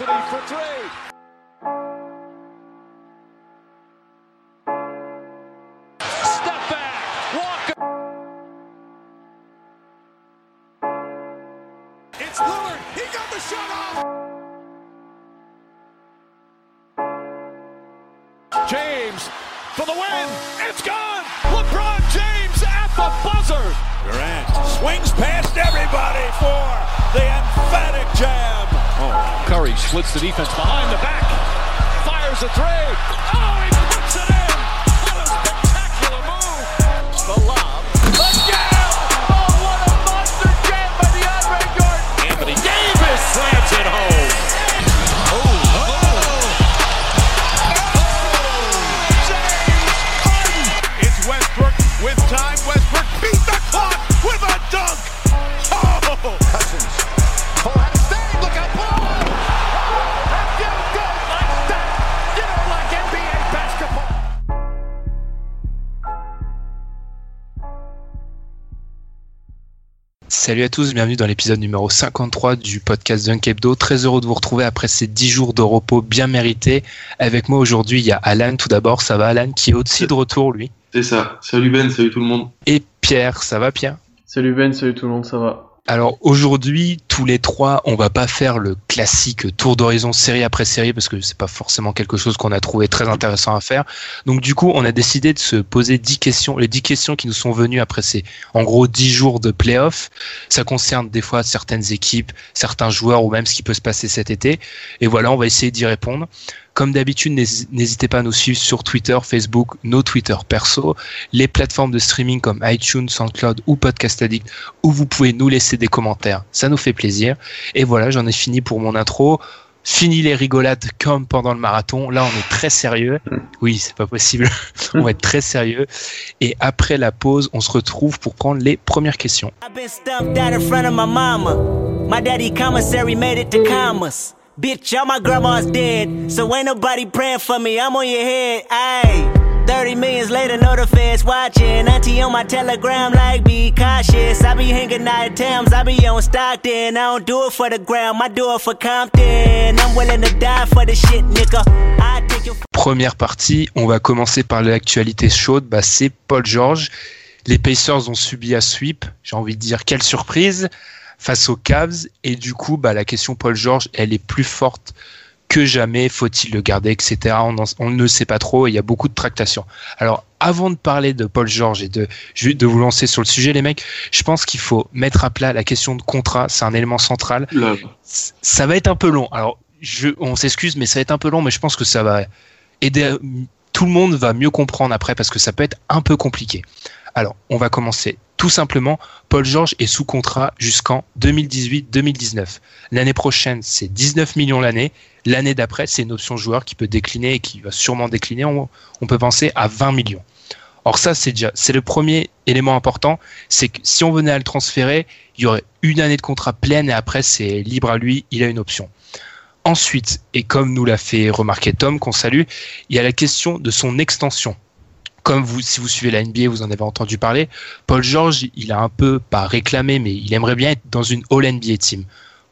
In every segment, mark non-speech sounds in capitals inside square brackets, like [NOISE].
Anthony for three. Splits the defense behind the back. Fires a three. Oh, Salut à tous, bienvenue dans l'épisode numéro 53 du podcast Dunk Hebdo. Très heureux de vous retrouver après ces 10 jours de repos bien mérités. Avec moi aujourd'hui, il y a Alan tout d'abord. Ça va Alan qui est aussi de retour lui. C'est ça. Salut Ben, salut tout le monde. Et Pierre, ça va Pierre? Salut Ben, salut tout le monde, ça va Alors aujourd'hui, tous les trois, on va pas faire le classique tour d'horizon série après série parce que c'est pas forcément quelque chose qu'on a trouvé très intéressant à faire. Donc du coup, on a décidé de se poser 10 questions, les 10 questions qui nous sont venues après ces en gros 10 jours de playoff. Ça concerne des fois certaines équipes, certains joueurs ou même ce qui peut se passer cet été. Et voilà, on va essayer d'y répondre. Comme d'habitude, n'hési- n'hésitez pas à nous suivre sur Twitter, Facebook, nos Twitter perso, les plateformes de streaming comme iTunes, SoundCloud ou Podcast Addict où vous pouvez nous laisser des commentaires. Ça nous fait plaisir. Et voilà, j'en ai fini pour mon intro. Fini les rigolades comme pendant le marathon. Là, on est très sérieux. Oui, c'est pas possible. [LAUGHS] on va être très sérieux. Et après la pause, on se retrouve pour prendre les premières questions. Bitch, all my grandma's dead, so ain't nobody praying for me. I'm on your head, ayy. 30 millions later, know the feds watching. Auntie on my telegram, like, be cautious. I be hanging out at Thames, I be on Stockton. I don't do it for the gram, I do it for Compton. I'm willing to die for the shit, nigga. I take your Première partie, on va commencer par l'actualité chaude. Bah, c'est Paul George. Les Pacers ont subi à sweep. J'ai envie de dire quelle surprise face aux Cavs. Et du coup, bah, la question Paul George, elle est plus forte que jamais. Faut-il le garder, etc. On, en- on ne sait pas trop. Il y a beaucoup de tractations. Alors, avant de parler de Paul George et de, de vous lancer sur le sujet, les mecs, je pense qu'il faut mettre à plat la question de contrat. C'est un élément central Là, ça va être un peu long. Alors, je, on s'excuse, mais ça va être un peu long, mais je pense que ça va aider. Tout le monde va mieux comprendre après parce que ça peut être un peu compliqué. Alors, on va commencer. Tout simplement, Paul George est sous contrat jusqu'en 2018-2019. L'année prochaine, c'est 19 millions l'année. L'année d'après, c'est une option joueur qui peut décliner et qui va sûrement décliner. On, peut penser à 20 millions. Or ça, c'est déjà, c'est le premier élément important, c'est que si on venait à le transférer, il y aurait une année de contrat pleine et après c'est libre à lui, il a une option. Ensuite, et comme nous l'a fait remarquer Tom, qu'on salue, il y a la question de son extension. Comme vous, si vous suivez la NBA, vous en avez entendu parler, Paul George, il a un peu, pas réclamé, mais il aimerait bien être dans une All NBA team.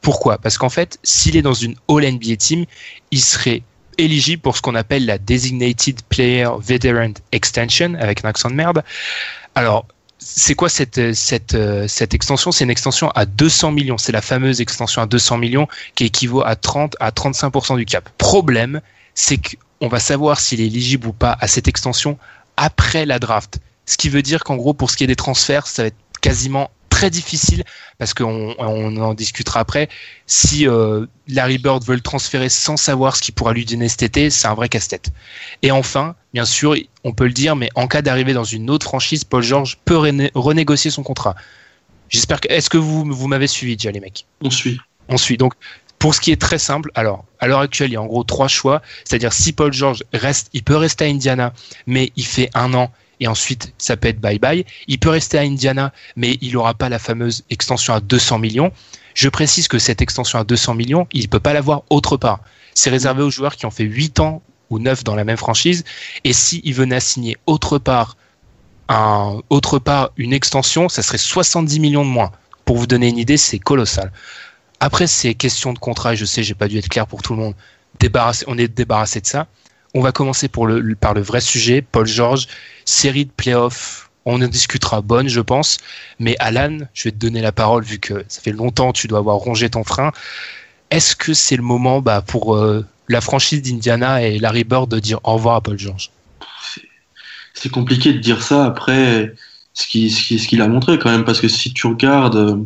Pourquoi? Parce qu'en fait, s'il est dans une All NBA team, il serait éligible pour ce qu'on appelle la Designated Player Veteran Extension, avec un accent de merde. Alors, c'est quoi cette, cette extension? C'est une extension à 200 millions. C'est la fameuse extension à 200 millions qui équivaut à 30 à 35% du cap. Problème, c'est qu'on va savoir s'il est éligible ou pas à cette extension après la draft. Ce qui veut dire qu'en gros, pour ce qui est des transferts, ça va être quasiment très difficile parce qu'on on en discutera après. Si euh, Larry Bird veut le transférer sans savoir ce qu'il pourra lui donner cet été, c'est un vrai casse-tête. Et enfin, bien sûr, on peut le dire, mais en cas d'arrivée dans une autre franchise, Paul George peut rené- renégocier son contrat. J'espère que. Est-ce que vous, vous m'avez suivi déjà, les mecs? On suit. On suit. Donc, pour ce qui est très simple, alors, à l'heure actuelle, il y a en gros trois choix. C'est-à-dire, si Paul George reste, il peut rester à Indiana, mais il fait un an et ensuite, ça peut être bye-bye. Il peut rester à Indiana, mais il n'aura pas la fameuse extension à 200 millions. Je précise que cette extension à 200 millions, il ne peut pas l'avoir autre part. C'est réservé aux joueurs qui ont fait 8 ans ou 9 dans la même franchise. Et s'il venait à signer autre part, autre part une extension, ça serait 70 millions de moins. Pour vous donner une idée, c'est colossal. Après, c'est question de contrat, je sais, j'ai pas dû être clair pour tout le monde. Débarrassé, on est débarrassé de ça. On va commencer par le vrai sujet. Paul George, série de playoffs, on en discutera bonne, je pense. Mais Alan, je vais te donner la parole vu que ça fait longtemps tu dois avoir rongé ton frein. Est-ce que c'est le moment bah, pour euh, la franchise d'Indiana et Larry Bird de dire au revoir à Paul George C'est compliqué de dire ça après ce qu'il a montré quand même, parce que si tu regardes, euh,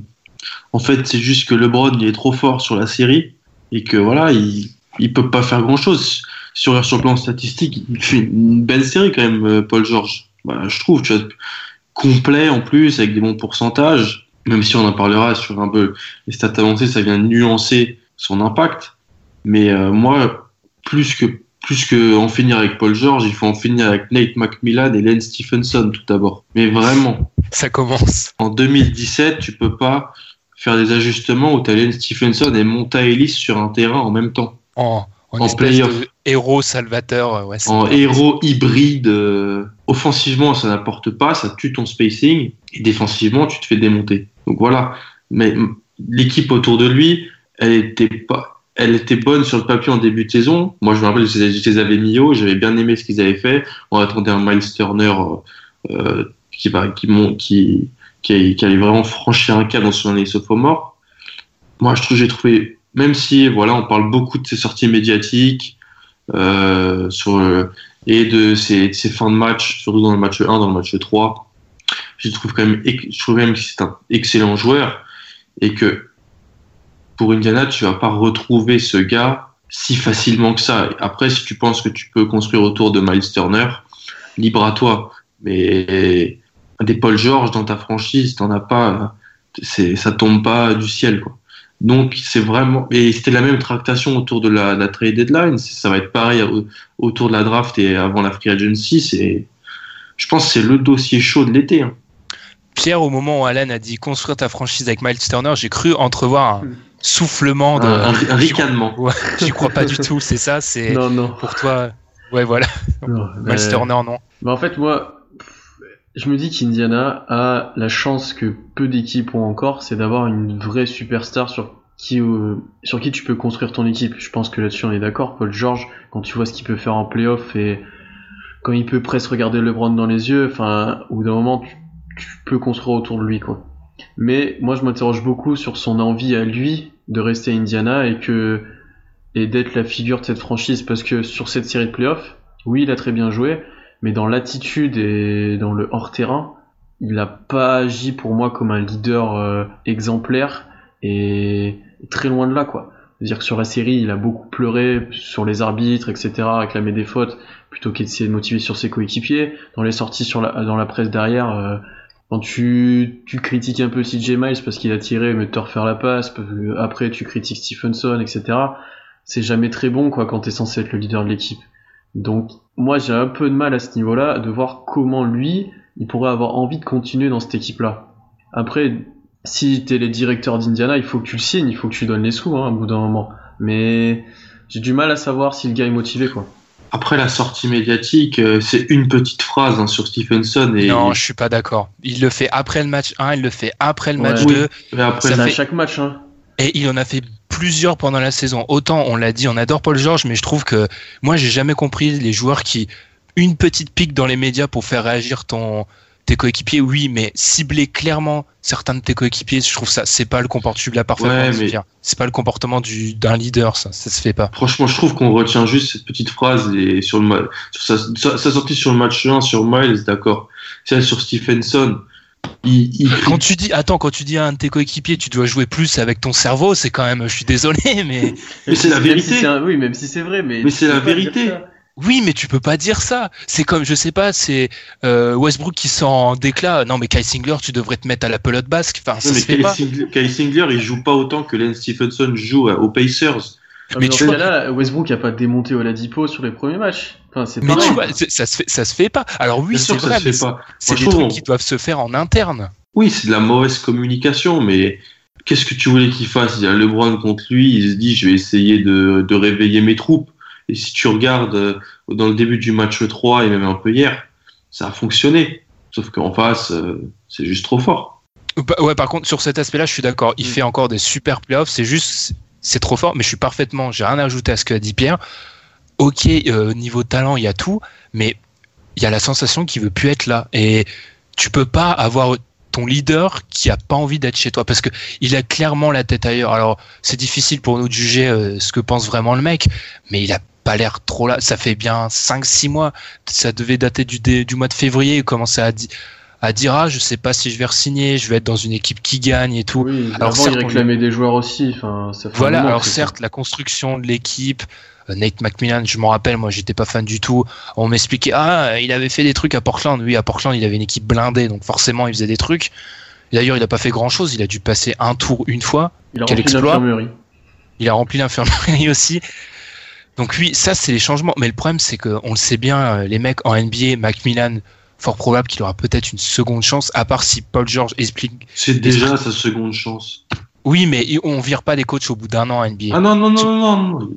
en fait, c'est juste que LeBron il est trop fort sur la série et que voilà, il, il peut pas faire grand chose. Sur, sur le plan statistique, il fait une belle série quand même, euh, Paul George. Bah, je trouve, tu vois, complet en plus, avec des bons pourcentages, même si on en parlera sur un peu les stats avancées, ça vient nuancer son impact. Mais euh, moi, plus que plus que en finir avec Paul George, il faut en finir avec Nate McMillan et Len Stephenson tout d'abord. Mais vraiment. Ça commence. En 2017, tu peux pas faire des ajustements où tu as Stephenson et Monta Ellis sur un terrain en même temps. En, en, playoff. héros salvateur. Ouais, en héros hybride. Euh, offensivement, ça n'apporte pas, ça tue ton spacing. Et défensivement, tu te fais démonter. Donc voilà. Mais l'équipe autour de lui, elle était pas elle était bonne sur le papier en début de saison. Moi, je me rappelle, je les avais mis haut, j'avais bien aimé ce qu'ils avaient fait. On attendait un Miles Turner euh, qui, qui, qui, qui, allait vraiment franchir un cas dans son année sophomore. Moi, je trouve, j'ai trouvé, même si, voilà, on parle beaucoup de ses sorties médiatiques euh, sur, et de ses, ses, fins de match, surtout dans le match 1, dans le match 3, je trouve quand même, je trouve même que c'est un excellent joueur et que pour Indiana, tu vas pas retrouver ce gars si facilement que ça. Après, si tu penses que tu peux construire autour de Miles Turner, libre à toi. Mais des Paul George dans ta franchise, t'en as pas, c'est, ça tombe pas du ciel, quoi. Donc, c'est vraiment, et c'était la même tractation autour de la, la, trade deadline. Ça va être pareil autour de la draft et avant la free agency. C'est, je pense, que c'est le dossier chaud de l'été. Hein. Pierre, au moment où Alan a dit construire ta franchise avec Miles Turner, j'ai cru entrevoir un, soufflement, de, un, ricanement. J'y crois pas du tout, c'est ça, c'est pour toi. Ouais, voilà. Non, non. Mais en fait, moi, je me dis qu'Indiana a la chance que peu d'équipes ont encore, c'est d'avoir une vraie superstar sur qui, euh, sur qui tu peux construire ton équipe. Je pense que là-dessus on est d'accord. Paul George, quand tu vois ce qu'il peut faire en playoff et quand il peut presque regarder LeBron dans les yeux, enfin, au bout d'un moment, tu, tu peux construire autour de lui, quoi. Mais moi, je m'interroge beaucoup sur son envie à lui de rester à Indiana et que et d'être la figure de cette franchise parce que sur cette série de playoffs, oui, il a très bien joué, mais dans l'attitude et dans le hors-terrain, il n'a pas agi pour moi comme un leader euh, exemplaire et très loin de là, quoi. C'est-à-dire que sur la série, il a beaucoup pleuré sur les arbitres, etc., réclamé des fautes, plutôt qu'essayer de motiver sur ses coéquipiers. Dans les sorties sur la, dans la presse derrière, euh, quand tu, tu critiques un peu CJ Miles parce qu'il a tiré mais te refaire la passe, après tu critiques Stephenson, etc. C'est jamais très bon quoi quand t'es censé être le leader de l'équipe. Donc moi j'ai un peu de mal à ce niveau-là de voir comment lui il pourrait avoir envie de continuer dans cette équipe-là. Après, si t'es les directeurs d'Indiana, il faut que tu le signes, il faut que tu donnes les sous hein, au bout d'un moment. Mais j'ai du mal à savoir si le gars est motivé quoi. Après la sortie médiatique, euh, c'est une petite phrase hein, sur Stephenson. Et... Non, je suis pas d'accord. Il le fait après le match 1, il le fait après le match 2. après, ça fait... chaque match. Hein. Et il en a fait plusieurs pendant la saison. Autant, on l'a dit, on adore Paul George, mais je trouve que moi, j'ai jamais compris les joueurs qui une petite pique dans les médias pour faire réagir ton tes coéquipiers, oui, mais cibler clairement certains de tes coéquipiers, je trouve ça, c'est pas le comportement la parfaite. Ouais, C'est pas le comportement du d'un leader, ça, ça se fait pas. Franchement, je trouve qu'on retient juste cette petite phrase et sur le sur sa, sa, sortie sur le match 1 sur Miles, d'accord. Celle sur Stephenson. Il, il... Quand tu dis, attends, quand tu dis à un de tes coéquipiers, tu dois jouer plus avec ton cerveau, c'est quand même, je suis désolé, [LAUGHS] mais. mais c'est la vérité. oui, même si c'est vrai, mais. Mais c'est la vérité Oui, mais tu peux pas dire ça. C'est comme, je sais pas, c'est euh, Westbrook qui s'en déclat. Non, mais Kai Singler, tu devrais te mettre à la pelote basque. Enfin, ça Non, mais se fait Kai pas. Singler, Kai Singler, il joue pas autant que Lance Stephenson joue à- aux Pacers. Ah, Mais tu vois- cas-là, Westbrook a pas démonté Oladipo sur les premiers matchs. Enfin, c'est Mais tu vois, c'est- ça se fait, ça se fait pas. Alors oui, c'est que vrai, mais c'est c'est des trucs on- qui doivent se faire en interne. Oui, c'est de la mauvaise communication, mais qu'est-ce que tu voulais qu'il fasse? Il y a LeBron contre lui, il se dit je vais essayer de, de réveiller mes troupes. Et si tu regardes euh, dans le début du match 3 et même un peu hier, ça a fonctionné. Sauf qu'en face, euh, c'est juste trop fort. Ouais, par contre, sur cet aspect-là, je suis d'accord. Il Mm. fait encore des super playoffs. C'est juste, c'est trop fort. Mais je suis parfaitement, j'ai rien à ajouter à ce qu'a dit Pierre. Ok, euh, niveau talent, il y a tout, mais il y a la sensation qu'il veut plus être là. Et tu peux pas avoir ton leader qui a pas envie d'être chez toi parce que il a clairement la tête ailleurs. Alors, c'est difficile pour nous de juger euh, ce que pense vraiment le mec, mais il a pas l'air trop là. Ça fait bien 5-6 mois. Ça devait dater du, mois de février. Il commençait à, di- à dire Ah, je sais pas si je vais re-signer, je vais être dans une équipe qui gagne et tout. Oui, Alors, avant, certes, il on réclamait des joueurs aussi. Enfin, ça fait un Voilà, alors certes, la construction de l'équipe, Nate McMillan, je m'en rappelle, moi j'étais pas fan du tout. On m'expliquait, ah, il avait fait des trucs à Portland. Oui, à Portland, il avait une équipe blindée, donc forcément, il faisait des trucs. D'ailleurs, il a pas fait grand chose, il a dû passer un tour une fois. Il a quel rempli exploit. l'infirmerie. Il a rempli l'infirmerie [LAUGHS] aussi. Donc oui, ça c'est les changements. Mais le problème c'est que on le sait bien, euh, les mecs en NBA, Macmillan, fort probable qu'il aura peut-être une seconde chance, à part si Paul George explique. C'est déjà sa seconde chance. Oui, mais on vire pas les coachs au bout d'un an en NBA. Ah non, non, non, non, non.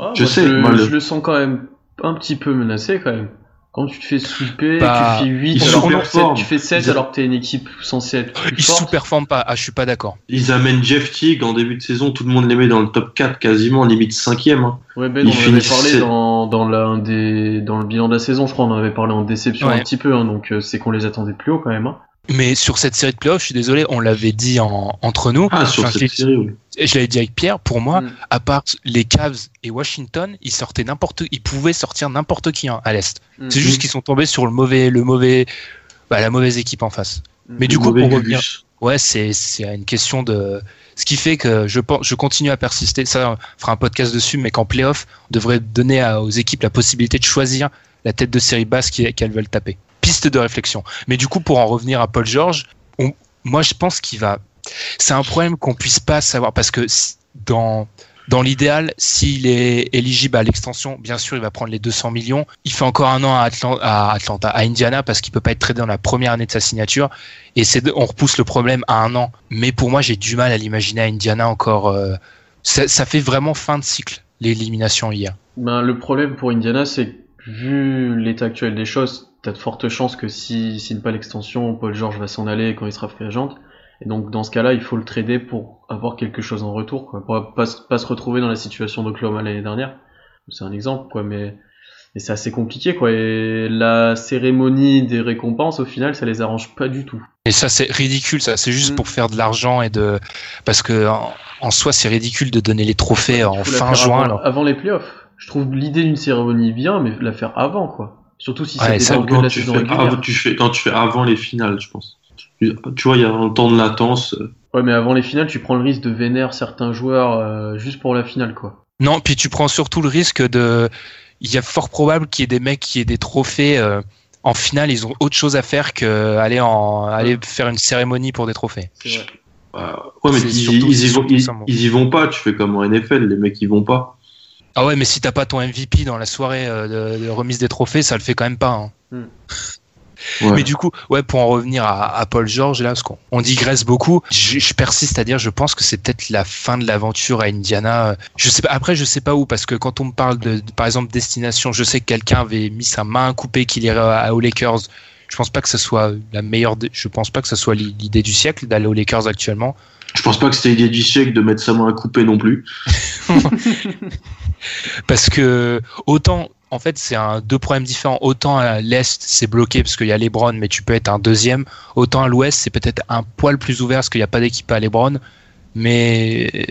Ah, Je moi, sais, je, moi, le- je le sens quand même un petit peu menacé quand même. Quand tu te fais sweeper, Bah, tu fais 8, il alors tu fais 7 Ils- alors que t'es une équipe censée être plus Il forte. sous-performe pas. Ah, je suis pas d'accord. Ils amènent Jeff Teague en début de saison, tout le monde les met dans le top 4 quasiment, limite 5ème. Hein. Ouais, Ben, Il on en avait parlé dans, dans, l'un des, dans le bilan de la saison, je crois, on en avait parlé en déception Ouais. un petit peu, hein, donc euh, c'est qu'on les attendait plus haut quand même. Hein. Mais sur cette série de playoffs, je suis désolé, on l'avait dit en, entre nous. Ah, sur cette je- série, oui. et je l'avais dit avec Pierre, pour moi, Mm. à part les Cavs et Washington, ils sortaient n'importe, ils pouvaient sortir n'importe qui hein, à l'est. Mm. C'est juste qu'ils sont tombés sur le mauvais, le mauvais, bah, la mauvaise équipe en face. Mm. Mais du Le coup, pour revenir, ouais, c'est, c'est une question de, ce qui fait que je pense, je continue à persister. Ça, on fera un podcast dessus, mais qu'en playoff, on devrait donner à- aux équipes la possibilité de choisir la tête de série basse qu'elles veulent taper. De réflexion. Mais du coup, pour en revenir à Paul George, on- moi, je pense qu'il va. C'est un problème qu'on puisse pas savoir parce que dans dans l'idéal, s'il est éligible à l'extension, bien sûr, il va prendre les 200 millions. Il fait encore un an à, Atlan- à Atlanta, à Indiana, parce qu'il peut pas être tradé dans la première année de sa signature. Et on repousse le problème à un an. Mais pour moi, j'ai du mal à l'imaginer à Indiana encore. euh, ça, ça fait vraiment fin de cycle l'élimination hier. Ben, le problème pour Indiana, c'est vu l'état actuel des choses, t'as de fortes chances que s'il signe pas l'extension, Paul George va s'en aller quand il sera free agent. Et donc dans ce cas-là, il faut le trader pour avoir quelque chose en retour, quoi, pour pas, se- pas se retrouver dans la situation d'Oklahoma l'année dernière. C'est un exemple, quoi, mais, mais c'est assez compliqué, quoi. Et la cérémonie des récompenses, au final, ça les arrange pas du tout. Et ça, c'est ridicule. Ça, c'est juste Mm. pour faire de l'argent et de parce que en, en soi, c'est ridicule de donner les trophées en fin juin. avant, alors. avant les playoffs. Je trouve l'idée d'une cérémonie bien, mais la faire avant, quoi. Surtout si Ouais, c'est ça, de Quand la tu, saison fais, régulière. avant, tu fais, quand tu fais avant les finales, je pense. Tu, tu vois, il y a un temps de latence. euh, Ouais, mais avant les finales, tu prends le risque de vénérer certains joueurs euh, juste pour la finale, quoi. Non, puis tu prends surtout le risque de. Il y a fort probable qu'il y ait des mecs qui aient des trophées euh, en finale. Ils ont autre chose à faire qu'aller en aller faire une cérémonie pour des trophées. Vrai. bah, ouais, mais ils, surtout- ils, y vont, ils, y vont pas. Tu fais comme en NFL, les mecs ils vont pas. Ah ouais, mais si t'as pas ton MVP dans la soirée euh, de, de remise des trophées, ça le fait quand même pas. hein. [LAUGHS] Ouais. Mais du coup, ouais, pour en revenir à, à Paul George, là, parce qu'on on digresse beaucoup, je, je persiste à dire, je pense que c'est peut-être la fin de l'aventure à Indiana. Je sais pas, après, je sais pas où, parce que quand on me parle de, de, par exemple, destination, je sais que quelqu'un avait mis sa main coupée qu'il irait à- aux Lakers. Je pense pas que ce soit la meilleure, je pense pas que ce soit l'i- l'idée du siècle d'aller aux Lakers actuellement. Je pense pas que c'était l'idée du siècle de mettre sa main à couper non plus. [LAUGHS] Parce que autant, en fait, c'est deux problèmes différents. Autant à l'est, c'est bloqué parce qu'il y a LeBron, mais tu peux être un deuxième. Autant à l'ouest, c'est peut-être un poil plus ouvert parce qu'il n'y a pas d'équipe à LeBron. Mais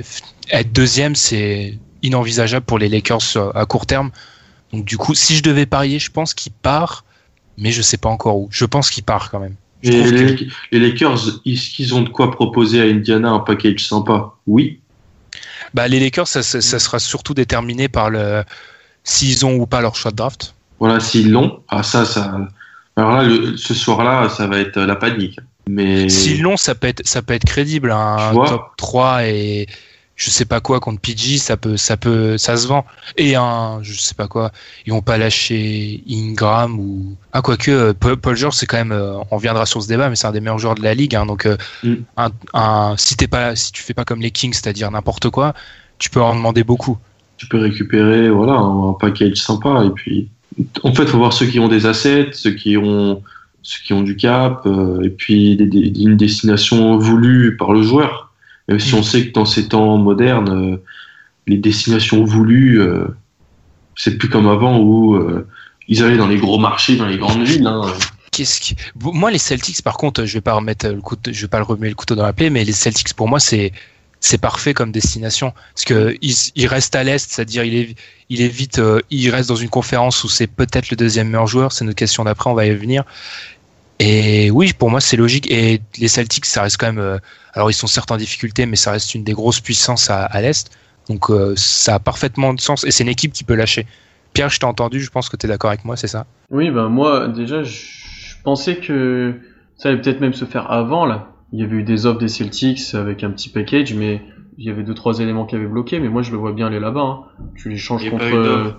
être deuxième, c'est inenvisageable pour les Lakers à court terme. Donc du coup, si je devais parier, je pense qu'il part, mais je sais pas encore où. Je pense qu'il part quand même. Les, que- les Lakers, est-ce qu'ils ont de quoi proposer à Indiana un package sympa? Oui. Bah, les Lakers, ça, ça- ça sera surtout déterminé par le s'ils ont ou pas leur choix de draft. Voilà, s'ils l'ont, ah ça, ça. Alors là, le- ce soir-là, ça va être la panique. Mais S'ils l'ont, ça peut être, ça peut être crédible. Un vois top 3 et je sais pas quoi contre PG, ça peut, ça peut, ça se vend. Et un, je sais pas quoi, ils vont pas lâcher Ingram ou ah quoique euh, Paul George, c'est quand même, euh, on reviendra sur ce débat, mais c'est un des meilleurs joueurs de la ligue. hein, donc euh, Mm. un, un- si t'es pas, si tu fais pas comme les Kings, c'est-à-dire n'importe quoi, tu peux en demander beaucoup. tu peux récupérer voilà un, un package sympa et puis en fait faut voir ceux qui ont des assets ceux qui ont ceux qui ont du cap euh, et puis des- des- une destination voulue par le joueur même si Mm. on sait que dans ces temps modernes euh, les destinations voulues euh, c'est plus comme avant où euh, ils allaient dans les gros marchés dans les grandes villes hein. Moi, les Celtics, par contre, je vais pas remettre le couteau, je vais pas le remettre le couteau dans la plaie, mais les Celtics, pour moi, c'est c'est parfait comme destination parce que ils, ils restent à l'est, c'est-à-dire il est il est vite, euh, il reste dans une conférence où c'est peut-être le deuxième meilleur joueur. C'est notre question d'après, on va y venir. Et oui, pour moi, c'est logique. Et les Celtics, ça reste quand même. euh, alors, ils sont certes en difficulté, mais ça reste une des grosses puissances à, à l'est. Donc, euh, ça a parfaitement de sens. Et c'est une équipe qui peut lâcher. Pierre, je t'ai entendu. Je pense que tu es d'accord avec moi, c'est ça? Oui, ben moi, déjà, je pensais que ça allait peut-être même se faire avant, là. Il y avait eu des offres des Celtics avec un petit package, mais il y avait deux, trois éléments qui avaient bloqué, mais moi, je le vois bien aller là-bas. hein. Tu les changes Il y a contre... pas eu d'offre.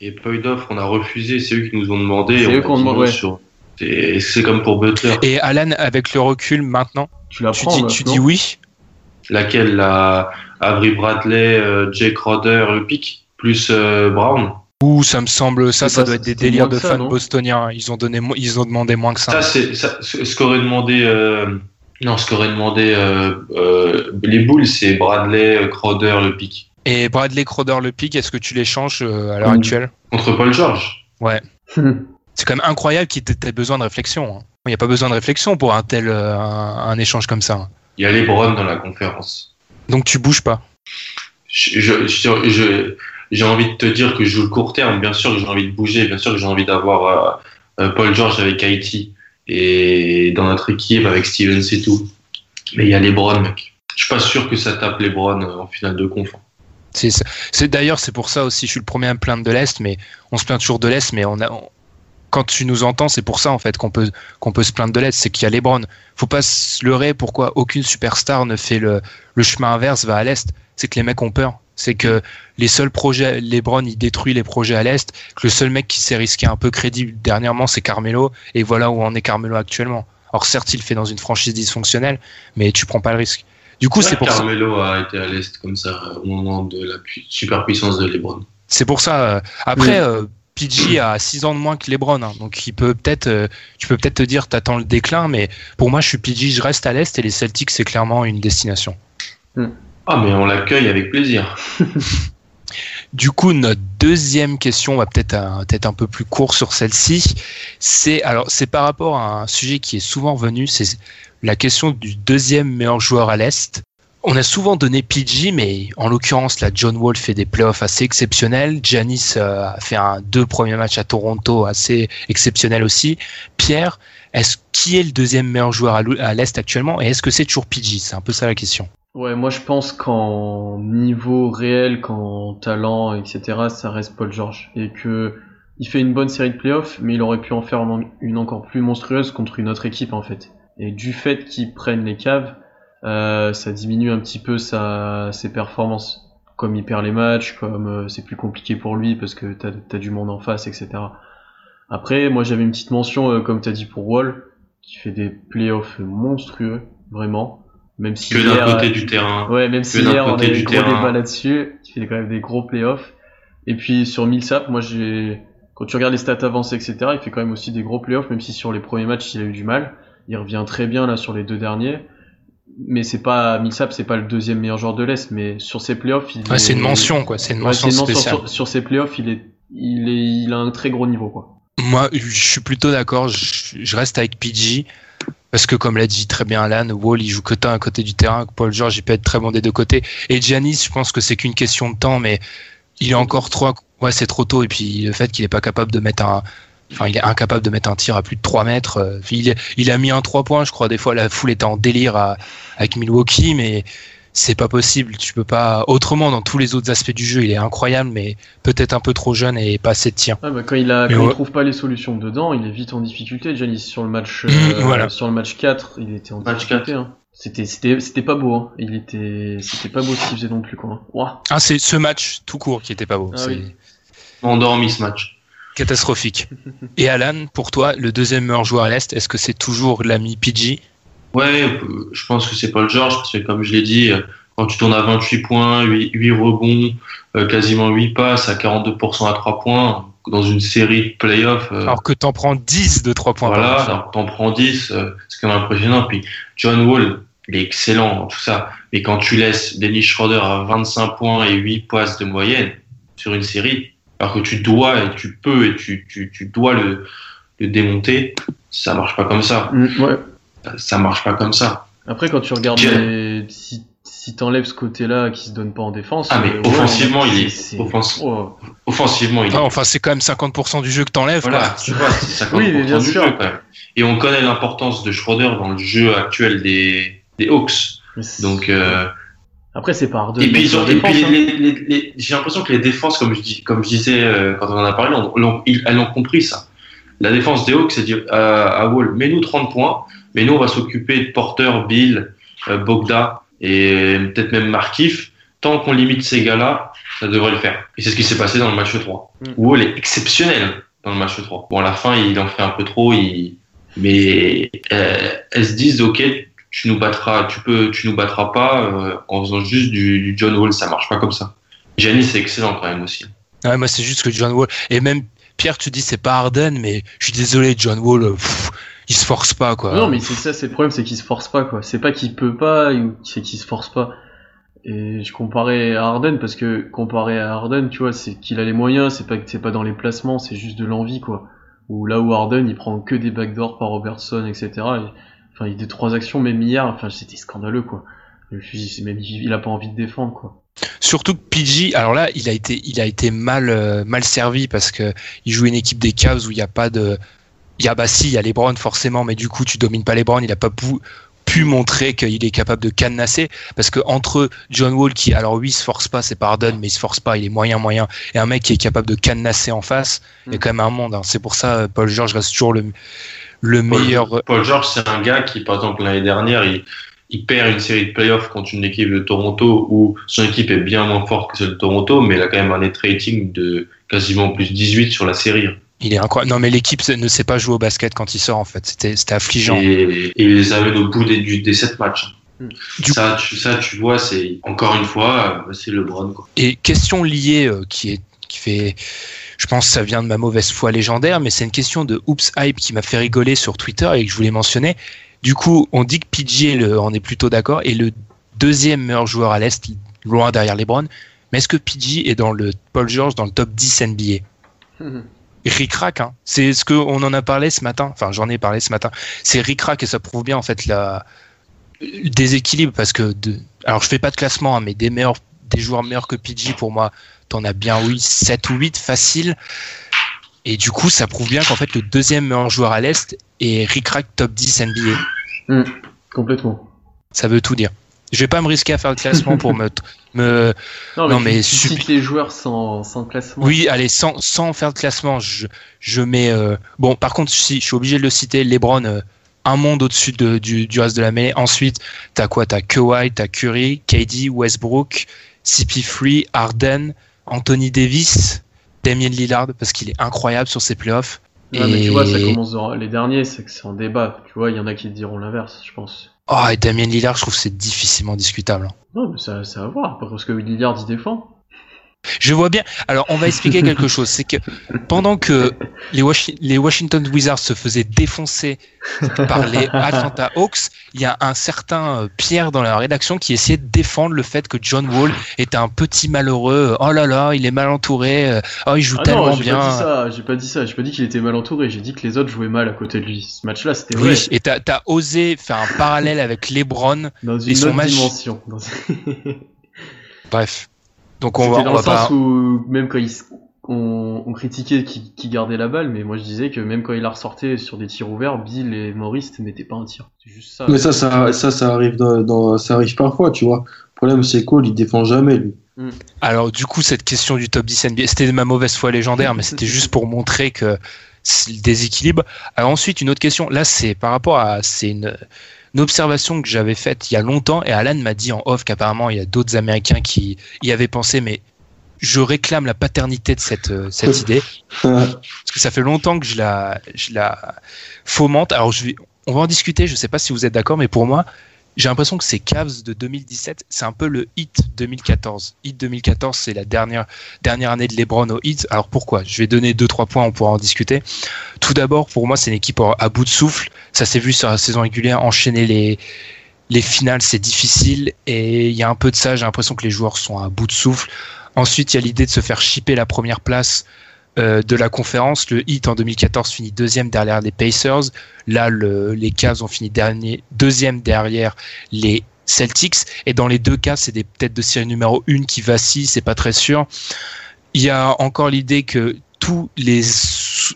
il n'y a pas eu d'offre on a refusé c'est eux qui nous ont demandé C'est on eux non ouais. sur- c'est c'est comme pour Butler Et Alan, avec le recul maintenant, Tu la tu prends, dis, tu dis oui laquelle la Avery Bradley euh, Jake Roder le pick plus euh, Brown Ou ça me semble, ça, ça pas- doit être des délires de ça, fans non bostoniens. Ils ont donné, ils ont demandé moins que ça. Ça, c'est ce qu'aurait demandé. euh, non, ce qu'aurait demandé euh, euh, les Bulls, c'est Bradley, Crowder, le pick. Et Bradley Crowder le pick, est-ce que tu les changes euh, à l'heure Mm. actuelle? Contre Paul George. [LAUGHS] C'est quand même incroyable qu'il t'ait besoin de réflexion. hein. Il n'y a pas besoin de réflexion pour un tel euh, un, un échange comme ça. hein. Il y a LeBron dans la conférence. Donc tu bouges pas. Je- je- je- je- J'ai envie de te dire que je joue le court terme. Bien sûr que j'ai envie de bouger. Bien sûr que j'ai envie d'avoir euh, euh, Paul George avec Haïti et dans notre équipe avec Stevens et tout. Mais il y a LeBron, mec. Je suis pas sûr que ça tape LeBron euh, en finale de conf. C'est c'est- c'est- d'ailleurs c'est pour ça aussi. Je suis le premier à me plaindre de l'est, mais on se plaint toujours de l'est, mais on a on- quand tu nous entends, c'est pour ça en fait qu'on peut qu'on peut se plaindre de l'est, c'est qu'il y a LeBron. Faut pas se leurrer. Pourquoi aucune superstar ne fait le le chemin inverse, va à l'est C'est que les mecs ont peur. C'est que les seuls projets, LeBron, il détruit les projets à l'est. Que le seul mec qui s'est risqué un peu crédible dernièrement, c'est Carmelo. Et voilà où en est Carmelo actuellement. Alors certes, il le fait dans une franchise dysfonctionnelle, mais tu prends pas le risque. Du coup, c'est pour ça. Carmelo a été à l'Est comme ça au moment de la pu- superpuissance de LeBron. C'est pour ça. euh, Après, euh, PG a 6 ans de moins que LeBron, hein, donc il peut peut-être, euh, tu peux peut-être te dire, t'attends le déclin, mais pour moi, je suis PG, je reste à l'est et les Celtics, c'est clairement une destination. Ah, mais on l'accueille avec plaisir. [LAUGHS] Du coup, notre deuxième question, on va peut-être un, peut-être un peu plus court sur celle-ci. C'est alors, c'est par rapport à un sujet qui est souvent venu, c'est la question du deuxième meilleur joueur à l'est. On a souvent donné PG, mais en l'occurrence, là, John Wall fait des playoffs assez exceptionnels. Janis euh, a fait un deux premiers matchs à Toronto assez exceptionnels aussi. Pierre, est-ce qui est le deuxième meilleur joueur à l'est actuellement? Et est-ce que c'est toujours PG C'est un peu ça la question. Ouais, moi je pense qu'en niveau réel, qu'en talent, etc., ça reste Paul George. Et que il fait une bonne série de playoffs, mais il aurait pu en faire une encore plus monstrueuse contre une autre équipe en fait. Et du fait qu'il prenne les caves, euh, ça diminue un petit peu sa, ses performances. Comme il perd les matchs, comme euh, c'est plus compliqué pour lui parce que t'as as du monde en face, etc. Après, moi j'avais une petite mention, euh, comme t'as dit pour Wall, qui fait des playoffs monstrueux, vraiment. Même si Que d'un côté du terrain. Ouais, même si hier on avait du gros débat là-dessus, qui fait quand même des gros playoffs. Et puis sur Millsap, moi j'ai, quand tu regardes les stats avancées, etc., il fait quand même aussi des gros playoffs, même si sur les premiers matchs il a eu du mal. Il revient très bien là sur les deux derniers. Mais c'est pas, Millsap c'est pas le deuxième meilleur joueur de l'Est, mais sur ses playoffs, il Ouais, est- c'est une mention, quoi. C'est une mention c'est une mention spéciale. sur, sur ses playoffs, il est, il est, il a un très gros niveau, quoi. Moi, je suis plutôt d'accord. Je, je reste avec PG. Parce que, comme l'a dit très bien Alan, Wall, il joue que d'un côté du terrain. Paul George, il peut être très bon des deux côtés. Et Giannis, je pense que c'est qu'une question de temps, mais il est encore trop. Ouais, c'est trop tôt. Et puis, le fait qu'il est pas capable de mettre un. Enfin, il est incapable de mettre un tir à plus de 3 mètres. euh, Il, il a mis un 3 points, je crois. Des fois, la foule était en délire à- avec Milwaukee, mais c'est pas possible. Tu peux pas. Autrement, dans tous les autres aspects du jeu, il est incroyable, mais peut-être un peu trop jeune et pas assez de tir. Ah, bah, quand il a, il trouve pas les solutions dedans, il est vite en difficulté. Janis sur le match, [CLEARS THROAT] euh, voilà. sur le match 4, il était en Match difficulté. Hein. C'était, c'était, c'était pas beau. Hein. Il était, c'était pas beau ce qu'il faisait non plus quoi. Ah, c'est ce match tout court qui était pas beau. Ah c'est oui. Endormi ce match. Catastrophique. et Alan, pour toi, le deuxième meilleur joueur à l'Est, est-ce que c'est toujours l'ami PG Ouais, je pense que c'est Paul George, parce que comme je l'ai dit, euh, quand tu tournes à 28 points, 8, 8 rebonds, euh, quasiment 8 passes, à 42% à 3 points, dans une série de playoffs, euh, Alors que t'en prends 10 de 3 points voilà, t'en prends 10, euh, c'est quand même impressionnant. Puis John Wall, il est excellent, tout ça. Mais quand tu laisses Dennis Schroeder à 25 points et 8 passes de moyenne sur une série, alors que tu dois et tu peux et tu, tu, tu dois le, le démonter, ça marche pas comme ça. Mm, ouais. Ça marche pas comme ça. Après, quand tu regardes les... si, si t'enlèves ce côté-là qui se donne pas en défense. Ah, mais euh, ouais, offensivement, il est- offens- oh. Offensivement, il est Ah, enfin, c'est quand même 50% du jeu que t'enlèves. Voilà, quoi. tu vois, c'est [LAUGHS] 50% Oui, mais bien du sûr. jeu quand même. Et on connaît l'importance de Schroeder dans le jeu actuel des, des Hawks. Donc, euh, Après, c'est pas Harden et puis, ils ont, et hein. les- les- les- j'ai l'impression que les défenses, comme je, dis, comme je disais euh, quand on en a parlé, on- l'ont- ils- elles ont compris ça. La défense des Hawks, c'est dire euh, à Wall, mets-nous 30 points, mais nous, on va s'occuper de Porter, Bill, euh, Bogda et peut-être même Markif. Tant qu'on limite ces gars-là, ça devrait le faire. Et c'est ce qui s'est passé dans le match 3. Mm. Wall est exceptionnel dans le match 3. Bon, à la fin, il en fait un peu trop, il... mais euh, elles se disent, ok, tu nous battras, tu peux, tu nous battras pas euh, en faisant juste du, du John Wall, ça marche pas comme ça. Giannis c'est excellent quand même aussi. Ouais, moi, c'est juste que John Wall. Et même Pierre, tu dis c'est pas Harden, mais je suis désolé, John Wall, euh, pff, il se force pas, quoi. Non, mais c'est ça, c'est le problème, c'est qu'il se force pas, quoi. C'est pas qu'il peut pas, ou c'est qu'il se force pas. Et je comparais à Harden parce que comparé à Harden, tu vois, c'est qu'il a les moyens, c'est pas que c'est pas dans les placements, c'est juste de l'envie, quoi. Ou là où Harden, il prend que des backdoors par Robertson, etc. Et, enfin, il y a des trois actions, même hier, enfin, c'était scandaleux, quoi. Dit, c'est même, il a pas envie de défendre, quoi. Surtout que PG, alors là, il a été, il a été mal, euh, mal servi parce que il joue une équipe des Cavs où il n'y a pas de, il y a bah si, il y a les Browns forcément, mais du coup, tu domines pas les Browns. Il a pas pu, pu montrer qu'il est capable de cadenasser parce que entre John Wall qui, alors oui, il se force pas, c'est Harden, mais il se force pas, il est moyen moyen, et un mec qui est capable de cadenasser en face, il y a Mm. quand même un monde. hein. C'est pour ça, euh, Paul George reste toujours le, le meilleur. Paul, Paul George, c'est un gars qui, par exemple, l'année dernière, il, il perd une série de playoffs contre une équipe de Toronto où son équipe est bien moins forte que celle de Toronto, mais il a quand même un net rating de quasiment plus 18 sur la série. Il est incroyable. Non, mais l'équipe ne sait pas jouer au basket quand il sort en fait. C'était, affligeant. Et, et il les amène au bout des, du- des 7 matchs. Hmm. Du Ça, tu, ça, tu vois, c'est encore une fois, euh, c'est LeBron. Quoi. Et question liée euh, qui est qui fait je pense que ça vient de ma mauvaise foi légendaire mais c'est une question de Oops Hype qui m'a fait rigoler sur Twitter et que je voulais mentionner. Du coup, on dit que PG le, on est plutôt d'accord est le deuxième meilleur joueur à l'est loin derrière LeBron. Mais est-ce que PG est dans le Paul George dans le top 10 NBA [LAUGHS] Rick-rack, hein. c'est ce qu'on en a parlé ce matin, enfin j'en ai parlé ce matin, c'est ric-rac et ça prouve bien en fait la le déséquilibre parce que de... alors je fais pas de classement hein, mais des meilleurs des joueurs meilleurs que PG pour moi t'en as bien oui 7 ou 8 facile et du coup ça prouve bien qu'en fait le deuxième meilleur joueur à l'Est est ric-rac top 10 NBA Complètement. ça veut tout dire je vais pas me risquer à faire le classement pour me, [LAUGHS] me Non, mais, Non, mais tu, les joueurs sans, sans classement. Oui, allez, sans, sans faire de classement, je, je mets. euh, bon, par contre, si je suis obligé de le citer, LeBron, euh, un monde au-dessus de, du, du reste de la mêlée. Ensuite, t'as quoi? T'as Kawhi, t'as Curry, KD, Westbrook, CP3, Harden, Anthony Davis, Damien Lillard, parce qu'il est incroyable sur ses playoffs. Ouais, mais tu vois, ça commence dans- les derniers, c'est que c'est en débat. Tu vois, il y en a qui diront l'inverse, je pense. Oh, et Damien Lillard, je trouve que c'est difficilement discutable. hein. Non, mais ça, ça va voir, parce que Lillard il défend. Je vois bien. Alors, on va expliquer [LAUGHS] quelque chose. C'est que pendant que les, Washi- les Washington Wizards se faisaient défoncer par les [LAUGHS] Atlanta Hawks, il y a un certain euh, Pierre dans la rédaction qui essayait de défendre le fait que John Wall était un petit malheureux. Oh là là, il est mal entouré. euh, Oh, il joue Ah tellement non, bien. pas dit ça, j'ai pas dit ça, j'ai pas dit qu'il était mal entouré, j'ai dit que les autres jouaient mal à côté de lui. Ce match-là, c'était vrai. Oui, et t'as as osé faire un parallèle avec LeBron. Dans Et une son autre match- dimension. Dans- [LAUGHS] Bref. Donc on va, dans on le va sens pas. où, même quand il, on, on critiquait qui, qui gardait la balle, mais moi je disais que même quand il la ressortait sur des tirs ouverts, Bill et Maurice ne mettaient pas un tir. C'est juste ça. Mais ça, ça, ça, ça arrive dans, dans- ça arrive parfois, tu vois. Le problème, c'est Cole, il défend jamais, lui. Alors du coup, cette question du top 10 NBA, c'était ma mauvaise foi légendaire, mais c'était juste pour montrer que c'est le déséquilibre. Alors ensuite, une autre question. Là, c'est par rapport à, c'est une, une observation que j'avais faite il y a longtemps, et Alan m'a dit en off qu'apparemment il y a d'autres Américains qui y avaient pensé, mais je réclame la paternité de cette, euh, idée. Parce que ça fait longtemps que je la, fomente. Alors, je on va en discuter. Je sais pas si vous êtes d'accord, mais pour moi, j'ai l'impression que ces Cavs de 2017, c'est un peu le hit 2014. Hit 2014, c'est la dernière, dernière année de LeBron au hit. Alors pourquoi? Je vais donner deux, trois points, on pourra en discuter. Tout d'abord, pour moi, c'est une équipe à bout de souffle. Ça s'est vu sur la saison régulière, enchaîner les, les finales, c'est difficile. Et il y a un peu de ça, j'ai l'impression que les joueurs sont à bout de souffle. Ensuite, il y a l'idée de se faire chipper la première place euh, de la conférence. Le Heat en 2014 finit deuxième derrière les Pacers. Là, le, les Cavs ont fini dernier, deuxième derrière les Celtics. Et dans les deux cas, c'est des têtes de série numéro une qui vacillent, c'est pas très sûr. Il y a encore l'idée que tous les,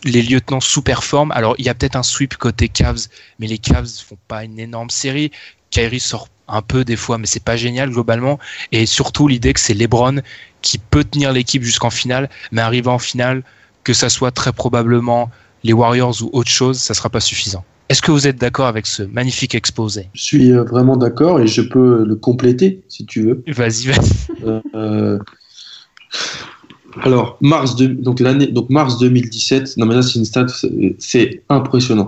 les lieutenants sous-performent. Alors, il y a peut-être un sweep côté Cavs, mais les Cavs font pas une énorme série. Kyrie sort un peu des fois, mais c'est pas génial globalement. Et surtout l'idée que c'est LeBron qui peut tenir l'équipe jusqu'en finale, mais arriver en finale, que ça soit très probablement les Warriors ou autre chose, ça sera pas suffisant. Est-ce que vous êtes d'accord avec ce magnifique exposé? Je suis euh, vraiment d'accord et je peux le compléter si tu veux. Vas-y, vas-y. Euh, alors, mars, de, donc, l'année, donc mars 2017, non mais là c'est une stat, c'est impressionnant.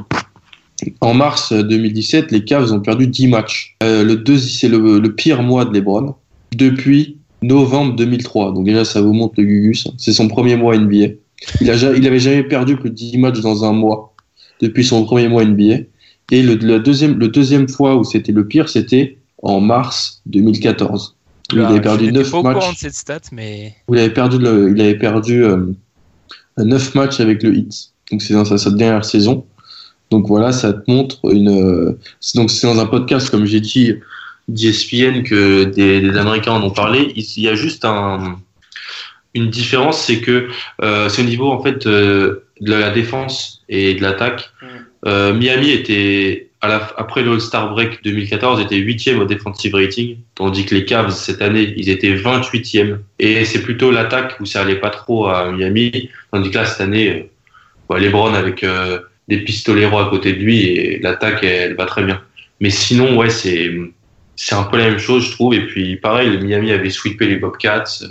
En mars 2017, les Cavs ont perdu 10 matchs. Euh, le deux, c'est le, le pire mois de LeBron depuis novembre 2003. Donc déjà, ça vous montre le Gugus. C'est son premier mois NBA. Il, il avait jamais perdu plus de 10 matchs dans un mois depuis son premier mois NBA. Et le, deuxième, le deuxième fois où c'était le pire, c'était en mars 2014. où il avait perdu Je n'étais 9 pas au courant matchs de cette stat, mais où il avait perdu, le, il avait perdu euh, 9 matchs avec le Heat. Donc c'est dans sa, sa dernière saison. Donc voilà, ça te montre une. euh, donc c'est dans un podcast, comme j'ai dit, d'ESPN que des, des Américains en ont parlé. Il, y a juste un, une différence, c'est que euh, c'est au niveau en fait euh, de la défense et de l'attaque. Euh, Miami était à la, après le All-Star Break 2014 était huitième au defensive rating, tandis que les Cavs cette année ils étaient 28e. Et c'est plutôt l'attaque où ça allait pas trop à Miami, tandis que là cette année, euh, bah, LeBron avec euh, des pistoleros à côté de lui et l'attaque elle, va très bien. Mais sinon ouais c'est c'est un peu la même chose je trouve. Et puis pareil, Miami avait sweepé les Bobcats euh,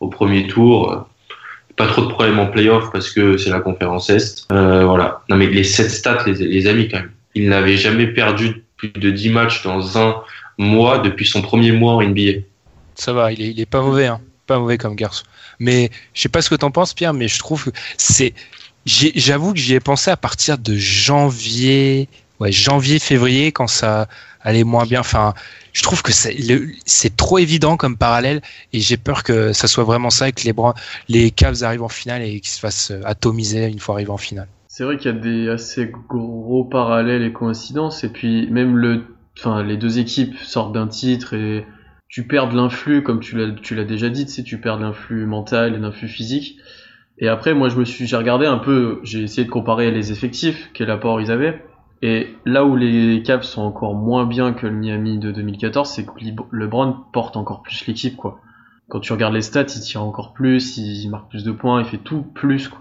au premier tour. pas trop de problèmes en playoff parce que c'est la conférence Est. Euh, voilà. Non mais les 7 stats, les, les amis quand même. Il n'avait jamais perdu plus de 10 matchs dans un mois depuis son premier mois en NBA. ça va, il est, il est pas mauvais, hein. pas mauvais comme garçon. Mais je sais pas ce que t'en penses, Pierre, mais je trouve que c'est. J'avoue que j'y ai pensé à partir de janvier, ouais, janvier, février, quand ça allait moins bien. Enfin, je trouve que c'est trop évident comme parallèle, et j'ai peur que ça soit vraiment ça, et que les, les Cavs arrivent en finale et qu'ils se fassent atomiser une fois arrivés en finale. C'est vrai qu'il y a des assez gros parallèles et coïncidences, et puis même le, enfin, les deux équipes sortent d'un titre et tu perds l'influx, comme tu l'as, déjà dit, tu sais, tu perds l'influx mental et l'influx physique. Et après, moi, je me suis, j'ai regardé un peu, j'ai essayé de comparer les effectifs, quel apport ils avaient. Et là où les Cavs sont encore moins bien que le Miami de 2014, c'est que LeBron porte encore plus l'équipe, quoi. Quand tu regardes les stats, il tire encore plus, il marque plus de points, il fait tout plus, quoi.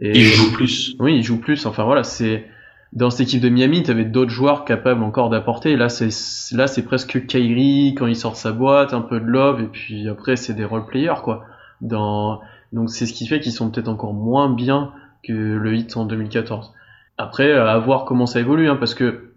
Et Il joue plus. oui, il joue plus. Enfin voilà, c'est dans cette équipe de Miami, t'avais d'autres joueurs capables encore d'apporter. Là, c'est là, c'est presque Kyrie quand il sort sa boîte, un peu de love, et puis après, c'est des role players quoi. Dans donc c'est ce qui fait qu'ils sont peut-être encore moins bien que le hit en 2014. Après, à voir comment ça évolue, hein, parce que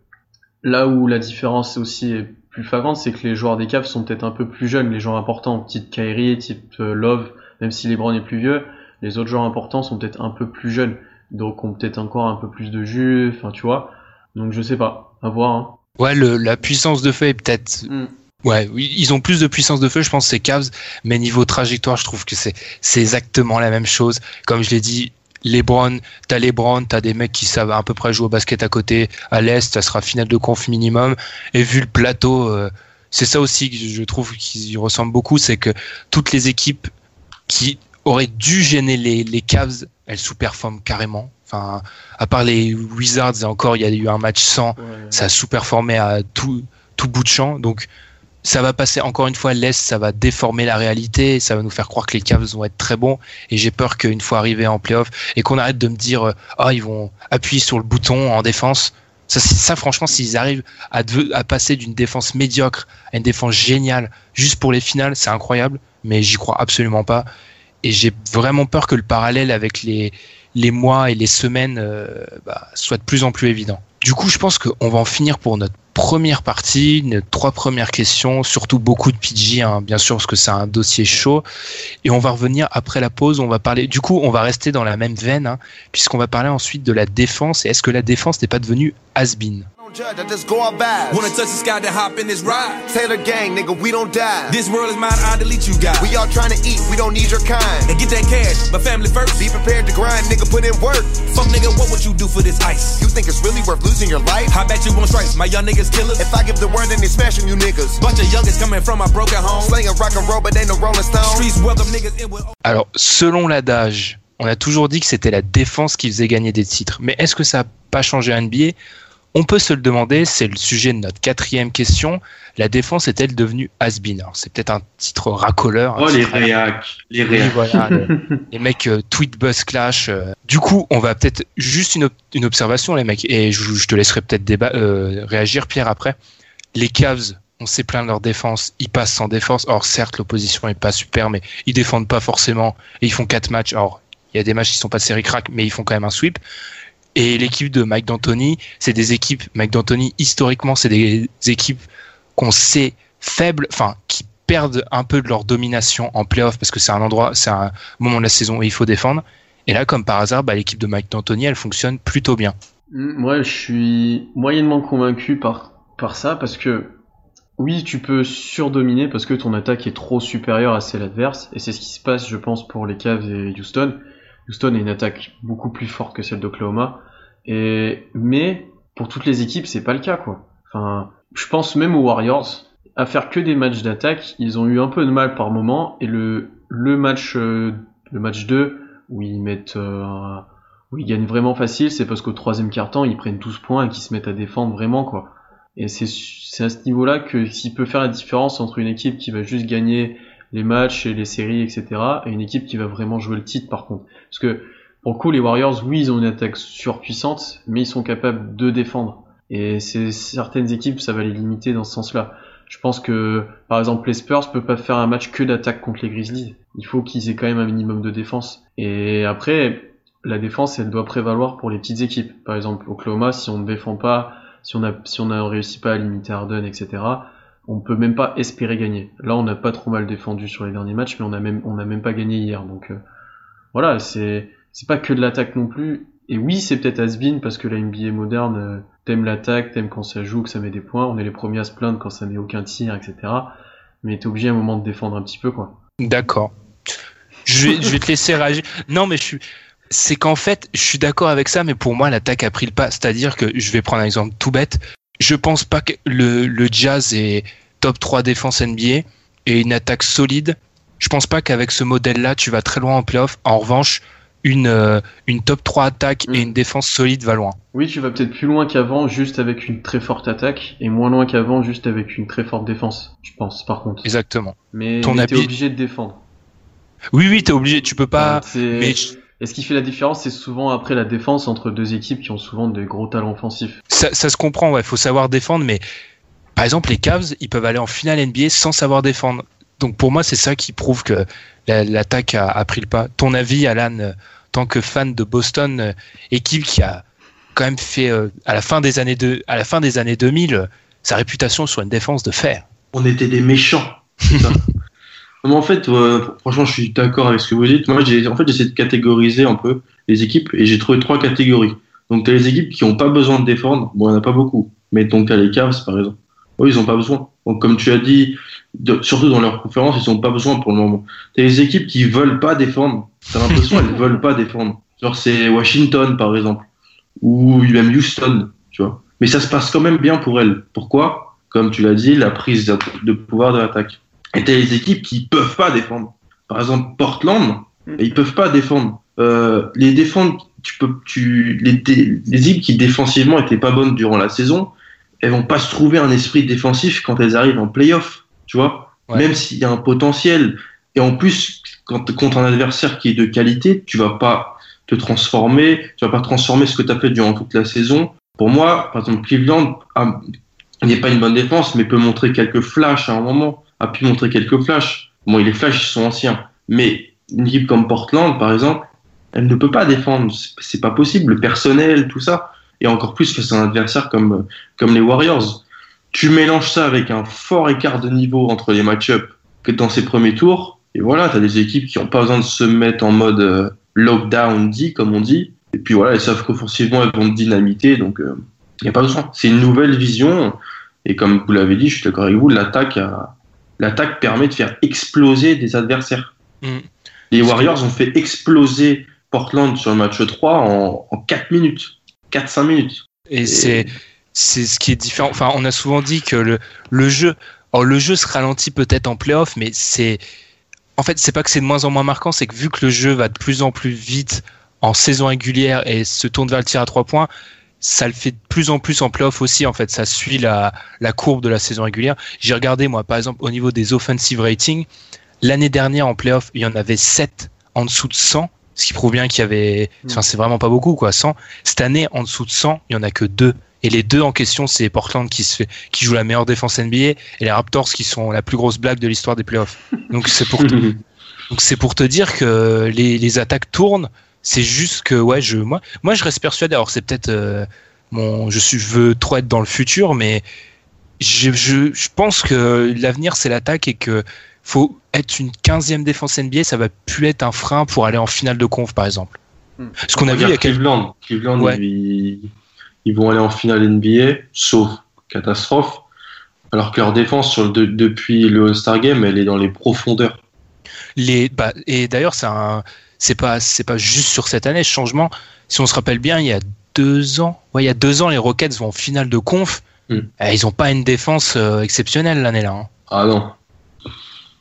là où la différence aussi est plus flagrante, c'est que les joueurs des Cavs sont peut-être un peu plus jeunes, les joueurs importants, type Kyrie, type euh, Love, même si LeBron est plus vieux, les autres joueurs importants sont peut-être un peu plus jeunes, donc ont peut-être encore un peu plus de jus, enfin tu vois. Donc je sais pas, à voir. Hein. Ouais, le, la puissance de feu est peut-être Mm. Ouais, ils ont plus de puissance de feu, je pense, c'est Cavs, mais niveau trajectoire, je trouve que c'est exactement la même chose. Comme je l'ai dit, LeBron, t'as LeBron, t'as des mecs qui savent à peu près jouer au basket à côté. À l'est, ça sera finale de conf minimum. Et vu le plateau, euh, c'est ça aussi que je trouve qu'ils y ressemblent beaucoup, c'est que toutes les équipes qui aurait dû gêner les, les Cavs, elles sous-performent carrément. Enfin, à part les Wizards, et encore, il y a eu un match sans, ça a sous-performé à tout, tout bout de champ. Donc, ça va passer encore une fois l'Est, ça va déformer la réalité, ça va nous faire croire que les Cavs vont être très bons. Et j'ai peur qu'une fois arrivé en playoff et qu'on arrête de me dire, ah, oh, ils vont appuyer sur le bouton en défense. Ça, franchement, s'ils arrivent à, à passer d'une défense médiocre à une défense géniale juste pour les finales, c'est incroyable. Mais j'y crois absolument pas. Et j'ai vraiment peur que le parallèle avec les, les mois et les semaines euh, bah, soit de plus en plus évident. Du coup, je pense qu'on va en finir pour notre première partie, trois premières questions, surtout beaucoup de PG, hein, bien sûr, parce que c'est un dossier chaud. Et on va revenir après la pause, on va parler, du coup, on va rester dans la même veine, hein, puisqu'on va parler ensuite de la défense. Et est-ce que la défense n'est pas devenue has-been? Judge, I just go out bad. Wanna touch the sky to hop in this ride. Taylor gang, nigga, we don't die. This world is mine, I delete you guys. We all trying to eat, we don't need your kind. And get that cash, but family first. Be prepared to grind, nigga, put in work. Fuck nigga, what would you do for this ice? You think it's really worth losing your life? How bet you won't strike my young niggas killers? If I give the word, then they smashing you niggas. Bunch of youngest coming from a broken home. Slaying rock and roll, but ain't no rolling stone. Streets welcome niggas in with... Alors, selon l'adage, on a toujours dit que c'était la défense qui faisait gagner des titres. Mais est-ce que ça n'a pas changé à NBA on peut se le demander, c'est le sujet de notre quatrième question. La défense est-elle devenue has-been? C'est peut-être un titre racoleur. Oh, les réacs. Les réacs. voilà, [LAUGHS] les, mecs euh, tweet buzz clash. Euh. Du coup, on va peut-être juste une, une, observation, les mecs, et je, te laisserai peut-être euh, réagir, Pierre, après. Les Cavs, on sait plein de leur défense, ils passent sans défense. Or, certes, l'opposition est pas super, mais ils défendent pas forcément, et ils font quatre matchs. Or, il y a des matchs qui sont pas série crack, mais ils font quand même un sweep. Et l'équipe de Mike D'Antoni, c'est des équipes, Mike D'Antoni, historiquement, c'est des équipes qu'on sait faibles, enfin, qui perdent un peu de leur domination en playoff parce que c'est un endroit, c'est un moment de la saison où il faut défendre. Et là, comme par hasard, bah, l'équipe de Mike D'Antoni, elle fonctionne plutôt bien. Moi, je suis moyennement convaincu par, par ça parce que oui, tu peux surdominer parce que ton attaque est trop supérieure à celle adverse. Et c'est ce qui se passe, je pense, pour les Cavs et Houston. Houston a une attaque beaucoup plus forte que celle d'Oklahoma. Mais, pour toutes les équipes, c'est pas le cas, quoi. Enfin, je pense même aux Warriors, à faire que des matchs d'attaque, ils ont eu un peu de mal par moment, et le, match, euh, le match 2, où ils mettent, euh, où ils gagnent vraiment facile, c'est parce qu'au troisième quart-temps, ils prennent 12 points et qu'ils se mettent à défendre vraiment, quoi. Et c'est à ce niveau-là que s'il peut faire la différence entre une équipe qui va juste gagner les matchs et les séries, etc. Et une équipe qui va vraiment jouer le titre par contre. Parce que pour le coup, les Warriors, oui, ils ont une attaque surpuissante, mais ils sont capables de défendre. Et certaines équipes, ça va les limiter dans ce sens-là. Je pense que, par exemple, les Spurs peuvent pas faire un match que d'attaque contre les Grizzlies. Il faut qu'ils aient quand même un minimum de défense. Et après, la défense, elle doit prévaloir pour les petites équipes. Par exemple, Oklahoma, si on ne défend pas, si on a, si on réussi pas à limiter Harden, etc., on peut même pas espérer gagner. Là, on n'a pas trop mal défendu sur les derniers matchs, mais on a même, on a même pas gagné hier. Donc euh, voilà, c'est c'est pas que de l'attaque non plus. Et oui, c'est peut-être has parce que la NBA moderne euh, t'aime l'attaque, t'aime quand ça joue, que ça met des points. On est les premiers à se plaindre quand ça met aucun tir, etc. Mais t'es obligé à un moment de défendre un petit peu, quoi. D'accord. Je vais, je vais te laisser réagir. Non, mais je suis. C'est qu'en fait, je suis d'accord avec ça, mais pour moi, l'attaque a pris le pas. C'est-à-dire que je vais prendre un exemple tout bête je pense pas que le, le Jazz est top 3 défense NBA et une attaque solide. Je pense pas qu'avec ce modèle-là, tu vas très loin en playoff. En revanche, une, euh, une top 3 attaque et mm. une défense solide va loin. Oui, tu vas peut-être plus loin qu'avant, juste avec une très forte attaque, et moins loin qu'avant, juste avec une très forte défense, je pense, par contre. Exactement. Mais, tu es obligé de défendre. Oui, oui, t'es obligé, tu peux pas. mais et ce qui fait la différence, c'est souvent après la défense entre deux équipes qui ont souvent de gros talents offensifs. Ça, ça se comprend, ouais, faut savoir défendre, mais par exemple, les Cavs, ils peuvent aller en finale NBA sans savoir défendre. Donc pour moi, c'est ça qui prouve que l'attaque a, a, pris le pas. Ton avis, Alan, euh, tant que fan de Boston, euh, équipe qui a quand même fait euh, à la fin des années de, à la fin des années 2000 sa réputation sur une défense de fer. On était des méchants. [LAUGHS] En fait, franchement, je suis d'accord avec ce que vous dites. Moi, j'ai en fait j'essaie de catégoriser un peu les équipes et j'ai trouvé trois catégories. Donc, tu as les équipes qui n'ont pas besoin de défendre. Bon, il n'y en a pas beaucoup. Mais donc, tu as les Cavs, par exemple. Oui, ils n'ont pas besoin. Donc, comme tu as dit, surtout dans leur conférence, ils n'ont pas besoin pour le moment. Tu as les équipes qui veulent pas défendre. Tu as l'impression [LAUGHS] qu'elles veulent pas défendre. Genre, c'est Washington, par exemple. Ou même Houston, tu vois. Mais ça se passe quand même bien pour elles. Pourquoi? Comme tu l'as dit, la prise de pouvoir de l'attaque. Et t'as les équipes qui peuvent pas défendre. Par exemple, Portland, Et ils peuvent pas défendre. Euh, les défendre, tu peux, tu, les, équipes qui défensivement étaient pas bonnes durant la saison, elles vont pas se trouver un esprit défensif quand elles arrivent en playoff, tu vois. Ouais. Même s'il y a un potentiel. Et en plus, quand, contre un adversaire qui est de qualité, tu vas pas te transformer, tu vas pas transformer ce que tu as fait durant toute la saison. Pour moi, par exemple, Cleveland a- n'est pas une bonne défense, mais peut montrer quelques flashs à un moment, a pu montrer quelques flashs. Bon, les flashs, ils sont anciens. Mais une équipe comme Portland, par exemple, elle ne peut pas défendre. C'est- pas possible. Le personnel, tout ça. Et encore plus face à un adversaire comme, comme les Warriors. Tu mélanges ça avec un fort écart de niveau entre les match-ups que dans ces premiers tours. Et voilà, tu as des équipes qui n'ont pas besoin de se mettre en mode euh, lockdown dit, comme on dit. Et puis voilà, elles savent qu'offensivement, elles vont te dynamiter. Donc, il n'y a pas besoin. C'est une nouvelle vision. Et comme vous l'avez dit, je suis d'accord avec vous, l'attaque a- l'attaque permet de faire exploser des adversaires. Mm. Les Warriors ont fait exploser Portland sur le match 3 en, en 4 minutes. 4-5 minutes. Et c'est c'est ce qui est différent. Enfin, on a souvent dit que le, le jeu, alors le jeu se ralentit peut-être en playoff, mais c'est en fait c'est pas que c'est de moins en moins marquant, c'est que vu que le jeu va de plus en plus vite en saison régulière et se tourne vers le tir à trois points, ça le fait de plus en plus en playoff aussi. En fait, ça suit la, la courbe de la saison régulière. J'ai regardé moi, par exemple, au niveau des offensive ratings, l'année dernière en playoff, il y en avait 7 en dessous de 100, ce qui prouve bien qu'il y avait, enfin c'est vraiment pas beaucoup quoi, 100. Cette année, en dessous de 100, il y en a que deux. Et les deux en question, c'est Portland qui se fait, qui joue la meilleure défense NBA et les Raptors qui sont la plus grosse blague de l'histoire des playoffs. Donc c'est pour, [LAUGHS] donc c'est pour te dire que les, les attaques tournent. C'est juste que ouais, je moi, moi je reste persuadé. Alors c'est peut-être euh, mon, je suis, je veux trop être dans le futur, mais je, je, je pense que l'avenir c'est l'attaque et que faut être une 15e défense NBA, ça va plus être un frein pour aller en finale de conf par exemple. Hmm. Ce qu'on a vu il y a quelques Cleveland. Cleveland, Ouais. ils, ils vont aller en finale NBA, sauf catastrophe. Alors que leur défense sur le, de- depuis le All-Star Game, elle est dans les profondeurs. les bah, et d'ailleurs c'est un c'est pas c'est pas juste sur cette année ce changement si on se rappelle bien il y a deux ans ouais il y a deux ans les Rockets vont en finale de conf Mm. Eh, ils ont pas une défense euh, exceptionnelle l'année là hein. Ah non.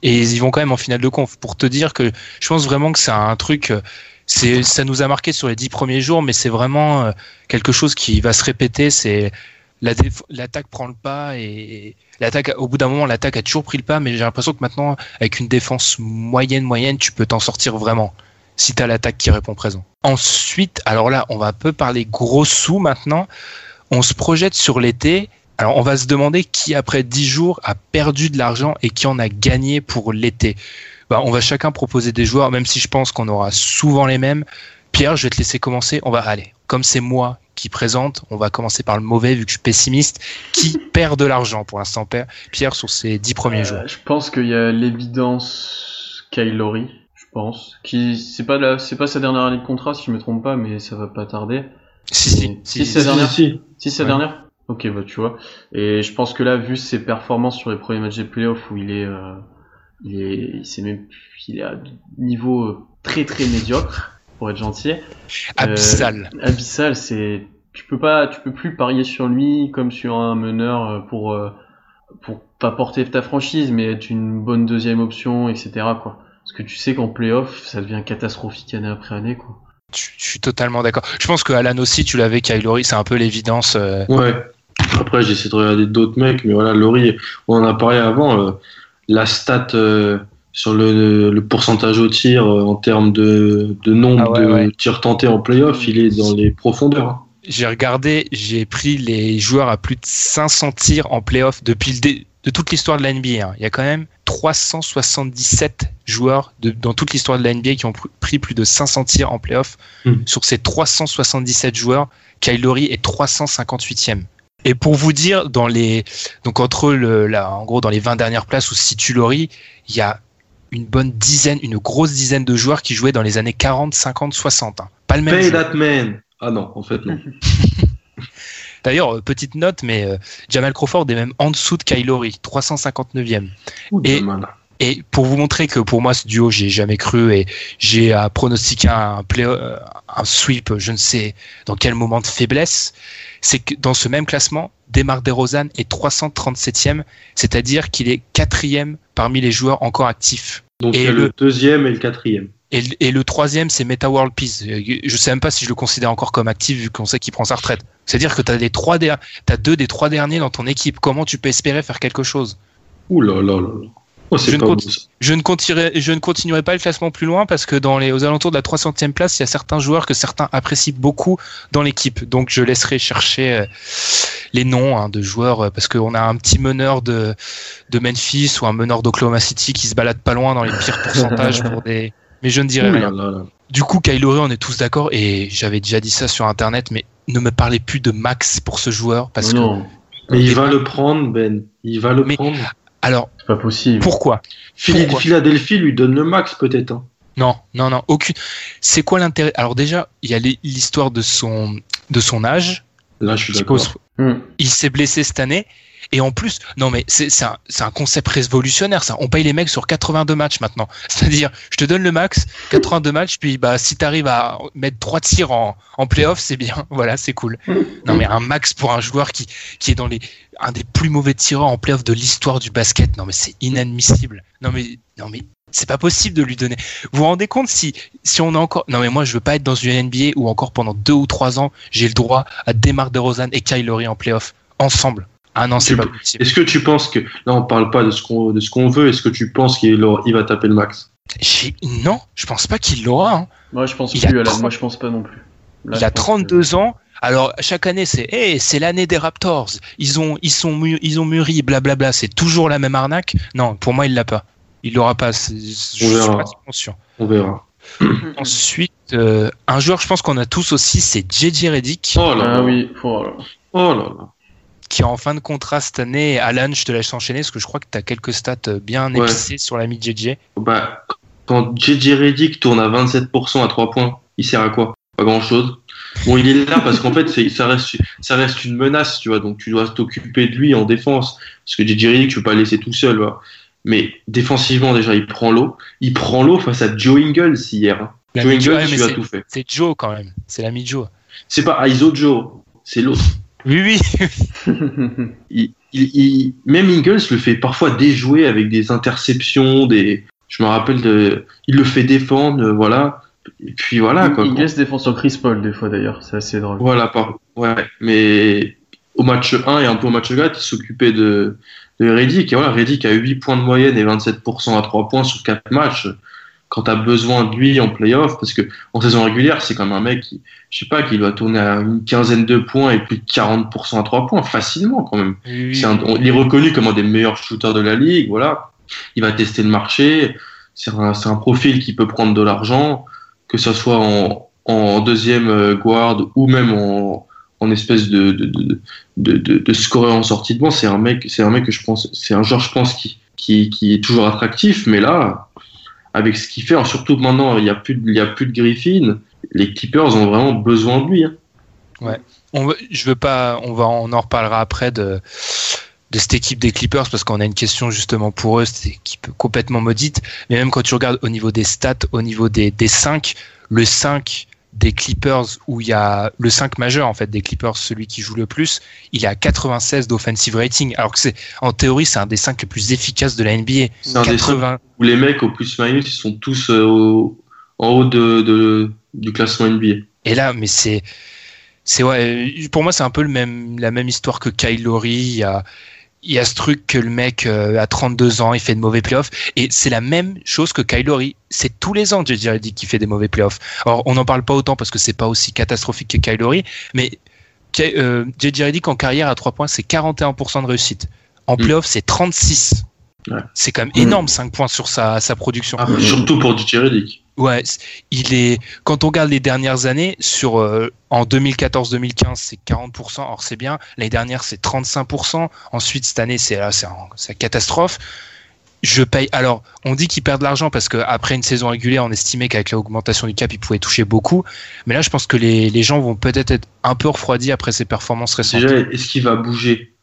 et ils vont quand même en finale de conf pour te dire que je pense vraiment que c'est un truc euh, c'est ça nous a marqué sur les dix premiers jours mais c'est vraiment euh, quelque chose qui va se répéter c'est l'attaque prend le pas et l'attaque au bout d'un moment l'attaque a toujours pris le pas mais j'ai l'impression que maintenant avec une défense moyenne moyenne tu peux t'en sortir vraiment si tu as l'attaque qui répond présent. Ensuite, alors là, on va un peu parler gros sous maintenant. On se projette sur l'été. Alors, on va se demander qui, après 10 jours, a perdu de l'argent et qui en a gagné pour l'été. Bah, on va chacun proposer des joueurs, même si je pense qu'on aura souvent les mêmes. Pierre, je vais te laisser commencer. On va aller. Comme c'est moi qui présente, on va commencer par le mauvais, vu que je suis pessimiste. Qui [LAUGHS] perd de l'argent pour l'instant, Pierre- sur ces 10 premiers jours? Euh, je pense qu'il y a l'évidence je pense. Qui, c'est pas la, c'est pas sa dernière année de contrat, si je me trompe pas, mais ça va pas tarder. Si, si, si, c'est la Si, dernière. si. Si, Ouais. dernière Ok, bah tu vois. Et je pense que là, vu ses performances sur les premiers matchs des playoffs où il est, euh, il est, il s'est même, il est à niveau euh, très très médiocre, pour être gentil. abyssal. Euh, abyssal, c'est, tu peux pas, tu peux plus parier sur lui comme sur un meneur euh, pour, pour pas porter ta franchise, mais être une bonne deuxième option, etc. quoi. Parce que tu sais qu'en playoff, ça devient catastrophique année après année, quoi. Je je suis totalement d'accord. Je pense que Alan aussi, tu l'avais, Kylori, c'est un peu l'évidence. euh, Ouais. Après, j'essaie de regarder d'autres mecs, mais voilà, Laurie, on en a parlé avant. euh, la stat euh, sur le, le pourcentage au tir euh, en termes de, de nombre Ah ouais, de ouais. tirs tentés en playoff, il est dans les profondeurs. J'ai regardé, j'ai pris les joueurs à plus de 500 tirs en playoff depuis le dé- de toute l'histoire de la NBA. hein. Il y a quand même 377 joueurs de- dans toute l'histoire de la NBA qui ont pr- pris plus de 500 tirs en playoff. Hmm. Sur ces 377 joueurs, Kylori est 358e. Et pour vous dire, dans les donc entre le là, en gros dans les 20 dernières places où se situe Laurie, il y a une bonne dizaine, une grosse dizaine de joueurs qui jouaient dans les années 40, 50, 60. hein. Pas le même Pay jeu. that man. Ah non, en fait non. [LAUGHS] D'ailleurs, euh, petite note, mais euh, Jamal Crawford est même en dessous de Kylori, 359e. Ouh, Et-. Et pour vous montrer que pour moi ce duo, j'ai jamais cru et j'ai à pronostiquer un play, euh, un sweep, je ne sais dans quel moment de faiblesse, c'est que dans ce même classement, Demar DeRozan est 337e, c'est-à-dire qu'il est quatrième parmi les joueurs encore actifs. Donc et le- le deuxième et le quatrième. Et, le- et le troisième, c'est Meta World Peace. Euh, Je sais même pas si je le considère encore comme actif vu qu'on sait qu'il prend sa retraite. C'est-à-dire que tu as les trois der- deux des trois derniers dans ton équipe. Comment tu peux espérer faire quelque chose? Ouh là là là. Oh, ne ne, continuerai, je ne continuerai pas le classement plus loin parce que dans les, aux alentours de la 300e place, il y a certains joueurs que certains apprécient beaucoup dans l'équipe. Donc je laisserai chercher euh, les noms hein, de joueurs euh, parce qu'on a un petit meneur de, de Memphis ou un meneur d'Oklahoma City qui se balade pas loin dans les pires pourcentages pour [LAUGHS] des. Mais je ne dirai Ouh rien. là là. Du coup, Kyle Lowry, on est tous d'accord et j'avais déjà dit ça sur internet, mais ne me parlez plus de max pour ce joueur parce que. non, Mais il va le prendre, Ben. Il va le Mais- prendre. Alors c'est pas possible. pourquoi? Phil- pourquoi? Philadelphie lui donne le max, peut-être. hein. Non, non, non, aucune. C'est quoi l'intérêt? Alors déjà, il y a l'hi- l'histoire de son de son âge. Là, je suis d'accord. pose- Hmm. Il s'est blessé cette année. Et en plus, non mais c'est un, un concept révolutionnaire ça. On paye les mecs sur 82 matchs maintenant. [LAUGHS] C'est-à-dire, je te donne le max, 82 matchs, puis bah si t'arrives à mettre trois tirs en, en playoff, c'est bien. [LAUGHS] Voilà, c'est cool. Non mais un max pour un joueur qui, qui est dans les un des plus mauvais tireurs en playoff de l'histoire du basket. Non mais c'est inadmissible. Non mais non mais c'est pas possible de lui donner. Vous vous rendez compte si si on a encore non mais moi je veux pas être dans une NBA où encore pendant deux ou trois ans j'ai le droit à Demar Derozan et Kyle en playoff ensemble. Ah non c'est pas possible. Est-ce que tu penses que. Là, on parle pas de ce qu'on de ce qu'on veut. Est-ce que tu penses qu'il il va taper le max? Non, je pense pas qu'il l'aura. hein. Moi, je pense Il plus. à la- 30 Moi, je pense pas non plus. Là, il a pense 32 ans. Alors chaque année c'est hey, c'est l'année des Raptors. Ils ont ils sont mu- ils ont mûri blablabla. C'est toujours la même arnaque. Non, pour moi il l'a pas. Il l'aura pas. Je suis verra. pratiquement sûr. On verra. [CLEARS THROAT] Ensuite, euh, un joueur, je pense qu'on a tous aussi, c'est JJ Redick, Oh là Ah là. oui. Oh là là. Oh là là. Qui est en fin de contrat cette année. Alan, je te laisse enchaîner parce que je crois que tu as quelques stats euh, bien Ouais. épicées sur l'ami JJ. Bah, quand JJ Redick tourne à 27% à 3 points, il sert à quoi? Pas grand chose. Bon, il est là parce qu'en fait, ça reste, ça reste une menace, tu vois. Donc, tu dois t'occuper de lui en défense. Parce que JJ Redick, tu peux pas le laisser tout seul, voilà. Mais défensivement, déjà, il prend l'eau. Il prend l'eau face à Joe Ingles hier. hein. Joe Ingles, ouais, tu as c'est- tout fait. C'est Joe quand même. C'est l'ami Joe. C'est pas Aizo Joe, c'est l'autre. Oui, oui. [LAUGHS] il, il- il- même Ingles le fait parfois déjouer avec des interceptions, des. Je me rappelle de. Il le fait défendre, euh, voilà. Et puis voilà quoi. Ingles défend sur Chris Paul des fois d'ailleurs. C'est assez drôle. Voilà, par... ouais. Mais au match 1 et un peu au match 4, il s'occupait de, de Reddick. Et voilà, Reddick a 8 points de moyenne et 27% à 3 points sur 4 matchs. Quand tu as besoin de lui en playoff, parce que en saison régulière, c'est comme un mec qui, je sais pas, qui doit tourner à une quinzaine de points et plus de 40% à 3 points, facilement quand même. Oui, un- on- il est reconnu comme un des meilleurs shooters de la ligue, voilà. Il va tester le marché. C'est un, c'est un profil qui peut prendre de l'argent, que ce soit en, en deuxième euh, guard ou même en, en espèce de, de, de, de, de, de scoreur en sortie de banc. C'est un mec, c'est un mec que je pense, c'est un joueur, je pense, qui, qui, qui est toujours attractif, mais là, avec ce qu'il fait, surtout que maintenant, il y a plus de, a plus de Griffin, les Clippers ont vraiment besoin de lui. hein. on veut- je veux pas, on va, on en reparlera après de de cette équipe des Clippers parce qu'on a une question justement pour eux, cette équipe complètement maudite. Mais même quand tu regardes au niveau des stats, au niveau des des 5, le 5 des Clippers où il y a le 5 majeur en fait des Clippers, celui qui joue le plus, il est à 96 d'offensive rating alors que c'est en théorie c'est un des 5 les plus efficaces de la NBA. C'est un des 80 où les mecs au plus minus, ils sont tous euh, au- en haut de, de- du classement NBA. Et là, mais c'est, c'est ouais, pour moi, c'est un peu le même, la même histoire que Kyle Lowry. Il y a, il y a ce truc que le mec euh, a 32 ans, il fait de mauvais playoffs. Et c'est la même chose que Kyle Lowry. C'est tous les ans, JJ Redick qui fait des mauvais playoffs. Alors, on n'en parle pas autant parce que c'est pas aussi catastrophique que Kyle Lowry. Mais euh, JJ Redick en carrière à 3 points, c'est 41% de réussite. En Mm. playoff, c'est 36. Ouais. C'est quand même énorme, 5 points sur sa, sa production. Ah, surtout pour DJ Redick. Ouais, il est. Quand on regarde les dernières années, sur euh, en 2014-2015, c'est 40%. Or c'est bien. L'année dernière, c'est 35%. Ensuite, cette année, c'est là, c'est une catastrophe. Je paye. Alors, on dit qu'il perd de l'argent parce qu'après une saison régulière, on estimait qu'avec l'augmentation du cap, il pouvait toucher beaucoup. Mais là, je pense que les, les gens vont peut-être être un peu refroidis après ses performances récentes. Déjà, est-ce qu'il va bouger?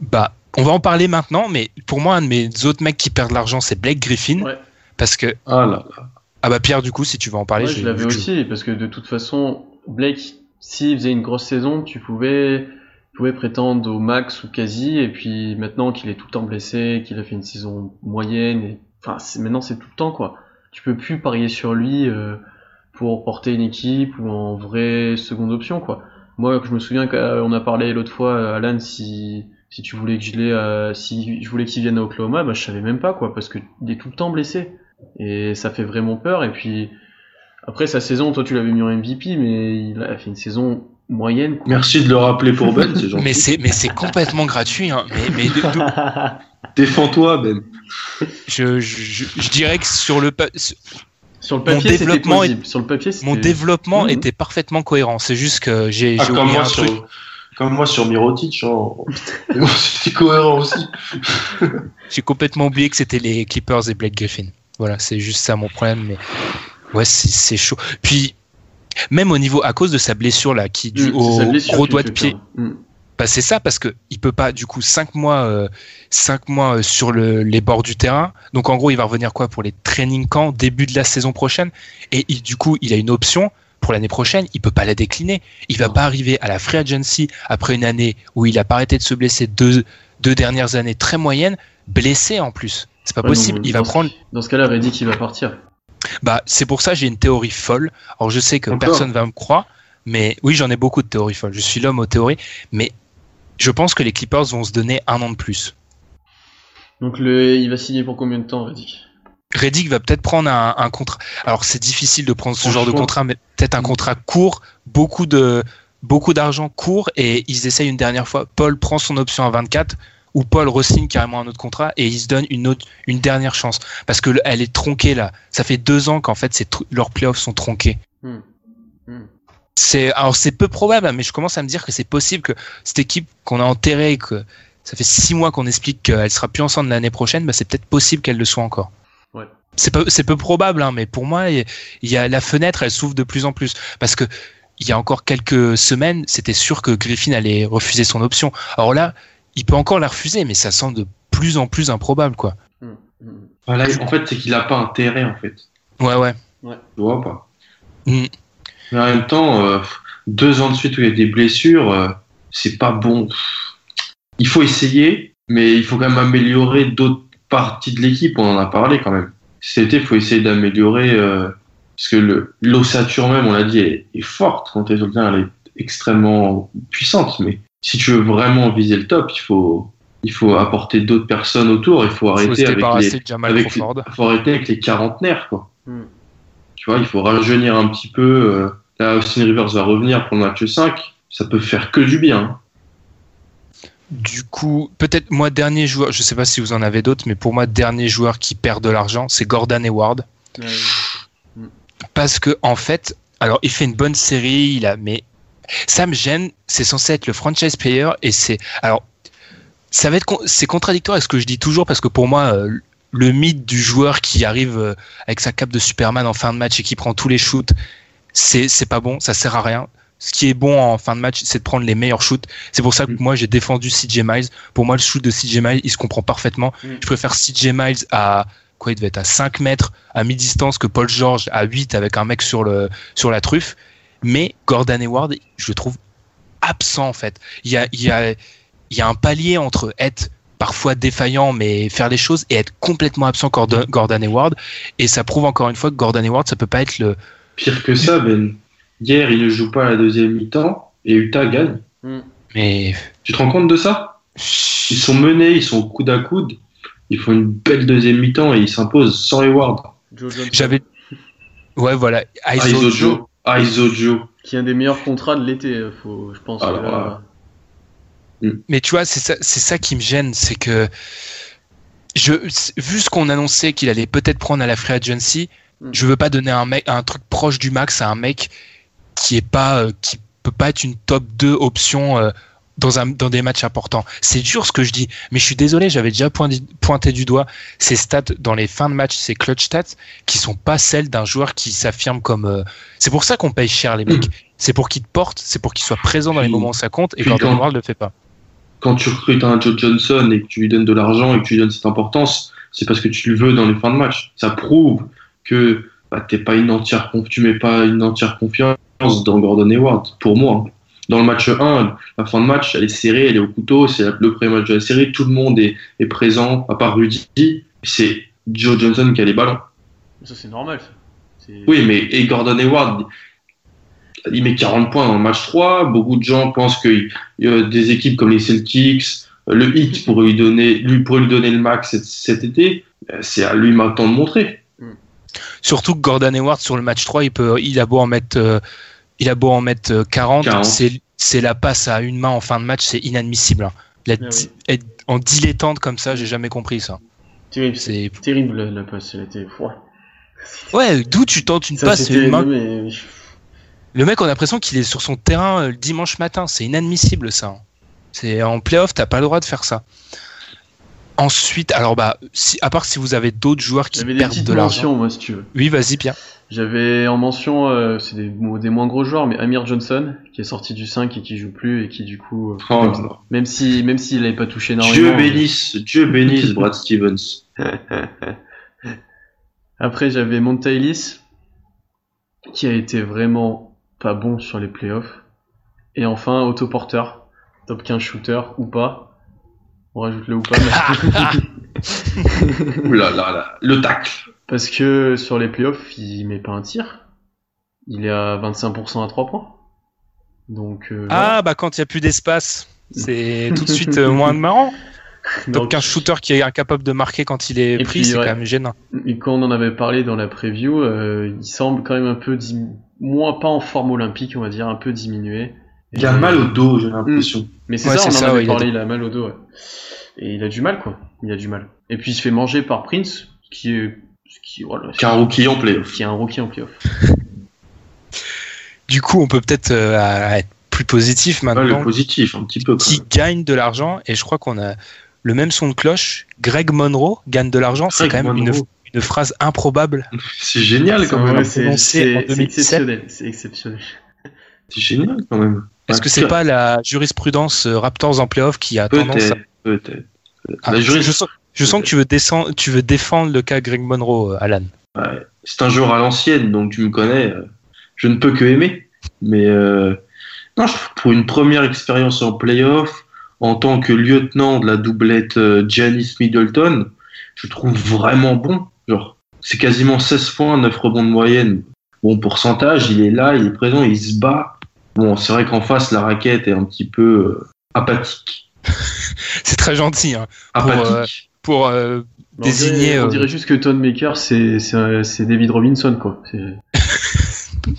Bah, on va en parler maintenant. Mais pour moi, un de mes autres mecs qui perd de l'argent, c'est Blake Griffin. Ouais. Parce que Ah là là. Ah bah Pierre, du coup, si tu veux en parler, Ouais, je l'avais aussi, parce que de toute façon, Blake, s'il faisait une grosse saison, tu pouvais, tu pouvais prétendre au max ou quasi, et puis maintenant qu'il est tout le temps blessé, qu'il a fait une saison moyenne, et, enfin, maintenant c'est tout le temps, quoi. tu peux plus parier sur lui euh, pour porter une équipe ou en vraie seconde option quoi. Moi, je me souviens qu'on a parlé l'autre fois, Alan, si si tu voulais que je euh, si je voulais qu'il vienne à Oklahoma, bah je savais même pas quoi, parce que il est tout le temps blessé et ça fait vraiment peur. Et puis après sa saison, toi tu l'avais mis en MVP, mais il a fait une saison moyenne. Quoi. Merci de le rappeler pour Ben, c'est [LAUGHS] gentil. Mais c'est mais c'est complètement gratuit. Hein. Mais, mais de- de- [LAUGHS] Défends-toi, Ben. je, je, je dirais que sur le pa- Sur le papier, c'était développement plausible. Sur le papier, mon développement Mhm. était parfaitement cohérent. C'est juste que j'ai Ah, j'ai comme, oublié truc. sur, comme moi sur Mirotic, hein. [LAUGHS] C'était cohérent aussi. J'ai complètement oublié que c'était les Clippers et Blake Griffin. Voilà, c'est juste ça mon problème. Mais ouais, c'est chaud. Puis même au niveau à cause de sa blessure là, qui due Mm, au gros doigt de pied. Mm. Bah, c'est ça parce que il peut pas du coup cinq mois euh, cinq mois euh, sur le, les bords du terrain. Donc en gros, il va revenir quoi pour les training camps début de la saison prochaine et il- du coup, il a une option pour l'année prochaine, il peut pas la décliner. Il va pas arriver à la free agency après une année où il a pas arrêté de se blesser deux deux dernières années très moyennes, blessé en plus. C'est pas Ouais, possible, il va dans ce- prendre Dans ce cas-là, Reddick, il va partir. bah, c'est pour ça que j'ai une théorie folle. Alors, je sais que Encore personne va me croire, mais oui, j'en ai beaucoup de théories folles. Je suis l'homme aux théories, mais je pense que les Clippers vont se donner un an de plus. Donc le, il va signer pour combien de temps, Reddick? Reddick va peut-être prendre un, un contrat. Alors, c'est difficile de prendre ce genre de contrat, mais peut-être un contrat court, beaucoup de beaucoup d'argent court, et ils essayent une dernière fois. Paul prend son option à 24, ou Paul re-signe carrément un autre contrat, et ils se donnent une autre, une dernière chance. Parce que le- elle est tronquée là. Ça fait deux ans qu'en fait, leurs playoffs sont tronqués. Hmm. Hmm. C'est alors c'est peu probable, mais je commence à me dire que c'est possible que cette équipe qu'on a enterrée, que ça fait six mois qu'on explique qu'elle sera plus ensemble l'année prochaine, bah c'est peut-être possible qu'elle le soit encore. Ouais. C'est peu, peu probable, hein, mais pour moi, il y a la fenêtre, elle s'ouvre de plus en plus parce que il y a encore quelques semaines, c'était sûr que Griffin allait refuser son option. Alors là, il peut encore la refuser, mais ça semble de plus en plus improbable, quoi. Hmm. Hmm. Voilà, en fait, c'est qu'il a pas intérêt, en fait. Ouais, ouais. Tu vois pas. Mm. Mais en même temps, euh, deux ans de suite où il y a des blessures, euh, c'est pas bon. Il faut essayer, mais il faut quand même améliorer d'autres parties de l'équipe. On en a parlé quand même. Cet été, il faut essayer d'améliorer, euh, parce que le- l'ossature même, on l'a dit, est, est forte. Quand elle est extrêmement puissante. Mais si tu veux vraiment viser le top, il faut, il faut apporter d'autres personnes autour. Il faut arrêter avec les, avec les- faut arrêter avec les quarantenaires, quoi. Hmm. Tu vois, il faut rajeunir un petit peu. euh, Là, Austin Rivers va revenir pour le match 5. Ça peut faire que du bien. Du coup, peut-être moi, dernier joueur, je sais pas si vous en avez d'autres, mais pour moi, dernier joueur qui perd de l'argent, c'est Gordon Hayward. Ouais. Parce que, en fait, alors, il fait une bonne série, il a, mais ça me gêne, c'est censé être le franchise player, et c'est, alors, ça va être, con- c'est contradictoire avec ce que je dis toujours, parce que pour moi, euh, le mythe du joueur qui arrive euh, avec sa cape de Superman en fin de match et qui prend tous les shoots, c'est, c'est pas bon, ça sert à rien. Ce qui est bon en fin de match, c'est de prendre les meilleurs shoots. C'est pour ça que Mm. moi, j'ai défendu CJ Miles. Pour moi, le shoot de CJ Miles, il se comprend parfaitement. Mm. Je préfère CJ Miles à, quoi, il devait être à 5 mètres à mi-distance que Paul George à 8 avec un mec sur le, sur la truffe. Mais Gordon Hayward, je le trouve absent, en fait. Il y a, il y a, il y a un palier entre être parfois défaillant mais faire les choses et être complètement absent Gordon, Gordon Hayward et ça prouve encore une fois que Gordon Hayward ça peut pas être le Pire que ça, Ben. Hier, il ne joue pas à la deuxième mi-temps et Utah gagne. Hmm. mais Tu te rends compte de ça? Ils sont menés, ils sont coude à coude. Ils font une belle deuxième mi-temps et ils s'imposent sans Hayward. J'avais ouais voilà ISO Joe. Joe. Aizo Joe. qui est un des meilleurs contrats de l'été, euh, faut, je pense. Alors, que là- Mais tu vois, c'est ça, c'est ça qui me gêne, c'est que je, vu ce qu'on annonçait qu'il allait peut-être prendre à la free agency, Mm. je veux pas donner un mec, un truc proche du max à un mec qui est pas, euh, qui peut pas être une top 2 option euh, dans un, dans des matchs importants. C'est dur ce que je dis, mais je suis désolé, j'avais déjà pointé, pointé du doigt ces stats dans les fins de match, ces clutch stats qui sont pas celles d'un joueur qui s'affirme comme. euh, C'est pour ça qu'on paye cher les mecs. C'est pour qu'ils te portent, c'est pour qu'ils soient présents dans les moments où ça compte, et Gordon quand- Hayward le fait pas. Quand tu recrutes un Joe Johnson et que tu lui donnes de l'argent et que tu lui donnes cette importance, c'est parce que tu le veux dans les fins de match. Ça prouve que bah, t'es pas une entière tu mets pas une entière confiance dans Gordon Hayward, pour moi. Dans le match 1, la fin de match, elle est serrée, elle est au couteau, c'est le premier match de la série, tout le monde est, est présent, à part Rudy, c'est Joe Johnson qui a les ballons. Ça, c'est normal. ça. Oui, mais et Gordon Hayward, il met 40 points dans le match 3. Beaucoup de gens pensent que euh, des équipes comme les Celtics, le Heat [LAUGHS] pourrait lui donner, lui pourrait lui donner le max cet, cet été. C'est à lui maintenant de montrer. Surtout que Gordon Hayward sur le match 3, il peut, il a beau en mettre, euh, il a beau en mettre euh, 40, 40. c'est, la passe à une main en fin de match, c'est inadmissible. hein. Ah oui. être en dilettante comme ça, j'ai jamais compris ça. Terrible, C'est, terrible la, passe, elle était froide. ouais, d'où tu tentes une Ça, passe une main? mais- Le mec, on a l'impression qu'il est sur son terrain euh, le dimanche matin. C'est inadmissible, ça. hein. C'est en playoff, t'as pas le droit de faire ça. Ensuite, alors bah, si, à part si vous avez d'autres joueurs qui J'avais des perdent petites de l'argent. mentions, moi, si tu veux. Oui, vas-y, Pierre. J'avais en mention, euh, c'est des, mo- des moins gros joueurs, mais Amir Johnson, qui est sorti du 5 et qui joue plus, et qui du coup, euh, Oh même, même si même s'il n'avait pas touché énormément. Dieu bénisse, Dieu bénisse Brad Stevens. [LAUGHS] Après, j'avais Monta Ellis, qui a été vraiment pas bon sur les playoffs. Et enfin, Otto Porter, top 15 shooter ou pas. On rajoute le ou pas. mais- [LAUGHS] Ouh là là là, le tacle. Parce que sur les playoffs, il met pas un tir. Il est à 25% à 3 points. Donc, euh, Ah, bah quand il y a plus d'espace, c'est [LAUGHS] tout de suite euh, moins marrant. voilà. Top Donc, 15 shooter qui est incapable de marquer quand il est Et pris, c'est ouais. quand même gênant. Et quand on en avait parlé dans la preview, euh, il semble quand même un peu moins pas en forme olympique, on va dire, un peu diminué. Il a mal au dos, j'ai l'impression. Mais c'est Ouais, ça, on en ça, avait ouais, il a parlé, il a mal au dos. ouais. Et il a du mal, quoi. Il a du mal. Et puis il se fait manger par Prince, qui est, qui, voilà, Qu'un rookie en playoff. qui est un rookie en playoff. Du coup, on peut peut-être euh, être plus positif maintenant. le positif, un petit peu. qui gagne de l'argent, et je crois qu'on a le même son de cloche. Greg Monroe gagne de l'argent, c'est quand même une, Monroe. une phrase improbable. [LAUGHS] C'est génial quand même. c'est prononcé en c'est- c'est 2017. exceptionnel. C'est exceptionnel. C'est génial quand même. Est-ce que c'est pas la jurisprudence euh, Raptors en playoff qui a tendance à... Peut-être. Ah, je, juris- je sens, je sens que tu veux, descendre, tu veux défendre le cas Greg Monroe, euh, Alan. Ouais. C'est un joueur à l'ancienne, donc tu me connais. euh, Je ne peux que aimer. Mais euh, non, pour une première expérience en playoff, en tant que lieutenant de la doublette Giannis Middleton, je trouve vraiment bon. Genre, c'est quasiment 16 points, 9 rebonds de moyenne. Bon pourcentage, il est là, il est présent, il se bat. Bon, c'est vrai qu'en face, la raquette est un petit peu euh, apathique. [LAUGHS] C'est très gentil hein, Pour, Apathique. pour euh, On désigner... dirait, on euh, dirait juste que Ton Maker, c'est c'est un- c'est David Robinson, quoi. C'est- [LAUGHS]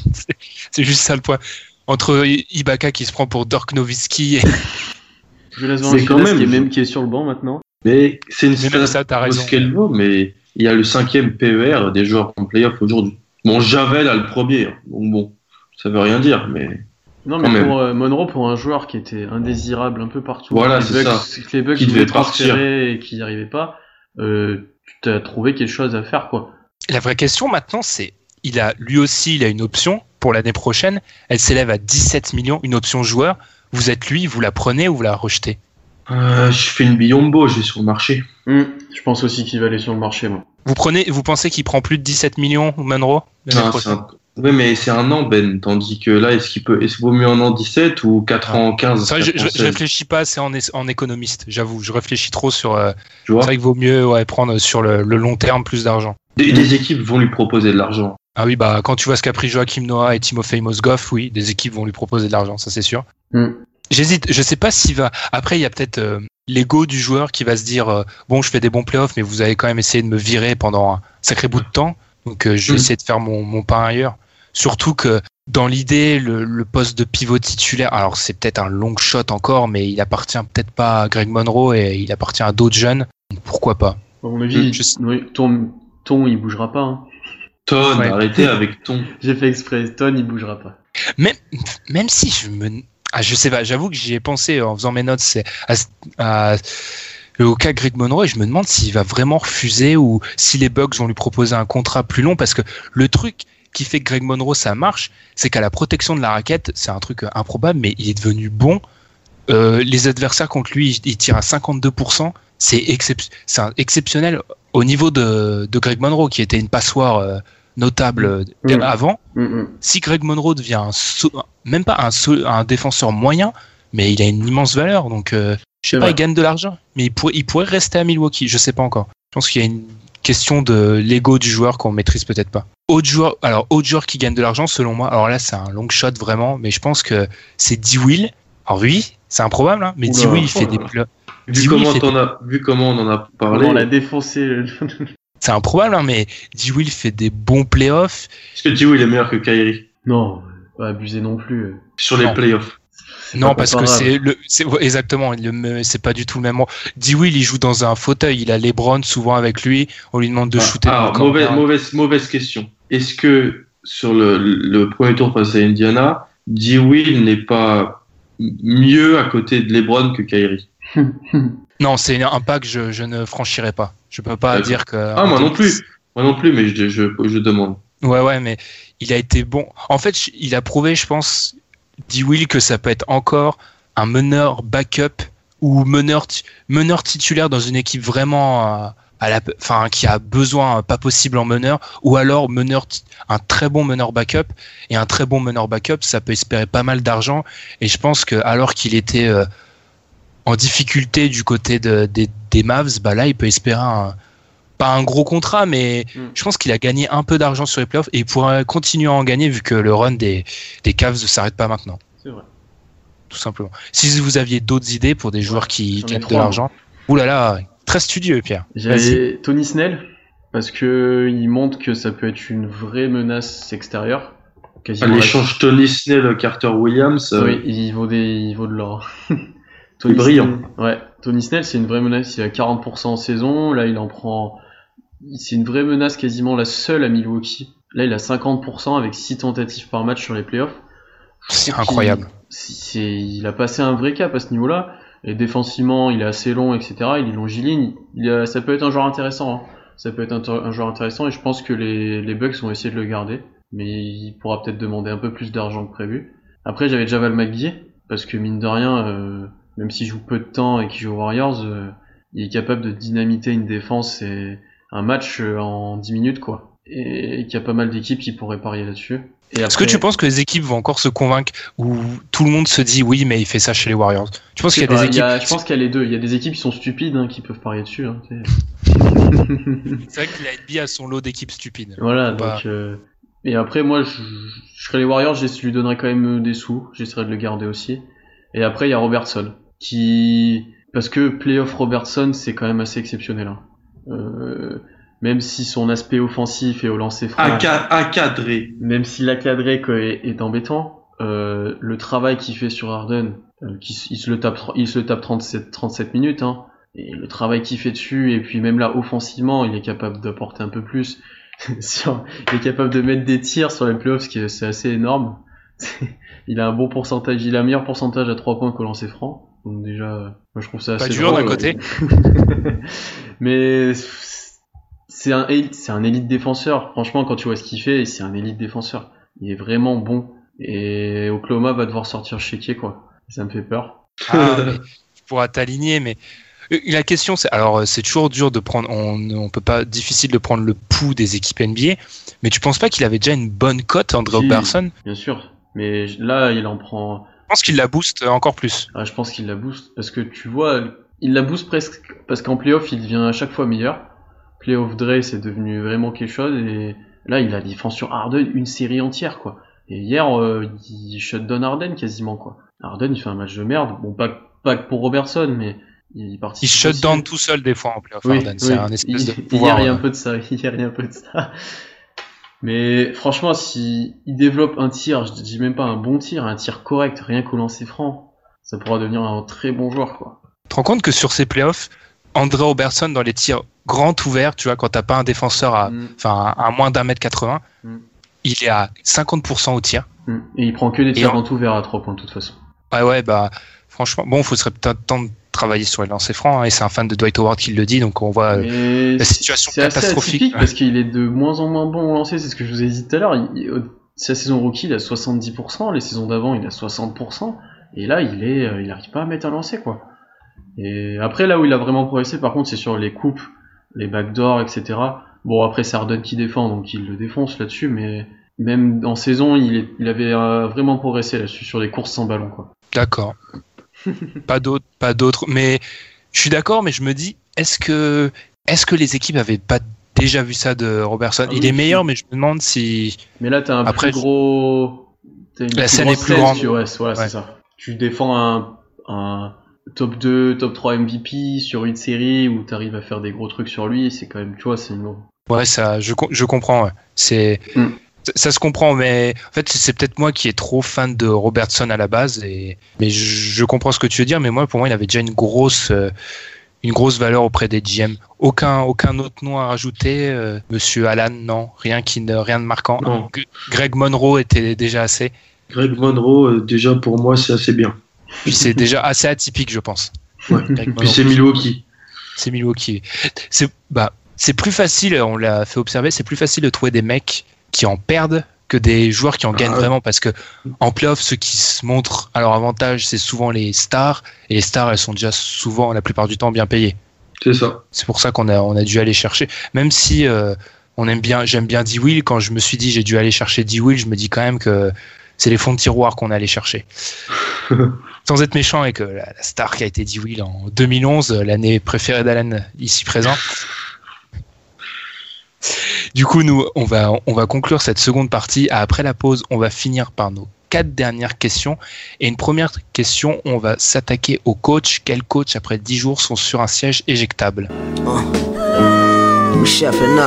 c'est juste ça le point. Entre Ibaka qui se prend pour Dirk Nowitzki et [LAUGHS] Je laisse C'est quand Valanciunas qui est même- même qui est sur le banc maintenant. Mais c'est une Mais même ça, t'as raison. qu'elle vaut, mais il y a le cinquième PER des joueurs en playoff aujourd'hui. Bon, Javel a le premier, hein. donc bon, ça veut rien dire, mais Non, mais pour euh, Monroe, pour un joueur qui était indésirable un peu partout, Voilà, les c'est Bucks, ça. que les Bucks Qui voulaient devait partir. transférer et qui n'y arrivaient pas, euh, tu t'as trouvé quelque chose à faire, quoi. La vraie question maintenant, c'est, il a lui aussi, il a une option pour l'année prochaine. Elle s'élève à 17 millions, une option joueur. Vous êtes lui, vous la prenez ou vous la rejetez? Euh, je fais une biombo, je vais sur le marché. Hmm, Je pense aussi qu'il va aller sur le marché, moi. Vous prenez, vous pensez qu'il prend plus de 17 millions, Monroe l'année Non, prochaine? c'est un- Oui, mais c'est un an, Ben, tandis que là, est-ce qu'il peut, est-ce qu'il vaut mieux un an 17 ou 4 ans 15 C'est vrai, je, 4 ans je- je 16, réfléchis pas assez en, économiste, j'avoue. Je réfléchis trop sur. euh, tu vois? c'est vrai qu'il vaut mieux ouais, prendre sur le, le long terme plus d'argent. des, des équipes vont lui proposer de l'argent. Ah oui, bah quand tu vois ce qu'a pris Joachim Noah et Timofey Mozgov, oui, des équipes vont lui proposer de l'argent, ça c'est sûr. Hmm. J'hésite, je sais pas s'il va. Après, il y a peut-être euh, l'ego du joueur qui va se dire euh, bon, je fais des bons playoffs, mais vous avez quand même essayé de me virer pendant un sacré bout de temps, donc euh, je vais Mm. essayer de faire mon, mon pain ailleurs. Surtout que dans l'idée, le, le poste de pivot titulaire, alors c'est peut-être un long shot encore, mais il appartient peut-être pas à Greg Monroe et il appartient à d'autres jeunes. Donc, pourquoi pas? À mon avis, Je sais- oui, ton, ton, il bougera pas. hein. Ton, Ouais. arrêtez [LAUGHS] avec ton. J'ai fait exprès, Ton, il bougera pas. Même, même si je me. Ah, je sais pas, j'avoue que j'y ai pensé en faisant mes notes c'est à, à- au cas Greg Monroe et je me demande s'il va vraiment refuser ou si les Bucks vont lui proposer un contrat plus long parce que le truc qui fait que Greg Monroe ça marche, c'est qu'à la protection de la raquette, c'est un truc euh, improbable, mais il est devenu bon. Euh, les adversaires contre lui, il- tire à 52%. C'est excep- exceptionnel au niveau de, de Greg Monroe qui était une passoire euh, notable Mm. avant Hmm, hmm. si Greg Monroe devient un même pas un, défenseur moyen, mais il a une immense valeur. Donc, euh, je sais pas, il gagne de l'argent, mais il pourrait, il pourrait rester à Milwaukee. Je sais pas encore. Je pense qu'il y a une question de l'ego du joueur qu'on maîtrise peut-être pas. Autre joueur, alors autre joueur qui gagne de l'argent selon moi. Alors là, c'est un long shot vraiment, mais je pense que c'est D-Will. Alors oui, c'est improbable, hein, mais D-Will il fait des pla- Vu D-Will, comment, on a, vu comment on en a parlé, On l'a défoncé. [LAUGHS] C'est improbable, hein, mais D-Will fait des bons playoffs. est-ce que il est meilleur que Kyrie? Non, pas abuser non plus. sur les Non. playoffs Non, parce que c'est le, c'est exactement, c'est pas du tout le même. D-Will, il joue dans un fauteuil. Il a LeBron souvent avec lui. On lui demande de Ah, shooter. alors, mauvaise, corner. mauvaise, mauvaise question. Est-ce que sur le, le premier tour face à Indiana, D-Will n'est pas mieux à côté de LeBron que Kyrie? [LAUGHS] Non, c'est un pas que je, je ne franchirai pas. Je peux pas dire que. Ah, moi non plus. Moi non plus, mais je, je, je demande. Ouais, ouais, mais il a été bon. En fait, il a prouvé, je pense, dit Will que ça peut être encore un meneur backup ou meneur, ti- meneur titulaire dans une équipe vraiment euh, à la, enfin, qui a besoin euh, pas possible en meneur, ou alors meneur, un très bon meneur backup et un très bon meneur backup, ça peut espérer pas mal d'argent. Et je pense que alors qu'il était euh, en difficulté du côté de- des, des Mavs, bah là, il peut espérer un, pas un gros contrat, mais Mm. je pense qu'il a gagné un peu d'argent sur les playoffs et il pourra continuer à en gagner vu que le run des, des Cavs ne s'arrête pas maintenant, C'est vrai. tout simplement. Si vous aviez d'autres idées pour des joueurs qui gagnent de l'argent, oulala, là là, très studieux, Pierre. J'avais Tony Snell, parce que il montre que ça peut être une vraie menace extérieure. L'échange Tony Snell, Carter Williams, euh, Oui, il vaut, des, il vaut de l'or. [LAUGHS] Il est brillant. Snell, ouais, Tony Snell, c'est une vraie menace. Il a 40% en saison. Là, il en prend. C'est une vraie menace, quasiment la seule à Milwaukee. Là, il a 50% avec 6 tentatives par match sur les playoffs. C'est incroyable. c'est- il a passé un vrai cap à ce niveau-là. Et défensivement, il est assez long, etc. Il est longiligne. Il a- ça peut être un joueur intéressant. hein. Ça peut être un, un joueur intéressant. Et je pense que les, les Bucks vont essayer de le garder. Mais il pourra peut-être demander un peu plus d'argent que prévu. Après, j'avais Javal McGee. Parce que mine de rien, euh, même s'il joue peu de temps et qu'il joue aux Warriors, euh, il est capable de dynamiter une défense et un match euh, en 10 minutes, quoi. Et qu'il y a pas mal d'équipes qui pourraient parier là-dessus. Est-ce que tu penses que les équipes vont encore se convaitre ou tout le monde se dit oui, mais il fait ça chez les Warriors? Tu penses qu'il y a des équipes il y a- je pense qu'il y a les deux. Il y a des équipes qui sont stupides hein, qui peuvent parier dessus. Hein. [LAUGHS] C'est vrai que la NBA a son lot d'équipes stupides. voilà. Bah. Donc, euh, Et après, moi, je, je serais les Warriors, je lui donnerais quand même des sous. J'essaierais de le garder aussi. Et après, il y a Robertson, qui parce que playoff Robertson, c'est quand même assez exceptionnel. hein. Euh, même si son aspect offensif et au lancer franc, encadré. même si l'acadré quoi, est, est embêtant, euh, le travail qu'il fait sur Harden, euh, il se le tape, tr- il se le tape 37, 37 minutes, hein, et le travail qu'il fait dessus, et puis même là, offensivement, il est capable d'apporter un peu plus. [LAUGHS] Sur- il est capable de mettre des tirs sur les playoffs, ce qui est, c'est assez énorme. [LAUGHS] il a un bon pourcentage, il a un meilleur pourcentage à 3 points qu'au lancer franc. Donc déjà, moi je trouve ça Pas assez dur d'un côté. [LAUGHS] Mais c'est un élite, c'est un élite défenseur. Franchement, quand tu vois ce qu'il fait, c'est un élite défenseur. Il est vraiment bon. Et Oklahoma va devoir sortir chéquier, quoi. Ça me fait peur. Ah, [LAUGHS] tu pourras t'aligner, mais Euh, la question c'est alors euh, c'est toujours dur de prendre on on peut pas difficile de prendre le pouls des équipes NBA, mais tu penses pas qu'il avait déjà une bonne cote André Si. Bien sûr. Mais là, il en prend. Je pense qu'il la booste encore plus. Ah, je pense qu'il la booste. Parce que tu vois, il la booste presque. Parce qu'en playoff, il devient à chaque fois meilleur. Playoff Dre, c'est devenu vraiment quelque chose. Et là, il a défendu sur Harden une série entière, quoi. Et hier, euh, il shut down Harden quasiment, quoi. Harden, il fait un match de merde. Bon, pas, pas que pour Robertson, mais il participe. Il shut aussi. down tout seul des fois en playoff. Oui, Harden. C'est un espèce de Il- pouvoir. Hier, il y a un euh, peu de ça. Hier, [LAUGHS] il y a un peu de ça. Mais franchement, si il développe un tir, je dis même pas un bon tir, un tir correct, rien qu'au lancer franc, ça pourra devenir un très bon joueur, quoi. Tu te rends compte que sur ces playoffs, André Robertson dans les tirs grands ouverts, tu vois, quand t'as pas un défenseur à, Mm, à moins d'un mètre 80, Mm. il est à 50% au tir. mm. Et il prend que des tirs en tout vert à 3 points, de toute façon. Ouais, ouais, bah, franchement, bon, il faudrait peut-être temps de travailler sur les lancers francs, hein, et c'est un fan de Dwight Howard qui le dit, donc on voit euh, la situation assez catastrophique. ouais. parce qu'il est de moins en moins bon au lancer, c'est ce que je vous ai dit tout à l'heure. Sa saison rookie, il a 70%, les saisons d'avant, il a 60%, et là, il est, euh, il arrive pas à mettre un lancer, quoi. Et après, là où il a vraiment progressé, par contre, c'est sur les coupes, les backdoors, etc. Bon, après, c'est Harden qui défend, donc il le défonce là-dessus, mais même en saison, il, est- il avait euh, vraiment progressé là-dessus, sur les courses sans ballon, quoi. D'accord. [LAUGHS] pas d'autres, pas d'autres. Mais je suis d'accord, mais je me dis, est-ce que, est-ce que les équipes avaient pas déjà vu ça de Robertson? Ah il oui, est meilleur, mais je me demande si. Mais là, t'as un Après, plus gros. une La plus scène est plus grande. sur- voilà, Ouais. c'est ça. Tu défends un, un top 2, top 3 MVP sur une série où t'arrives à faire des gros trucs sur lui, c'est quand même, tu vois, c'est une. Ouais, ça, je, je comprends. ouais. C'est, Mm. Ça, se comprend, mais en fait, c'est peut-être moi qui est trop fan de Robertson à la base, et mais je, comprends ce que tu veux dire. Mais moi, pour moi, il avait déjà une grosse, euh, une grosse valeur auprès des GM. Aucun, aucun autre nom à rajouter. euh, Monsieur Alan, non, rien qui ne, rien de marquant. Non. Greg Monroe était déjà assez. Greg Monroe, euh, déjà pour moi, c'est assez bien. Puis c'est déjà assez atypique, je pense. Ouais. Puis c'est. Milwaukee. C'est Milwaukee. C'est bah, c'est plus facile, on l'a fait observer, c'est plus facile de trouver des mecs qui en perdent que des joueurs qui en gagnent Ah. vraiment parce que en playoff, ceux qui se montrent à leur avantage, c'est souvent les stars et les stars, elles sont déjà souvent la plupart du temps bien payées. C'est ça. C'est pour ça qu'on a on a dû aller chercher, même si euh, on aime bien, j'aime bien D Will. Quand je me suis dit j'ai dû aller chercher D Will, je me dis quand même que c'est les fonds de tiroir qu'on a allé chercher. [LAUGHS] Sans être méchant avec euh, la, la star qui a été D Will en 2011, euh, l'année préférée d'Alan ici présent. Du coup, nous, on va, on va conclure cette seconde partie. Après la pause, on va finir par nos quatre dernières questions. Et une première question, on va s'attaquer aux coachs. Quels coachs, après 10 jours, sont sur un siège éjectable? We chefing.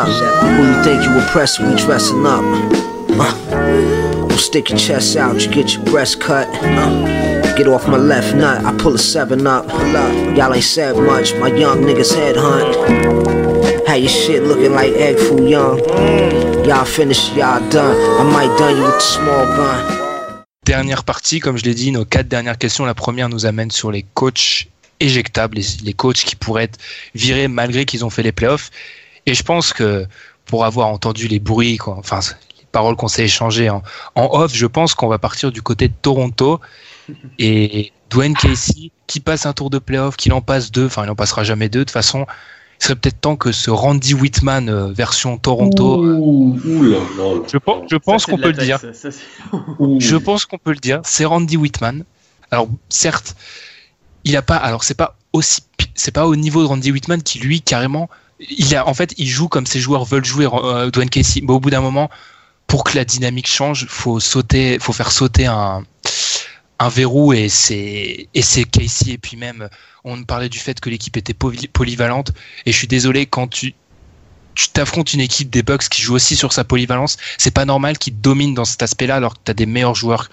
Who you think you impress? We dressing up. Uh, stick your chest out, you get your breast cut. Uh, get off my left nut, I pull a seven up. Y'all ain't said much, my young niggas headhunt. Dernière partie, comme je l'ai dit, nos quatre dernières questions. La première nous amène sur les coachs éjectables, les, coachs qui pourraient être virés malgré qu'ils ont fait les playoffs. Et je pense que pour avoir entendu les bruits, enfin les paroles qu'on s'est échangées en, off, je pense qu'on va partir du côté de Toronto et Dwayne Casey qui passe un tour de playoff, qu'il en passe deux, enfin il en passera jamais deux de toute façon. Il serait peut-être temps que ce Randy Whitman euh, version Toronto. euh, Ouh, ouh là là là. je, pense- je pense qu'on peut le dire. ça, ça. [LAUGHS] Je pense qu'on peut le dire. C'est Randy Whitman. Alors certes, il a pas. Alors c'est pas aussi. C'est pas au niveau de Randy Whitman qui lui carrément. Il a en fait il joue comme ses joueurs veulent jouer. euh, Dwayne Casey. Mais au bout d'un moment, pour que la dynamique change, faut sauter, faut faire sauter un un verrou et c'est et c'est Casey et puis même on parlait du fait que l'équipe était poly- polyvalente et je suis désolé quand tu tu t'affrontes une équipe des Bucks qui joue aussi sur sa polyvalence, c'est pas normal qu'ils dominent dans cet aspect-là alors que tu as des meilleurs joueurs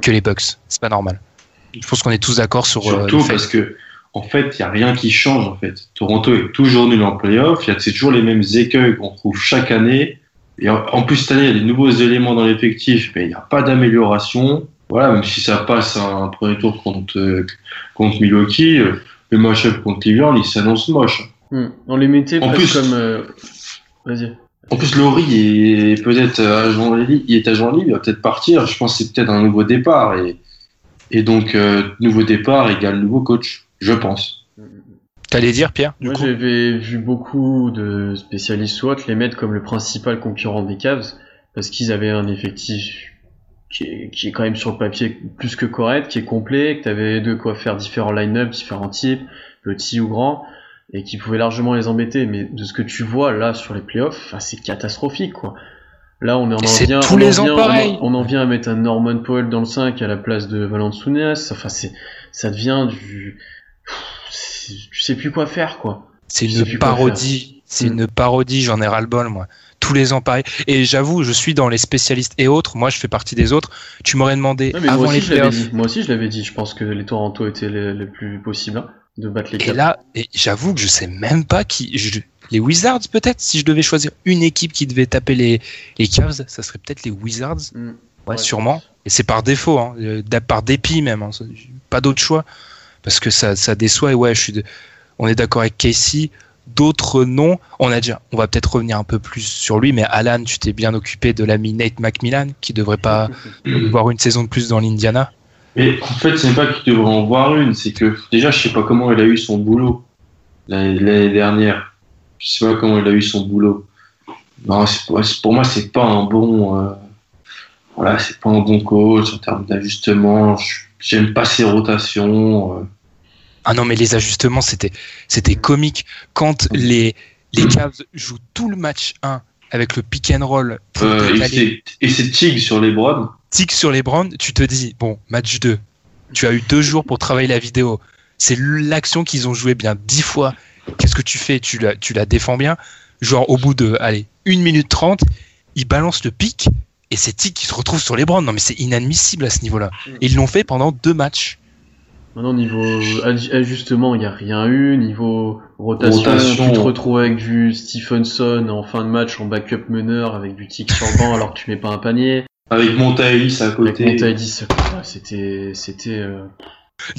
que les Bucks. C'est pas normal. Je pense qu'on est tous d'accord sur euh, Surtout le fait. parce que, en fait, il n'y a rien qui change. En fait, Toronto est toujours nul en playoff. Il y a c'est toujours les mêmes écueils qu'on trouve chaque année. Et en, en plus cette année, il y a des nouveaux éléments dans l'effectif, mais il n'y a pas d'amélioration. Voilà, même si ça passe à un premier tour contre euh, contre Milwaukee, euh, le match-up contre Cleveland, il s'annonce moche. Hmm. On les mettait En plus- comme. euh, Vas-y. En plus, Laurie est peut-être agent libre, il est agent libre, il va peut-être partir. Je pense que c'est peut-être un nouveau départ et et donc euh, nouveau départ égale nouveau coach, je pense. T'allais dire Pierre du Moi, coup? j'avais vu beaucoup de spécialistes SWAT les mettre comme le principal concurrent des Cavs parce qu'ils avaient un effectif qui est, qui est quand même sur le papier plus que correct, qui est complet, que t'avais de quoi faire différents line-up, différents types, petits ou grands, et qui pouvait largement les embêter. Mais de ce que tu vois là sur les playoffs, enfin, c'est catastrophique quoi. Là, on, en vient, tous on en les vient-. On en, on en vient à mettre un Norman Powell dans le 5 à la place de Valanciunas. Enfin, c'est, ça devient du, tu sais plus quoi faire quoi. C'est une parodie. C'est Mm. une parodie, j'en ai ras-le-bol, moi. Tous les ans, pareil. Et j'avoue, je suis dans les spécialistes et autres. Moi, je fais partie des autres. Tu m'aurais demandé Ouais, mais moi avant aussi, les je l'avais playoffs. dit. Moi aussi, je l'avais dit. Je pense que les Toronto étaient les, les plus possibles hein, de battre les Et Cavs. là, et j'avoue que je sais même pas qui. je- les Wizards, peut-être Si je devais choisir une équipe qui devait taper les, les Cavs, ça serait peut-être les Wizards. Mm. Ouais, Ouais, sûrement. Et c'est par défaut, hein, euh, par dépit même. hein. Pas d'autre choix. Parce que ça, ça déçoit. Et ouais, je suis de- on est d'accord avec Casey. D'autres noms, on a déjà, on va peut-être revenir un peu plus sur lui, mais Alan, tu t'es bien occupé de l'ami Nate McMillan, qui devrait pas voir une saison de plus dans l'Indiana. Mais en fait, c'est pas qu'il devrait en voir une, c'est que déjà, je sais pas comment il a eu son boulot l'année dernière. Je sais pas comment il a eu son boulot. Non, pour moi, c'est pas un bon, euh, voilà, c'est pas un bon coach en termes d'ajustement. J'aime pas ses rotations. euh. Ah non, mais les ajustements, c'était, c'était comique. Quand les, Les Cavs jouent tout le match 1 avec le pick and roll. Euh, et c'est- et c'est Tig sur les Browns. tic sur les Browns, tu te dis, bon, match 2, tu as eu deux jours pour travailler la vidéo. C'est l'action qu'ils ont joué bien dix fois. Qu'est-ce que tu fais? Tu la, tu la défends bien. Genre, au bout de, allez, 1 minute 30, ils balancent le pic et c'est Tic qui se retrouve sur les Browns. Non, mais c'est inadmissible à ce niveau-là. Et ils l'ont fait pendant deux matchs. Maintenant, niveau aj- ajustement, il n'y a rien eu. Niveau rotation, Rotation. tu te retrouves avec du Stephenson en fin de match en backup meneur avec du tic sur le banc alors que tu mets pas un panier. Avec Montaïs à Avec côté. Montaïdis, ouais, c'était, c'était, euh,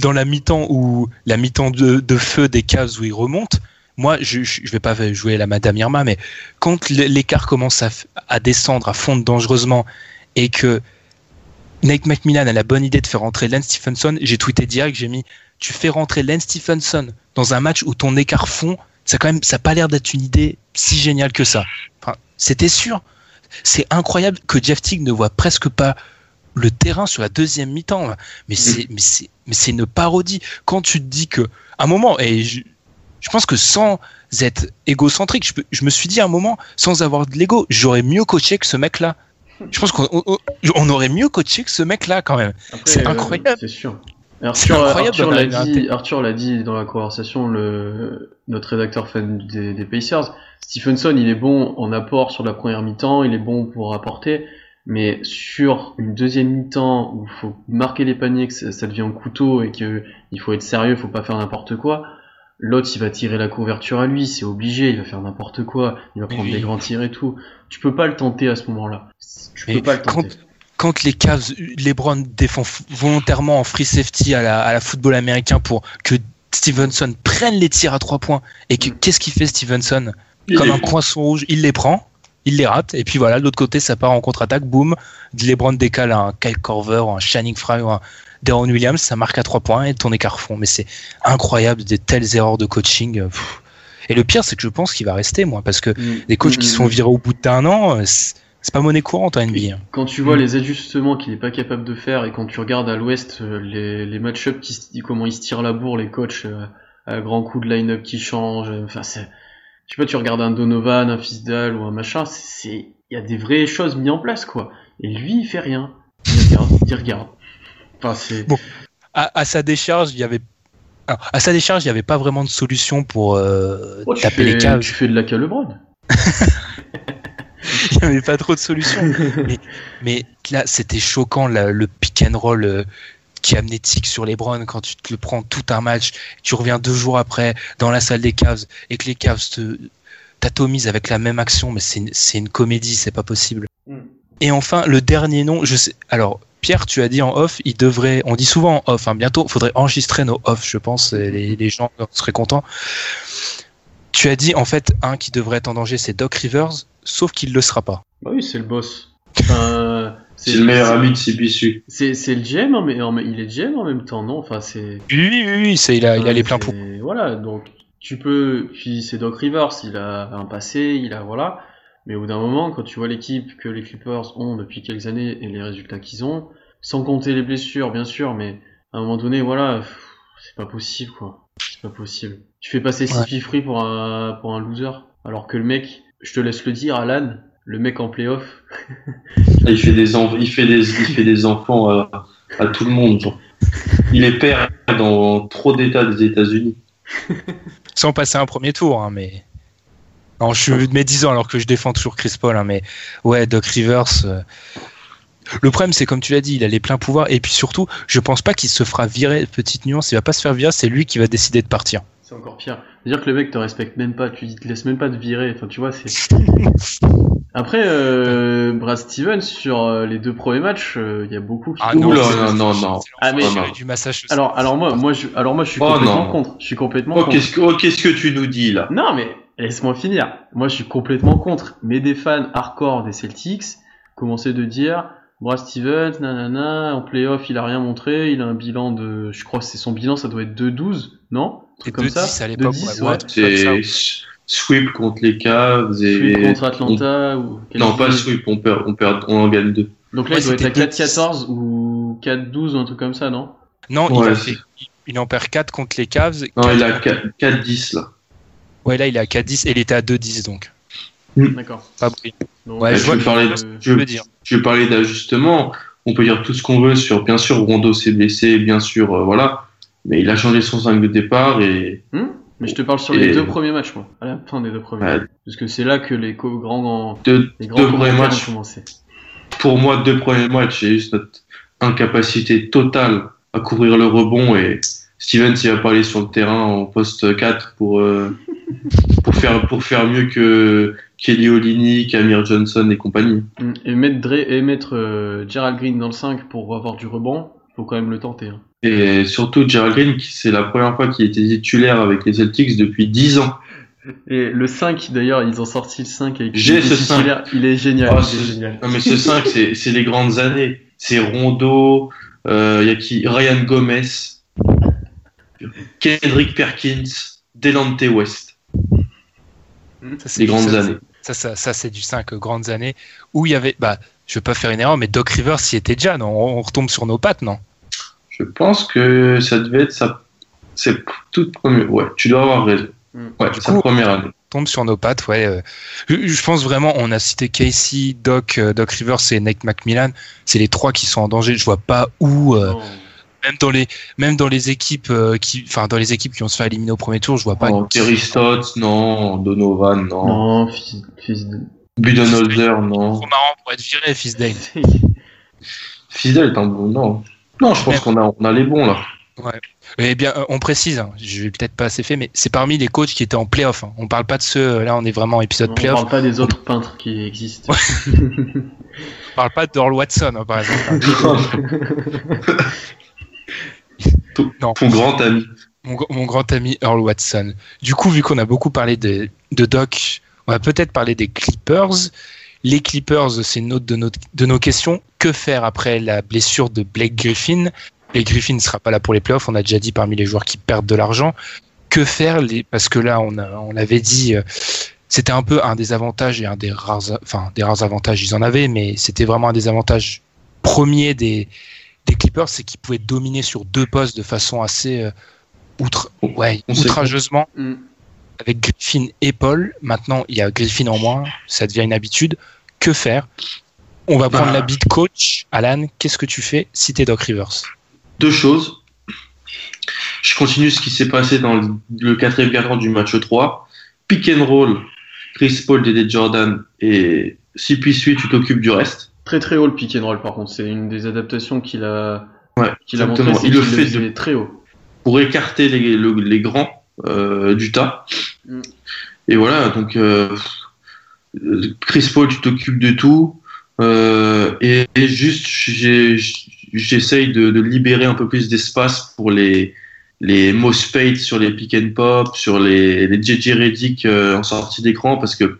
Dans la mi-temps où, la mi-temps de, de feu des Cavs où ils remontent, moi, je, je vais pas jouer la Madame Irma, mais quand l'écart commence à, à descendre, à fondre dangereusement, et que Nate McMillan a la bonne idée de faire rentrer Lance Stephenson, j'ai tweeté direct, j'ai mis, tu fais rentrer Lance Stephenson dans un match où ton écart fond, ça quand même, ça a pas l'air d'être une idée si géniale que ça. Enfin, c'était sûr. C'est incroyable que Jeff Teague ne voit presque pas le terrain sur la deuxième mi-temps. Mais c'est, mais c'est, mais c'est une parodie. Quand tu te dis que, à un moment, et je, je pense que sans être égocentrique, je, peux- je me suis dit à un moment, sans avoir de l'ego, j'aurais mieux coaché que ce mec-là. Je pense qu'on on- on aurait mieux coaché que ce mec-là quand même. C'est euh, incroyable. C'est sûr. C'est Arthur, l'a dit, Arthur l'a dit dans la conversation, le, notre rédacteur fan des, des Pacers. Stephenson, il est bon en apport sur la première mi-temps, il est bon pour apporter, mais sur une deuxième mi-temps où il faut marquer les paniers, que ça, ça devient un couteau et que il faut être sérieux, faut pas faire n'importe quoi. L'autre, il va tirer la couverture à lui, c'est obligé, il va faire n'importe quoi, il va prendre oui. des grands tirs et tout. Tu peux pas le tenter à ce moment-là. Tu Mais peux pas le quand- tenter. quand les Cavs, les Browns défendent volontairement en free safety à la, à la football américain pour que Stevenson prenne les tirs à trois points et que Mm. qu'est-ce qu'il fait Stevenson? Il Comme est- un poisson rouge, il les prend, il les rate et puis voilà, de l'autre côté ça part en contre-attaque, boum, les Browns décalent un Kyle Corver, un Channing Frye ou un Deron Williams, ça marque à trois points et ton écart fond. Mais c'est incroyable des telles erreurs de coaching. euh, pff. Et le pire c'est que je pense qu'il va rester moi parce que Mm. des coachs qui Mm, sont virés au bout d'un an, euh, c'est pas monnaie courante NBA. hein. Quand tu vois Mm. les ajustements qu'il est pas capable de faire et quand tu regardes à l'ouest euh, les, les match-up qui comment ils se tirent la bourre les coachs à grands coups de line-up qui changent enfin c'est je sais pas tu regardes un Donovan un Fisdal ou un machin c'est- c'est il y a des vraies choses mises en place quoi et lui il fait rien il regarde il regarde enfin c'est Bon. à, à sa décharge, il y avait alors, à sa décharge, il n'y avait pas vraiment de solution pour euh, Oh, taper fais, les Cavs. tu fais de la calebron [LAUGHS] Il n'y avait pas trop de solutions. mais, mais là, c'était choquant là, le pick and roll euh, qui amenait Tic sur les Browns quand tu te le prends tout un match. Tu reviens deux jours après dans la salle des Cavs et que les Cavs te t'atomisent avec la même action, mais c'est une, c'est une comédie, c'est pas possible. Mm. Et enfin, le dernier nom, je sais. Alors, Pierre, tu as dit en off, il devrait. On dit souvent en off. Hein, bientôt, il faudrait enregistrer nos off, je pense. et Les, les gens seraient contents. Tu as dit en fait un qui devrait être en danger, c'est Doc Rivers, sauf qu'il le sera pas. bah oui c'est le boss [LAUGHS] enfin, C'est le meilleur ami de CBSU. c'est c'est le GM hein, mais il est GM en même temps non? Enfin c'est Oui, oui, oui, c'est il a, il a les pleins pour. Voilà, donc tu peux. Puis c'est Doc Rivers, il a un passé, il a voilà. Mais au bout d'un moment, quand tu vois l'équipe que les Clippers ont depuis quelques années et les résultats qu'ils ont, sans compter les blessures, bien sûr, mais à un moment donné, voilà, c'est pas possible, quoi. C'est pas possible. Tu fais passer Ouais. CP Free pour un, pour un loser, alors que le mec, je te laisse le dire, Alan, le mec en playoff, [LAUGHS] Il fait des, il fait des, il fait des enfants à, à tout le monde. genre. Il est père dans trop d'États des États-Unis. Sans passer un premier tour, hein, mais. Non, je suis de mes 10 ans alors que je défends toujours Chris Paul, hein, mais ouais, Doc Rivers. euh, Le problème, c'est comme tu l'as dit, il a les pleins pouvoirs, et puis surtout, je pense pas qu'il se fera virer, petite nuance, il va pas se faire virer, c'est lui qui va décider de partir. c'est encore pire. C'est-à-dire que le mec te respecte même pas, tu te laisses même pas te virer, enfin tu vois, c'est. [LAUGHS] Après, euh, Brad Stevens, sur euh, les deux premiers matchs, euh, il y a beaucoup qui. Ah non, non, non, non. Ah, mais- non. du Massachusetts. Alors, alors moi, moi, je, alors moi, je suis Oh, complètement non. contre. Je suis complètement Oh, contre. qu'est-ce que, oh, qu'est-ce que tu nous dis là? Non, mais laisse-moi finir. Moi, je suis complètement contre. Mais des fans hardcore des Celtics commençaient de dire Brad Stevens, nanana, en playoff, il a rien montré, il a un bilan de, je crois que c'est son bilan, ça doit être 2-12, non? Un truc comme 2-10 ça. à l'époque, 2-10, ouais, ouais. sweep contre les Cavs et Sweep contre Atlanta ou non pas sweep, on perd, on perd, on en gagne deux. Donc là, Ouais, il doit être à c'était 4-14 ou 4-12 ou un truc comme ça, non? Non, il, Ouais, a c'est- fait- il en perd 4 contre les Cavs. Non, quatre il a contre- 4-10 là. Ouais, là, il est à 4-10 et il était à 2-10 donc. D'accord. Pas brillant. Donc, Ouais, Bah, je je parler de- veux dire. Je vais parler d'ajustement. On peut dire tout ce qu'on veut sur, bien sûr, Rondo s'est blessé, bien sûr, euh, voilà. Mais il a changé son 5 de départ et hmm mais je te parle sur Et- les deux premiers matchs, moi. À la fin des deux premiers. Ouais. Parce que c'est là que les grands, grands, deux, les grands deux premiers matchs, ont commencé. pour moi, deux premiers matchs, c'est juste notre incapacité totale à couvrir le rebond et Stevens, il va pas aller sur le terrain en poste 4 pour, euh, pour faire, pour faire mieux que Kelly Olynyk, Amir Johnson et compagnie. Hmm. Et mettre, Dre, et mettre euh, Gerald Green dans le 5 pour avoir du rebond, faut quand même le tenter. hein. Et surtout, Gerald Green, c'est la première fois qu'il était titulaire avec les Celtics depuis 10 ans. Et le 5, d'ailleurs, ils ont sorti le 5 avec J'ai ce titulaires. Il est génial. Ah, il est génial. Non, mais ce 5, c'est, c'est les grandes années. C'est Rondo, il y a qui, Ryan Gomez, Kendrick Perkins, Delante West. Ça, c'est Les du- grandes ça, années. Ça, ça, ça, c'est du 5 grandes années où il y avait. Bah, je veux pas faire une erreur, mais Doc Rivers y était déjà, non? On retombe sur nos pattes, non? Je pense que ça devait être sa, c'est toute première. Ouais, tu dois avoir raison. Mm. Ouais, Du sa coup- première année. tombe sur nos pattes, ouais. euh. Je, je pense vraiment, on a cité Casey, Doc, euh, Doc Rivers et Nate McMillan. C'est les trois qui sont en danger. Je vois pas où, euh. Même dans les, même dans les équipes euh, qui, enfin dans les équipes qui ont se fait éliminer au premier tour, je vois pas. Non, Terry Stotts, non. Donovan, non. Non, fils, fils de... Budenholzer, non. Trop marrant pour être viré, fils est un bon, non. Non, je pense qu'on a, on a les bons, là. Eh bien, euh, on précise, hein, je vais peut-être pas assez fait, mais c'est parmi les coachs qui étaient en playoff. Hein. On parle pas de ceux, euh, là on est vraiment épisode On playoff. parle pas des autres peintres qui existent. [LAUGHS] On parle pas d'Earl Watson, hein, par exemple. [LAUGHS] [LAUGHS] ton, Non. ton grand ami. mon, gr- mon grand ami Earl Watson. Du coup, vu qu'on a beaucoup parlé de, de Doc, on va peut-être parler des Clippers. Les Clippers, c'est une autre de, notre- de nos questions. Que faire après la blessure de Blake Griffin? Blake Griffin ne sera pas là pour les playoffs. On a déjà dit parmi les joueurs qui perdent de l'argent. Que faire les... Parce que là, on, a- on avait dit, euh, c'était un peu un des avantages et un des rares, enfin des rares avantages, ils en avaient, mais c'était vraiment un des avantages premiers des, des Clippers, c'est qu'ils pouvaient dominer sur deux postes de façon assez euh, outre, ouais, outrageusement Mm. avec Griffin et Paul. Maintenant, il y a Griffin en moins, ça devient une habitude. Que faire? On va prendre Bah. l'habit de coach. Alan, qu'est-ce que tu fais si t'es Doc Rivers? Deux choses. Je continue ce qui s'est passé dans le, quatrième quart du match 3. Pick and roll, Chris Paul, Dédé Jordan, et si puis tu t'occupes du reste. Très très haut le pick and roll par contre, c'est une des adaptations qu'il a, Ouais, qu'il a montré, Il le fait très haut. pour écarter les, le- les grands euh, du tas. Mm. Et voilà, donc euh, Chris Paul, tu t'occupes de tout. Euh, et, et juste, j'essaye de, de libérer un peu plus d'espace pour les les Mo Spade sur les pick and pop, sur les, les JJ Reddick en sortie d'écran, parce que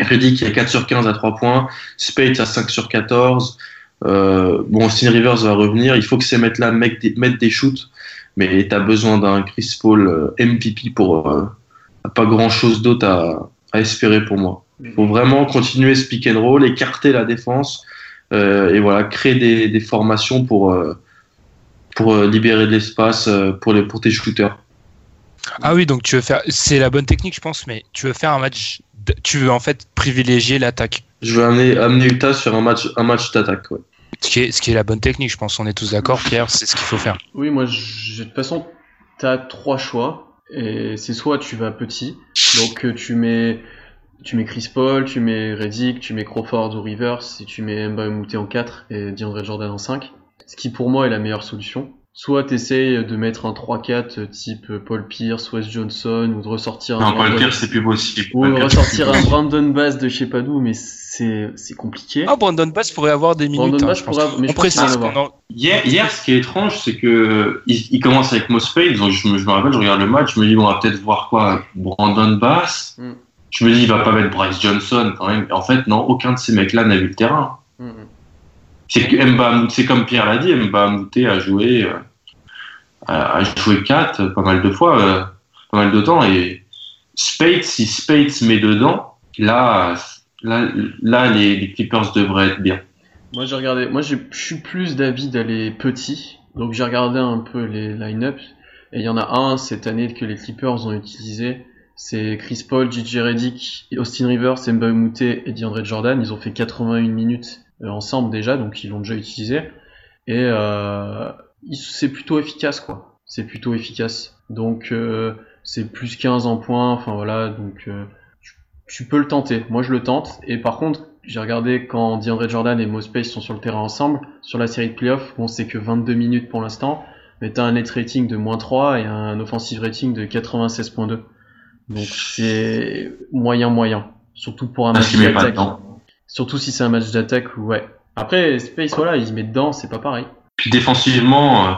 Reddick a 4 sur 15 à 3 points, Spade à 5 sur 14. Euh, bon, Austin Rivers va revenir, il faut que ces mecs-là mettent des, mettent des shoots mais tu as besoin d'un Chris Paul euh, MVP pour euh, pas grand chose d'autre à, à espérer pour moi. Il faut vraiment continuer ce pick and roll, écarter la défense euh, et voilà créer des, des formations pour pour libérer de l'espace pour les pour tes shooters. Ah oui, donc tu veux faire, c'est la bonne technique, je pense, mais tu veux faire un match, tu veux en fait privilégier l'attaque, Je veux amener amener Utah sur un match un match d'attaque. Ouais. ce qui est, ce qui est la bonne technique, je pense. On est tous d'accord, Pierre, c'est ce qu'il faut faire. Oui, moi, je- de toute façon, t'as trois choix. Et c'est soit tu vas petit, donc euh, tu mets, tu mets Chris Paul, tu mets Reddick, tu mets Crawford ou Rivers, et tu mets Mba Mouté en 4 et DeAndre Jordan en 5. Ce qui pour moi est la meilleure solution. Soit t'essayes de mettre un 3-4 type Paul Pierce, Wes Johnson, ou de ressortir un Brandon- plus possible. ou de ressortir un Brandon Bass de je sais pas d'où, mais c'est c'est compliqué. Ah, Brandon Bass pourrait avoir des minutes. Brandon hein, Bass pourrait- mais On je précise en avoir. qu'on en- Hier, hier, ce qui est étrange, c'est que il, il commence avec Mospade, donc je me, je me rappelle, je regarde le match, je me dis on va peut-être voir quoi, Brandon Bass. Mm. Je me dis il va pas mettre Bryce Johnson quand même. En fait, non, aucun de ces mecs-là n'a vu le terrain. C'est que Mba Mouté, c'est comme Pierre l'a dit, Mba Mouté a joué, euh, a, joué 4 pas mal de fois, euh, pas mal de temps, et Spade, si Spade se met dedans, là, là, là les, Clippers devraient être bien. Moi j'ai regardé, moi je suis plus d'avis d'aller petit, donc j'ai regardé un peu les line-ups, et il y en a un cette année que les Clippers ont utilisé, c'est Chris Paul, Gigi Reddick, Austin Rivers, Mbaye Mouté et DeAndre Jordan. Ils ont fait 81 minutes euh, ensemble déjà, donc ils l'ont déjà utilisé. Et euh, c'est plutôt efficace, quoi. C'est plutôt efficace. Donc euh, c'est plus 15 en points, enfin voilà, donc euh, tu, tu, peux le tenter. Moi je le tente. Et par contre, j'ai regardé quand DeAndre Jordan et Mo Space sont sur le terrain ensemble, sur la série de playoffs, bon c'est que 22 minutes pour l'instant, mais t'as un net rating de moins 3 et un offensive rating de 96.2. Donc c'est moyen moyen, surtout pour un match d'attaque. Surtout si c'est un match d'attaque, ouais. Après Space voilà, il se met dedans, c'est pas pareil. Puis défensivement, euh,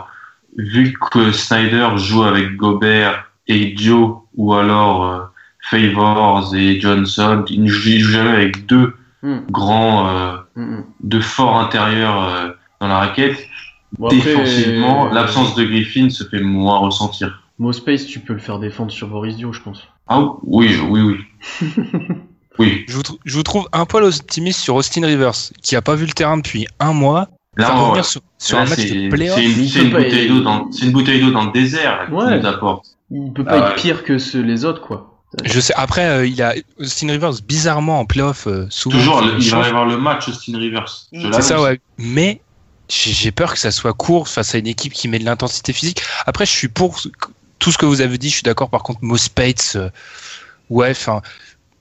vu que Snyder joue avec Gobert et Joe ou alors euh, Favors et Johnson, il ne joue jamais avec deux mm. grands, euh, mm, deux forts intérieurs euh, dans la raquette. Bon, Défensivement, l'absence de Griffin se fait moins ressentir. Space, tu peux le faire défendre sur Boris Dio, je pense. Ah oui, oui, oui. [LAUGHS] oui. Je vous, je vous, trouve un poil optimiste sur Austin Rivers, qui a pas vu le terrain depuis un mois. Là, enfin, ouais. sur, sur là, un match de playoff. C'est une, une, bouteille d'eau dans, une bouteille d'eau dans le désert là, ouais. nous apporte. Il peut pas ah, être pire que ceux, les autres, quoi. Je sais. Après, euh, il a Austin Rivers bizarrement en playoff euh, souvent. Toujours, le, il va y avoir le match Austin Rivers. C'est ça, ouais. Mais j'ai peur que ça soit court face à une équipe qui met de l'intensité physique. Après, je suis pour tout ce que vous avez dit. Je suis d'accord. Par contre, Mo Spates, euh, ouais, enfin.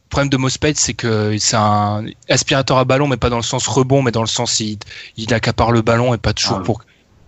Le problème de Mo Spates, c'est que c'est un aspirateur à ballon, mais pas dans le sens rebond, mais dans le sens il, il accapare le ballon et pas toujours ah, pour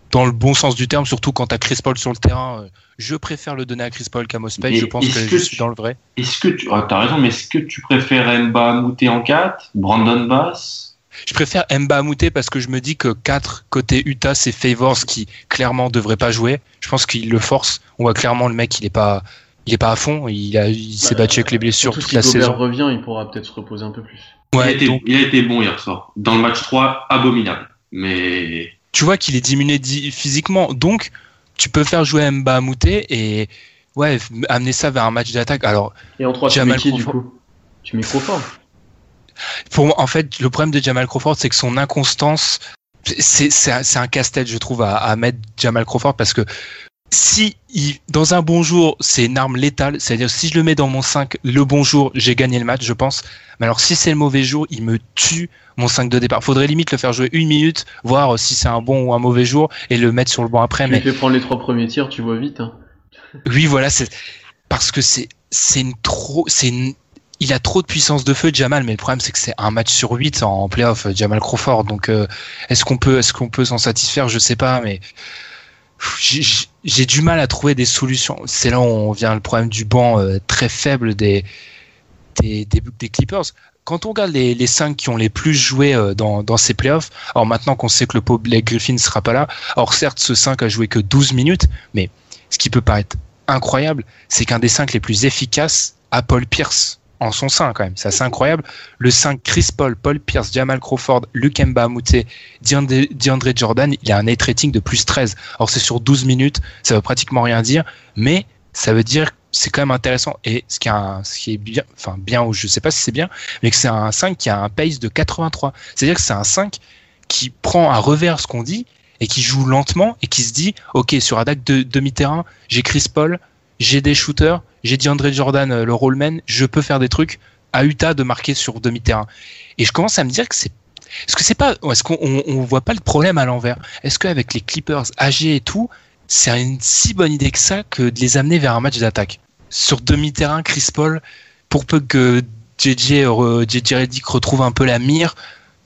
dans le bon sens du terme, surtout quand tu as Chris Paul sur le terrain. Je préfère le donner à Chris Paul qu'à Mo Spates. Je pense que, que, je suis dans le vrai. Est-ce que tu as raison, mais est-ce que tu préfères Mba Mouté en 4, Brandon Bass? Je préfère Mba Mouté parce que je me dis que 4 côté Utah, c'est Favors qui clairement devrait pas jouer. Je pense qu'il le force. On voit clairement le mec, il est pas il est pas à fond, il, a, il s'est battu avec les blessures toute si la Gobert saison. revient, il pourra peut-être se reposer un peu plus. Ouais, il, a été, donc... il a été bon hier soir. Dans le match 3, abominable. Mais. Tu vois qu'il est diminué physiquement. Donc, tu peux faire jouer Mba Mouté et ouais, amener ça vers un match d'attaque. Alors, et en 3, tu mets qui du coup? Tu mets Crawford? Pour moi, en fait, le problème de Jamal Crawford, c'est que son inconstance, c'est un, un casse-tête, je trouve, à, à mettre Jamal Crawford parce que si il, dans un bon jour, c'est une arme létale, c'est-à-dire si je le mets dans mon 5, le bon jour, j'ai gagné le match, je pense. Mais alors si c'est le mauvais jour, il me tue mon 5 de départ. Faudrait limite le faire jouer une minute, voir si c'est un bon ou un mauvais jour et le mettre sur le banc après. Tu mais fais prendre les trois premiers tirs, tu vois vite. Hein. [LAUGHS] Oui, voilà, c'est parce que c'est c'est une trop c'est une... il a trop de puissance de feu Jamal mais le problème c'est que c'est un match sur 8 en playoff Jamal Crawford donc euh, est-ce qu'on peut est-ce qu'on peut s'en satisfaire? Je sais pas mais j'ai du mal à trouver des solutions. C'est là où on vient le problème du banc euh, très faible des, des, Clippers. Quand on regarde les, les cinq qui ont les plus joué euh, dans, dans ces playoffs, alors maintenant qu'on sait que le pauvre Griffin ne sera pas là, alors certes ce 5 a joué que 12 minutes, mais ce qui peut paraître incroyable, c'est qu'un des cinq les plus efficaces a Paul Pierce en son sein quand même. C'est assez incroyable. Le 5, Chris Paul, Paul Pierce, Jamal Crawford, Luke Mbamute, DeAndre, DeAndre Jordan, il a un net rating de plus 13. Alors c'est sur 12 minutes, ça veut pratiquement rien dire, mais ça veut dire c'est quand même intéressant. Et ce qui, est un, bien, enfin bien, ou je sais pas si c'est bien, mais que c'est un 5 qui a un pace de 83. C'est-à-dire que c'est un 5 qui prend à revers ce qu'on dit et qui joue lentement et qui se dit, ok, sur attaque de demi-terrain, j'ai Chris Paul, j'ai des shooters, j'ai dit André Jordan, euh, le rollman, je peux faire des trucs à Utah de marquer sur demi-terrain. Et je commence à me dire que c'est est-ce que c'est pas est-ce qu'on on, on voit pas le problème à l'envers? Est-ce qu'avec les Clippers âgés et tout, c'est une si bonne idée que ça que de les amener vers un match d'attaque? Sur demi-terrain Chris Paul pour peu que JJ Redick retrouve un peu la mire,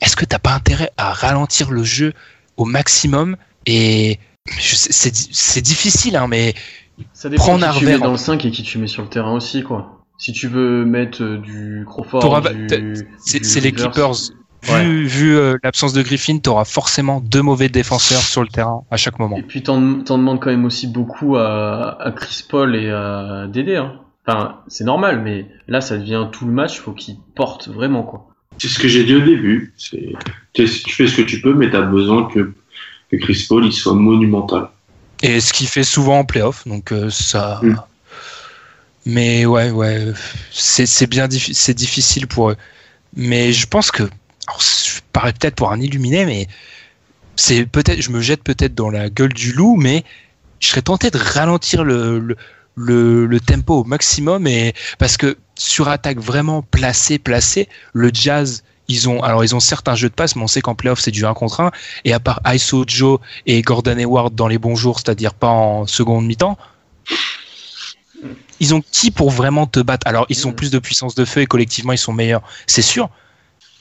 est-ce que t'as pas intérêt à ralentir le jeu au maximum? Et c'est difficile hein, mais ça dépend qui tu mets dans le 5 et qui tu mets sur le terrain aussi, quoi. Si tu veux mettre euh, du Crawford, du, c'est les Clippers. Vu, ouais. vu euh, l'absence de Griffin, tu auras forcément deux mauvais défenseurs sur le terrain à chaque moment. Et puis t'en demandes quand même aussi beaucoup à, à Chris Paul et à Dédé. Hein. Enfin, c'est normal, mais là ça devient tout le match, faut qu'il porte vraiment quoi. C'est ce que j'ai dit au début. Tu fais ce que tu peux, mais tu as besoin que, que Chris Paul il soit monumental. Et ce qu'il fait souvent en playoff, donc euh, ça. Mm. Mais ouais, ouais, c'est bien c'est difficile pour eux. Mais je pense que, alors, je parais peut-être pour un illuminé, mais c'est peut-être, je me jette peut-être dans la gueule du loup, mais je serais tenté de ralentir le, le, le, le tempo au maximum et parce que sur attaque vraiment placée, placée, le Jazz ils ont alors ils ont certes un jeu de passe, mais on sait qu'en playoff c'est du 1 contre 1. Et à part ISO Joe et Gordon Hayward dans les bons jours, c'est-à-dire pas en seconde mi-temps, ils ont qui pour vraiment te battre? Alors ils ont plus de puissance de feu et collectivement ils sont meilleurs, c'est sûr.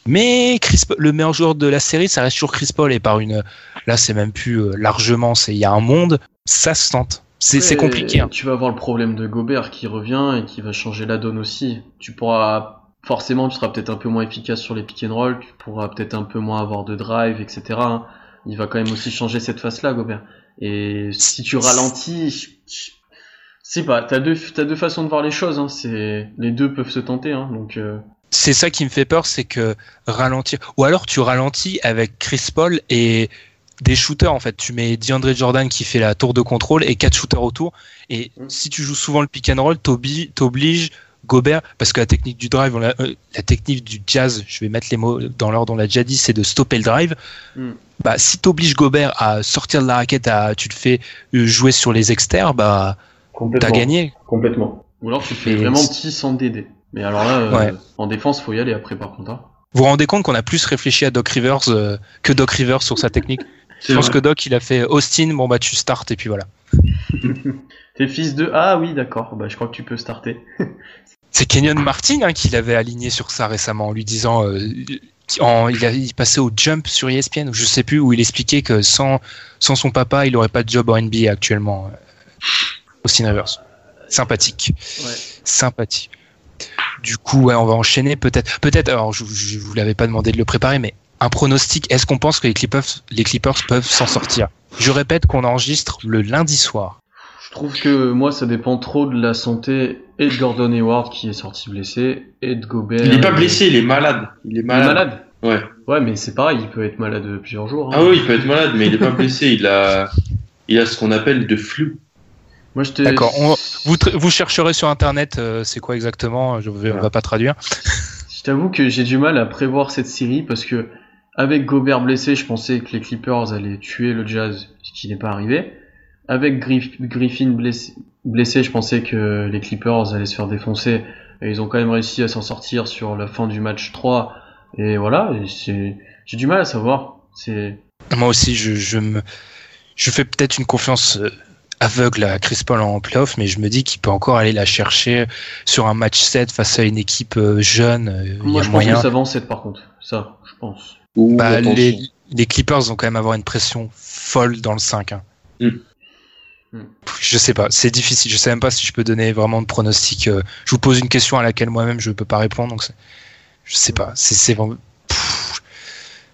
Mais Chris, le meilleur joueur de la série, ça reste toujours Chris Paul et par une là c'est même plus euh, largement, c'est il y a un monde, ça se tente. C'est compliqué. hein. Tu vas avoir le problème de Gobert qui revient et qui va changer la donne aussi. Tu pourras forcément, tu seras peut-être un peu moins efficace sur les pick and roll, tu pourras peut-être un peu moins avoir de drive, etc. hein. Il va quand même aussi changer cette face-là, Gobert. Et si tu ralentis, sais pas, t'as deux, t'as deux façons de voir les choses. Hein. C'est les deux peuvent se tenter. Hein. Donc euh, C'est ça qui me fait peur, c'est que ralentir. Ou alors tu ralentis avec Chris Paul et des shooters en fait. Tu mets DeAndre Jordan qui fait la tour de contrôle et quatre shooters autour. Et Mm. si tu joues souvent le pick and roll, t'obli- t'obliges Gobert parce que la technique du drive, on l'a- euh, la technique du jazz, je vais mettre les mots dans l'ordre, on l'a déjà dit, c'est de stopper le drive. Mm. Bah si t'obliges Gobert à sortir de la raquette, à, tu le fais euh, jouer sur les externes, bah t'as gagné. Complètement. Ou alors tu fais Et vraiment petit sans DD. Mais alors là, euh, Ouais. en défense, faut y aller après par contre. hein. Vous vous rendez compte qu'on a plus réfléchi à Doc Rivers euh, que Doc Rivers sur sa technique? [LAUGHS] Je pense vrai. que Doc, il a fait Austin, bon bah tu startes et puis voilà. [LAUGHS] T'es fils de... Ah oui, d'accord. Bah je crois que tu peux starter. [LAUGHS] C'est Kenyon Martin hein, qui l'avait aligné sur ça récemment en lui disant, euh, en- il, a, il passait au jump sur ESPN, ou je sais plus, où il expliquait que sans, sans son papa, il aurait pas de job en NBA actuellement. euh, Austin Rivers. Sympathique. Ouais. Sympathique. Du coup, ouais, on va enchaîner peut-être. Peut-être, alors je, je vous l'avais pas demandé de le préparer, mais un pronostic, est-ce qu'on pense que les Clippers, les Clippers peuvent s'en sortir? Je répète qu'on enregistre le lundi soir. Je trouve que moi, ça dépend trop de la santé et de Gordon Hayward qui est sorti blessé et de Gobert. Il est pas blessé, il est malade. Il est Il est malade. Ouais. Ouais, mais c'est pareil, il peut être malade plusieurs jours. hein. Ah oui, il peut être malade, mais il est pas [LAUGHS] blessé. Il a, il a ce qu'on appelle de flou. Moi, je te... D'accord, on- Vous, tr- vous chercherez sur internet, euh, c'est quoi exactement Je vais, on va pas traduire. Je t'avoue que j'ai du mal à prévoir cette série parce que avec Gobert blessé, je pensais que les Clippers allaient tuer le Jazz, ce qui n'est pas arrivé. Avec Griff- Griffin blessé, blessé, je pensais que les Clippers allaient se faire défoncer. Et ils ont quand même réussi à s'en sortir sur la fin du match 3. Et voilà, j'ai du mal à savoir. Moi aussi, je, je me, je fais peut-être une confiance euh, aveugle à Chris Paul en playoff, mais je me dis qu'il peut encore aller la chercher sur un match 7 face à une équipe euh, jeune. euh, Il y moi a je pense moyen. que ça va en 7 par contre. Ça, je pense. Bah, les, les Clippers vont quand même avoir une pression folle dans le 5. hein. Mm. Mm. Pff, Je sais pas, c'est difficile. Je sais même pas si je peux donner vraiment de pronostic. euh, Je vous pose une question à laquelle moi-même je peux pas répondre, donc c'est- je sais pas. C'est c'est vraiment.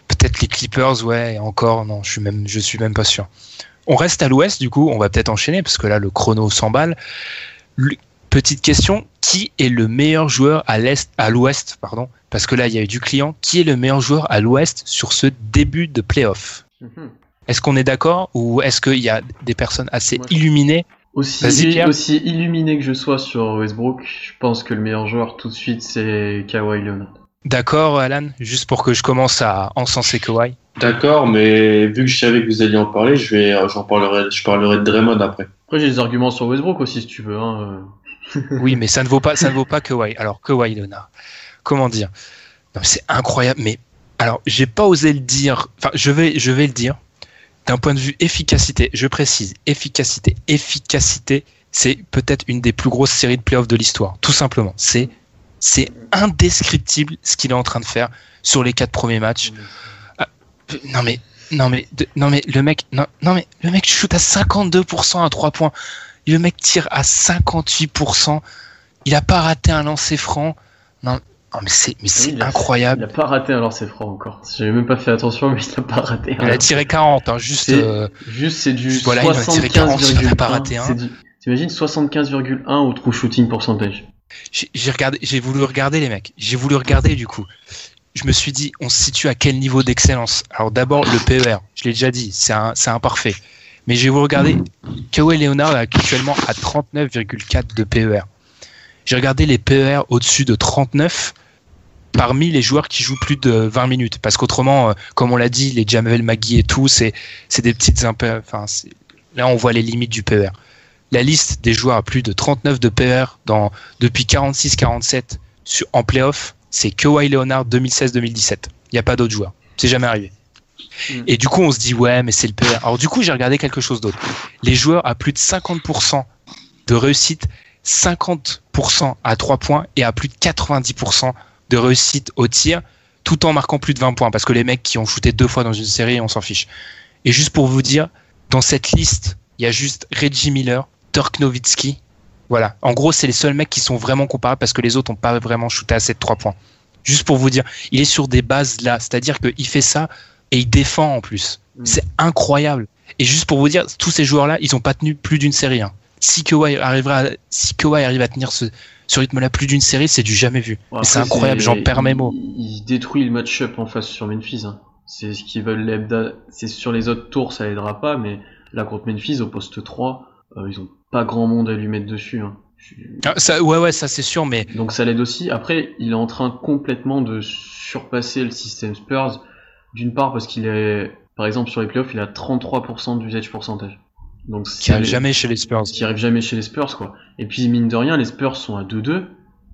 Peut-être les Clippers, ouais. et Encore, non, je suis même, je suis même pas sûr. On reste à l'Ouest, du coup, on va peut-être enchaîner parce que là le chrono s'emballe. Le- Petite question, qui est le meilleur joueur à l'est, à l'Ouest, pardon, parce que là il y a eu du client. Qui est le meilleur joueur à l'Ouest sur ce début de playoff? Mhm. Est-ce qu'on est d'accord ou est-ce qu'il y a des personnes assez illuminées? Aussi, aussi illuminé que je sois sur Westbrook, je pense que le meilleur joueur tout de suite c'est Kawhi Leonard. D'accord, Alan Juste pour que je commence à encenser Kawhi. D'accord, mais vu que je savais que vous alliez en parler, je vais, euh, j'en parlerai, je parlerai de Draymond après. Après j'ai des arguments sur Westbrook aussi si tu veux. Hein. [LAUGHS] Oui, mais ça ne vaut pas, ça ne vaut pas Kawhi. Alors Kawhi Leonard, comment dire? C'est incroyable. Mais alors, j'ai pas osé le dire. Enfin, je vais, je vais le dire. D'un point de vue efficacité, je précise, efficacité, efficacité, c'est peut-être une des plus grosses séries de playoffs de l'histoire. Tout simplement, c'est c'est indescriptible ce qu'il est en train de faire sur les quatre premiers matchs. Ah, non mais non mais de- non mais le mec non, non mais le mec shoot à 52% à 3 points. Le mec tire à 58%. Il a pas raté un lancer franc. Non, non, mais c'est incroyable. Il a pas raté alors c'est franc encore. J'avais même pas fait attention mais il a pas raté. Il a tiré 40 hein, juste C'est- euh, Juste c'est du Voilà, il en a tiré 40, il a pas 75,1. raté un. Du- T'imagines 75,1 au true shooting percentage. J'ai j'ai regardé, j'ai voulu regarder les mecs. J'ai voulu regarder du coup. Je me suis dit, on se situe à quel niveau d'excellence? Alors d'abord le PER. Je l'ai déjà dit, c'est un, c'est imparfait. Mais j'ai voulu regarder. Kawhi Leonard actuellement à 39,4 de PER. J'ai regardé les PER au-dessus de 39 parmi les joueurs qui jouent plus de 20 minutes. Parce qu'autrement, euh, comme on l'a dit, les Jamel McGee et tout, c'est des petites c'est- là on voit les limites du PER. la liste des joueurs à plus de 39 de PR dans, depuis 46-47 en playoff, c'est Kawhi Leonard 2016-2017. Il n'y a pas d'autres joueurs. C'est jamais arrivé. Mm. Et du coup, on se dit, ouais, mais c'est le PR. Alors, du coup, j'ai regardé quelque chose d'autre. Les joueurs à plus de 50% de réussite, 50% à 3 points et à plus de 90% de réussite au tir, tout en marquant plus de 20 points. Parce que les mecs qui ont shooté deux fois dans une série, on s'en fiche. Et juste pour vous dire, dans cette liste, il y a juste Reggie Miller, Dirk Nowitzki. Voilà. En gros, c'est les seuls mecs qui sont vraiment comparables parce que les autres n'ont pas vraiment shooté assez de 3 points. Juste pour vous dire, il est sur des bases là. C'est-à-dire qu'il fait ça et il défend en plus. Mm. C'est incroyable. Et juste pour vous dire, tous ces joueurs-là, ils n'ont pas tenu plus d'une série. hein. Si Kawhi arrivera, à- si Kawhi arrive à tenir ce, ce rythme-là plus d'une série, c'est du jamais vu. Bon, c'est incroyable, j'en perds mes mots. Il, détruit le match-up en face sur Memphis. hein. C'est ce qu'ils veulent l'Ebda. C'est sur les autres tours, ça aidera pas, mais là contre Memphis, au poste 3, euh, ils ont pas grand monde à lui mettre dessus. hein. Ah, Ça, ouais, ouais, ça c'est sûr, mais Donc ça l'aide aussi. Après, il est en train complètement de surpasser le système Spurs. D'une part parce qu'il est, par exemple sur les playoffs, il a 33% d'usage pourcentage. Donc qui arrive jamais chez les Spurs. qui arrive jamais chez les Spurs quoi. Et puis mine de rien, les Spurs sont à 2-2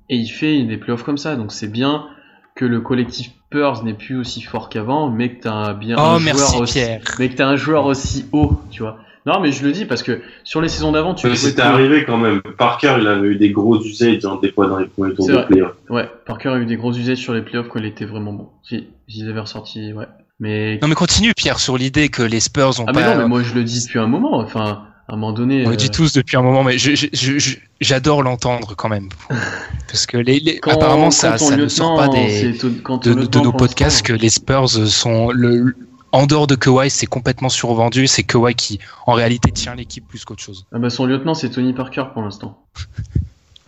et il fait des playoffs comme ça. Donc c'est bien que le collectif Spurs n'est plus aussi fort qu'avant, mais que t'as bien Oh, un merci, joueur aussi, mais que t'as un joueur aussi haut, tu vois. Non mais je le dis parce que sur les saisons d'avant, tu Mais c'était arrivé quand même. Parker, il avait eu des gros usages hein, des fois dans les premiers tours de vrai. playoff. Ouais, Parker a eu des gros usages sur les playoffs quand il était vraiment bon. Si, ils avaient ressorti, ouais. Mais Non mais continue Pierre sur l'idée que les Spurs ont ah mais pas. non, mais moi je le dis depuis un moment. Enfin, à un moment donné. On le euh, dit tous depuis un moment, mais je- je- je- je- j'adore l'entendre quand même. [LAUGHS] Parce que les, les- quand- apparemment quand ça, ne sort pas des, de, de lieutenant, nos podcasts que les Spurs sont le, en dehors de Kawhi, c'est complètement survendu. C'est Kawhi qui, en réalité, tient l'équipe plus qu'autre chose. Ah bah son lieutenant c'est Tony Parker pour l'instant. [LAUGHS]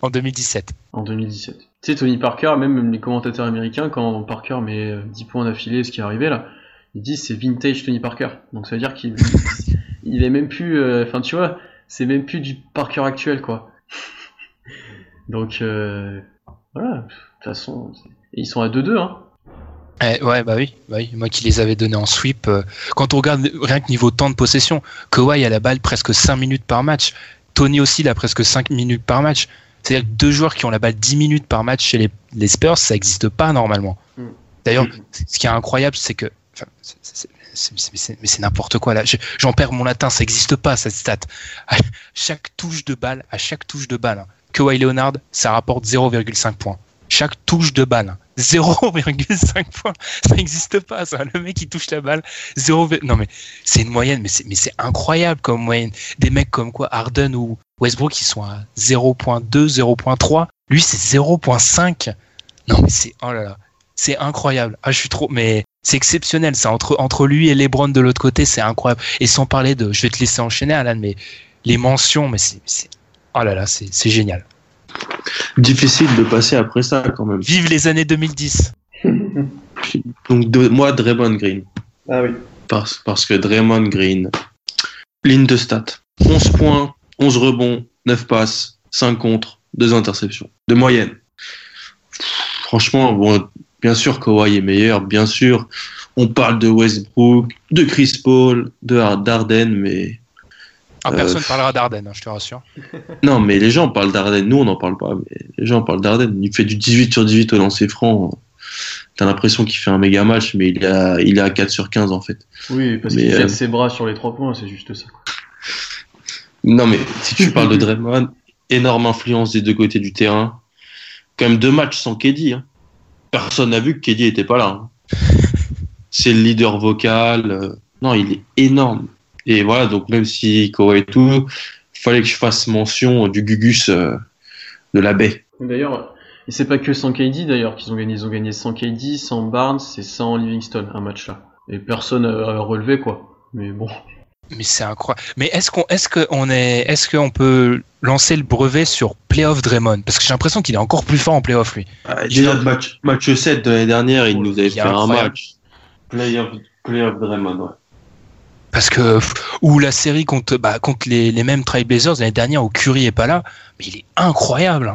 En 2017. En 2017. Tu sais, Tony Parker, même les commentateurs américains, quand Parker met euh, 10 points d'affilée, ce qui est arrivé là, ils disent c'est vintage Tony Parker. Donc ça veut dire qu'il [LAUGHS] il est même plus. euh, Enfin, tu vois, c'est même plus du Parker actuel quoi. [LAUGHS] Donc euh, voilà, de toute façon, ils sont à 2-2 hein. Eh, ouais, bah oui, bah oui. Moi qui les avais donnés en sweep. euh, quand on regarde rien que niveau temps de possession, Kawhi a la balle presque 5 minutes par match. Tony aussi, il a presque 5 minutes par match. C'est-à-dire que deux joueurs qui ont la balle 10 minutes par match chez les, les Spurs, ça n'existe pas normalement. Mm. D'ailleurs, ce qui est incroyable, c'est que. enfin, Mais c'est n'importe quoi là. Je- J'en perds mon latin, ça n'existe pas cette stat. À chaque touche de balle, à chaque touche de balle, hein, Kawhi Leonard, ça rapporte 0,5 points. Chaque touche de balle, hein, 0,5 points. Ça n'existe pas, ça. Le mec, il touche la balle, 0, non, mais c'est une moyenne, mais c'est, incroyable comme moyenne. Des mecs comme quoi, Harden ou Westbrook, ils sont à 0.2, 0.3. Lui, c'est 0.5. Non, mais c'est, oh là là. C'est incroyable. Ah, je suis trop, mais c'est exceptionnel, ça. Entre, entre lui et LeBron de l'autre côté, c'est incroyable. Et sans parler de, je vais te laisser enchaîner, Alan, mais les mentions, mais c'est, oh là là, c'est génial. Difficile de passer après ça quand même. Vive les années 2010. [LAUGHS] Donc de, moi, Draymond Green. Ah oui. Parce, parce que Draymond Green, ligne de stats. 11 points, 11 rebonds, 9 passes, 5 contre, 2 interceptions. De moyenne. Franchement, bon, bien sûr Kawhi est meilleur, bien sûr. On parle de Westbrook, de Chris Paul, de Darden, mais Ah, Euh, personne parlera d'Arden, hein, je te rassure. [LAUGHS] non, mais les gens parlent d'Arden. Nous, on n'en parle pas, mais les gens parlent d'Arden. Il fait du 18 sur 18 au lancer franc. T'as l'impression qu'il fait un méga match, mais il est à, il est à 4 sur 15 en fait. Oui, parce Mais, qu'il euh, jette ses bras sur les 3 points, c'est juste ça. Non, mais si tu parles de [LAUGHS] Draymond, énorme influence des deux côtés du terrain. Quand même deux matchs sans KD. Hein. Personne n'a vu que KD était pas là. hein. [LAUGHS] C'est le leader vocal. euh, Non, il est énorme. Et voilà, donc même si Kawhi et tout, fallait que je fasse mention du Gugus euh, de la baie. D'ailleurs, et c'est pas que sans KD d'ailleurs qu'ils ont gagné. Ils ont gagné sans KD, sans Barnes et sans Livingston un match là. Et personne a relevé quoi. Mais bon. Mais c'est incroyable. Mais est-ce qu'on est-ce qu'on est est-ce qu'on peut lancer le brevet sur Playoff Draymond? Parce que j'ai l'impression qu'il est encore plus fort en Playoff lui. Déjà, le match, match 7 de l'année dernière, il nous avait fait un match. Playoff, playoff Draymond, ouais. Parce que ou la série contre bah, contre les, les mêmes Trailblazers l'année dernière où Curry est pas là, mais il est incroyable.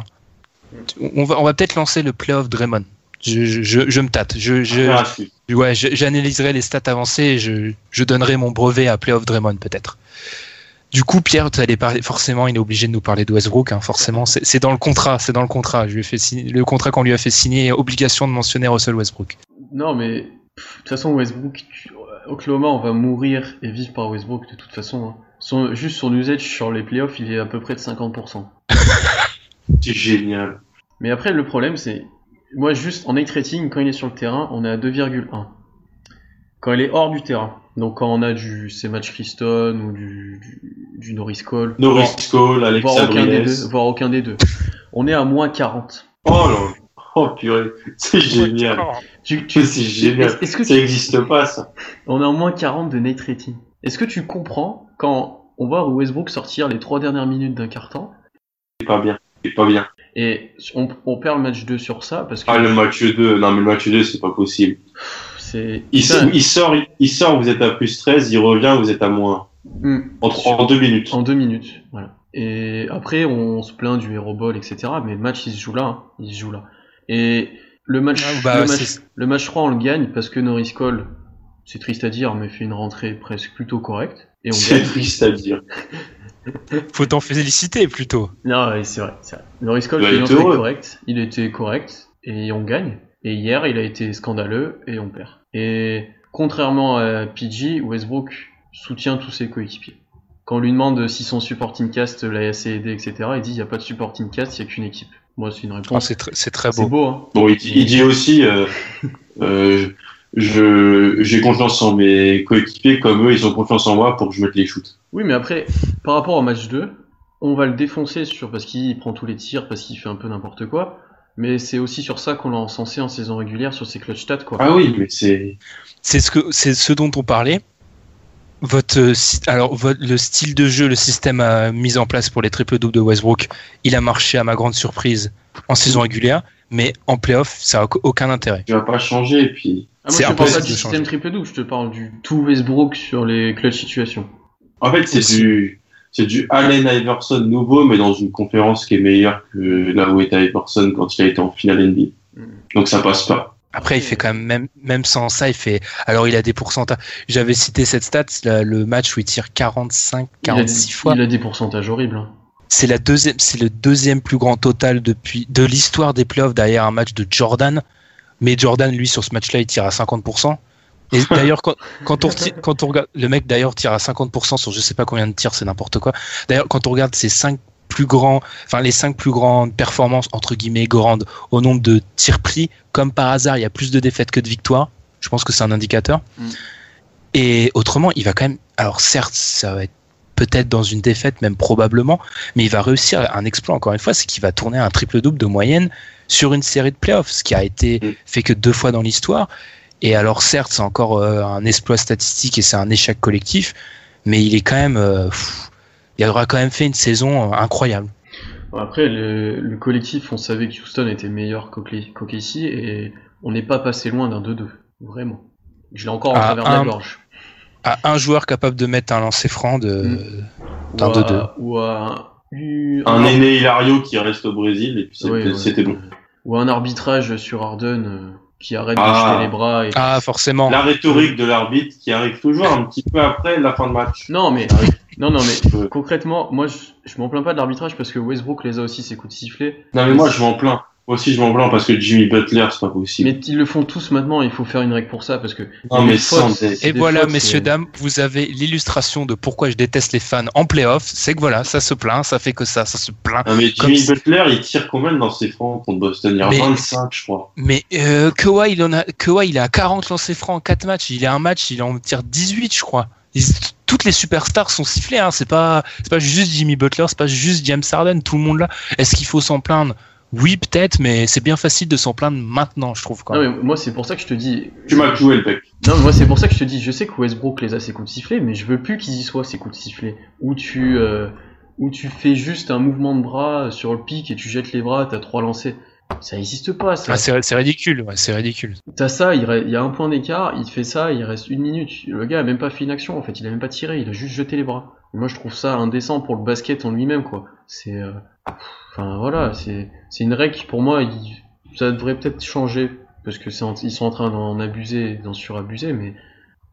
On va on va peut-être lancer le Playoff Draymond. Je, je, je, je me tâte. Je, je, Ah. Ouais, j'analyserai les stats avancées et je, je donnerai mon brevet à Playoff Draymond peut-être. Du coup, Pierre, tu allais parler, forcément, il est obligé de nous parler de Westbrook. Hein, forcément, c'est dans le contrat. C'est dans le contrat. Je lui ai fait signer, le contrat qu'on lui a fait signer, obligation de mentionner Russell Westbrook. Non, mais de toute façon, Westbrook, tu- Oklahoma, on va mourir et vivre par Westbrook de toute façon. hein. Son, juste son usage sur les playoffs, il est à peu près de 50%. [LAUGHS] C'est génial. Mais après, le problème, c'est. Moi, juste en night rating, quand il est sur le terrain, on est à 2,1. Quand il est hors du terrain, donc quand on a du ces matchs Criston ou du, du, du Norris Cole, Norris Cole, voire, Alexa voire aucun des Brines. deux, voire aucun des deux, on est à moins 40. Oh là Oh purée, c'est génial. Tu, tu- C'est génial. Est-ce est-ce que Ça n'existe pas, ça. On est en moins 40 de night rating. Est-ce que tu comprends quand on voit Westbrook sortir les trois dernières minutes d'un quart-temps C'est pas bien. C'est pas bien. et on, on perd le match 2 sur ça parce que Ah, le match 2. Non, mais le match 2, c'est pas possible. c'est Il, il sort, il sort, vous êtes à plus 13, il revient, vous êtes à moins. hmm, En, en deux minutes. en deux minutes. Voilà. Et après on se plaint du hero ball etc. Mais le match il se joue là, hein. il se joue là. Et le match, Ah, bah, le, match le match 3 on le gagne parce que Norris Cole, c'est triste à dire, mais fait une rentrée presque plutôt correcte et on C'est gagne. triste à dire. [LAUGHS] Faut t'en féliciter plutôt. Non, ouais, c'est vrai, c'est vrai. Norris Cole Il fait une été entrée heureux. correcte, il était correct, et on gagne. Et hier, il a été scandaleux, et on perd. Et contrairement à PG, Westbrook soutient tous ses coéquipiers. Quand on lui demande si son supporting cast l'a assez aidé, etc., il dit il n'y a pas de supporting cast, il n'y a qu'une équipe. Moi, c'est une Oh, réponse. c'est tr- c'est très c'est beau. beau, hein. Bon, il, dit- il dit aussi, euh, euh, je, j'ai confiance en mes coéquipiers comme eux, ils ont confiance en moi pour que je mette les shoots. Oui, mais après, par rapport au match 2, on va le défoncer sur parce qu'il prend tous les tirs, parce qu'il fait un peu n'importe quoi. Mais c'est aussi sur ça qu'on l'a encensé en saison régulière, sur ses clutch stats, quoi. Ah oui, mais c'est, C'est ce que c'est ce dont on parlait. Votre si- alors votre, le style de jeu, le système mis en place pour les triple doubles de Westbrook, il a marché à ma grande surprise en saison régulière, mais en playoff, ça a aucun intérêt. tu vas pas changer, et puis, Ah, moi, C'est je te parle pas impossible du système changer. triple double, je te parle du tout Westbrook sur les clutch situations. en fait, c'est du, c'est du Allen Iverson nouveau, mais dans une conférence qui est meilleure que là où était Iverson quand il a été en finale NBA. Mm. Donc ça passe pas. Après, il fait quand même, même, même sans ça, il fait. Alors, il a des pourcentages. J'avais cité cette stat, le match où il tire 45, Il a, 46 fois. il a des pourcentages horribles. hein. C'est la deuxième, c'est le deuxième plus grand total depuis de l'histoire des playoffs derrière un match de Jordan. Mais Jordan, lui, sur ce match-là, il tire à 50%. Et [LAUGHS] d'ailleurs, quand, quand on, reti- quand on regarde, le mec d'ailleurs tire à 50% sur je sais pas combien de tirs, c'est n'importe quoi. D'ailleurs, quand on regarde ces cinq plus grands, enfin les cinq plus grandes performances entre guillemets grandes au nombre de tirs pris, comme par hasard, il y a plus de défaites que de victoires. Je pense que c'est un indicateur. Mm. Et autrement, il va quand même. Alors certes, ça va être peut-être dans une défaite, même probablement, mais il va réussir un exploit encore une fois, c'est qu'il va tourner un triple double de moyenne sur une série de playoffs, ce qui a été Mm. fait que deux fois dans l'histoire. Et alors certes, c'est encore euh, un exploit statistique et c'est un échec collectif, mais il est quand même, euh, pff, il aura quand même fait une saison euh, incroyable. Après, le, le collectif, on savait que Houston était meilleur qu'OKC et on n'est pas passé loin d'un 2-2. Vraiment. Je l'ai encore en Ah, travers de la un- gorge. À un joueur capable de mettre un lancer franc de Mm. d'un Ou à- 2-2. Ou à eu- Un aîné Hilario qui reste au Brésil, et puis c'était, ouais. bon. Ou un arbitrage sur Harden euh, qui arrête Ah. de jeter les bras. Et... Ah forcément. La rhétorique de l'arbitre qui arrive toujours un petit peu après la fin de match. Non, mais, non, non, mais concrètement, moi, je, je m'en plains pas de l'arbitrage parce que Westbrook les a aussi ses coups de sifflet. Non mais moi je m'en plains. Moi aussi je m'en plains parce que Jimmy Butler c'est pas possible. Mais ils le font tous maintenant, il faut faire une règle pour ça parce que. Non, mais fautes, sans c'est- des- c'est Et des voilà, fautes, messieurs, dames, vous avez l'illustration de pourquoi je déteste les fans en playoff. C'est que voilà, ça se plaint, ça fait que ça, ça se plaint. Non, mais Jimmy Butler il tire combien dans ses francs contre Boston Il y a Mais- 25 je crois. Mais euh, Kawhi, il en a, Kawhi, il a 40 lancers francs en 4 matchs. Il a un match, il en tire 18, je crois. Toutes les superstars sont sifflées. Hein. C'est pas, c'est pas juste Jimmy Butler, c'est pas juste James Harden. Tout le monde là. Est-ce qu'il faut s'en plaindre? Oui, peut-être, mais c'est bien facile de s'en plaindre maintenant, je trouve. Quand Non, même. mais moi, c'est pour ça que je te dis. Tu m'as joué le bec. Non, mais moi, c'est pour ça que je te dis, je sais que Westbrook les a ses coups de sifflet, mais je veux plus qu'ils y soient ces coups de sifflet. Où tu, euh, où tu fais juste un mouvement de bras sur le pic et tu jettes les bras, t'as trois lancers. Ça existe pas, ça. Ah, c'est, ridicule. Ouais, c'est ridicule. T'as ça, il, y a un point d'écart, il fait ça, il reste une minute. Le gars a même pas fait une action, en fait, il a même pas tiré, il a juste jeté les bras. Et moi, je trouve ça indécent pour le basket en lui-même, quoi. C'est, euh, enfin, voilà, c'est, c'est une règle qui, pour moi, il- ça devrait peut-être changer, parce que en- ils sont en train d'en abuser, d'en surabuser, mais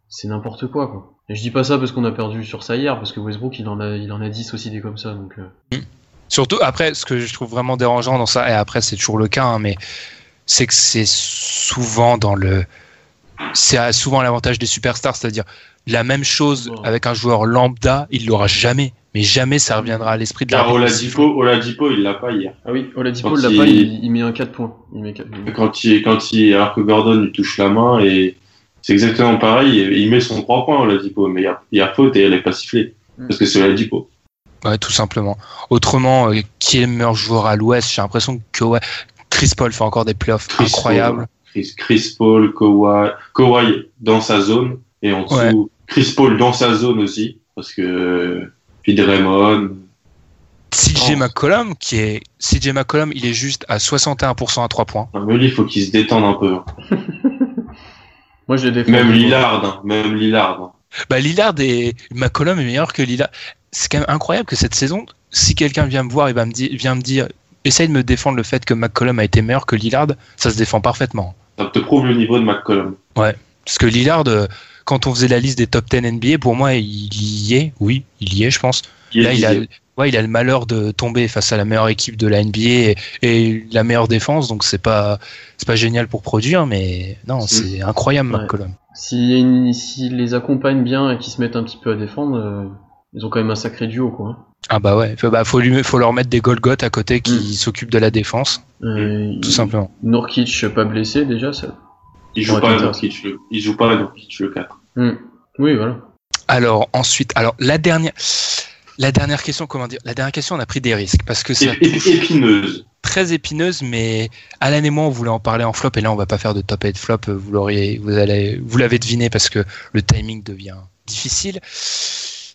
c'est n'importe quoi, quoi. Et je dis pas ça parce qu'on a perdu sur ça hier, parce que Westbrook, il en a, il en a 10 aussi des comme ça, donc. euh. Surtout après, ce que je trouve vraiment dérangeant dans ça, et après c'est toujours le cas, hein, mais c'est que c'est souvent dans le, c'est à- souvent l'avantage des superstars, c'est-à-dire la même chose avec un joueur lambda, il l'aura jamais, mais jamais ça reviendra à l'esprit de la Car Oladipo, Oladipo, il l'a pas hier. Ah oui, Oladipo, il l'a pas, il, il met un 4 points. Il met 4, il met- Quand il, quand il, alors que Gordon il touche la main et c'est exactement pareil, il met son 3 points Oladipo, mais il y a, il y a faute et elle est pas sifflée. Mm. Parce que c'est Oladipo. Ouais, tout simplement. Autrement, euh, qui est le meilleur joueur à l'Ouest J'ai l'impression que ouais, Chris Paul fait encore des playoffs Chris incroyables. Paul, Chris, Chris Paul, Kawhi, Kawhi dans sa zone et en dessous Ouais. Chris Paul dans sa zone aussi parce que puis Draymond. CJ. McCollum, qui est CJ McCollum, il est juste à 61% à 3 points. Non, mais lui, il faut qu'il se détende un peu. hein. [LAUGHS] Moi, je défends. Même Lillard, hein, même Lillard. hein. Bah Lillard et McCollum est meilleur que Lillard. C'est quand même incroyable que cette saison, si quelqu'un vient me voir et va me dire, vient me dire, essaye de me défendre le fait que McCollum a été meilleur que Lillard, ça se défend parfaitement. Ça te prouve le niveau de McCollum. Parce que Lillard, euh, quand on faisait la liste des top 10 NBA, pour moi, il y est. Oui, il y est, je pense. Il Là, il a, ouais, il a le malheur de tomber face à la meilleure équipe de la NBA et, et la meilleure défense, donc c'est pas, c'est pas génial pour produire, mais non, c'est incroyable, Ouais. McCollum. S'il s'ils les accompagnent bien et qu'ils se mettent un petit peu à défendre, euh, ils ont quand même un sacré duo, quoi. Ah bah ouais, faut, bah, faut, lui, faut leur mettre des Golgoth à côté qui s'occupent de la défense, Euh, tout il- simplement. Nurkic pas blessé déjà, ça. Il joue pas à. Nurkic, le, il joue pas à Nurkic le 4. Hmm. Oui, voilà. Alors ensuite, alors la dernière, la dernière question, comment dire La dernière question, on a pris des risques parce que ép- épineuse. très épineuse, mais Alan et moi, on voulait en parler en flop, et là, on va pas faire de top 8 flop, vous l'auriez, vous allez, vous l'avez deviné parce que le timing devient difficile.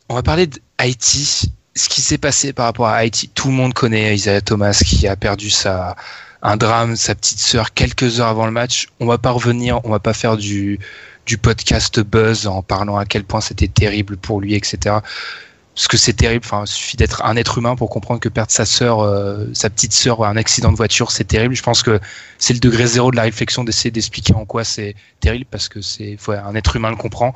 On va parler d'Haïti. Ce qui s'est passé par rapport à Haïti, tout le monde connaît Isaiah Thomas qui a perdu sa, un drame, sa petite sœur quelques heures avant le match. On va pas revenir, on va pas faire du, du podcast buzz en parlant à quel point c'était terrible pour lui, etc parce que c'est terrible. Enfin, il suffit d'être un être humain pour comprendre que perdre sa sœur, euh, sa petite sœur, à un accident de voiture, c'est terrible. Je pense que c'est le degré zéro de la réflexion d'essayer d'expliquer en quoi c'est terrible, parce que c'est, ouais, un être humain le comprend.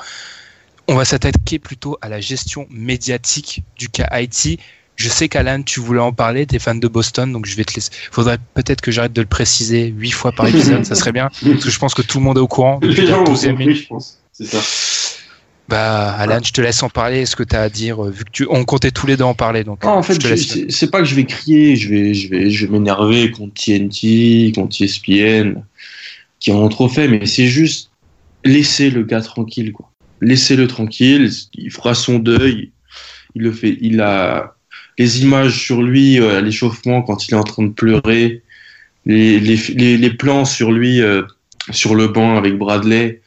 On va s'attaquer plutôt à la gestion médiatique du cas Haïti. Je sais qu'Alan, tu voulais en parler, t'es fan de Boston, donc je vais te laisser. Faudrait peut-être que j'arrête de le préciser huit fois par épisode, ça serait bien, parce que je pense que tout le monde est au courant. depuis la gens ont 12e compris, minute. je pense. C'est ça. Bah, Alan, je te laisse en parler. Est-ce que tu as à dire, euh, vu que tu, on comptait tous les deux en parler, donc. Non, en je fait, te je- laisse. c'est c'est pas que je vais crier, je vais, je vais, je vais m'énerver contre TNT, contre ESPN, qui en ont trop fait, mais c'est juste laisser le gars tranquille, quoi. Laissez-le tranquille, il fera son deuil, il le fait, il a les images sur lui euh, à l'échauffement quand il est en train de pleurer, les, les, les, plans sur lui euh, sur le banc avec Bradley.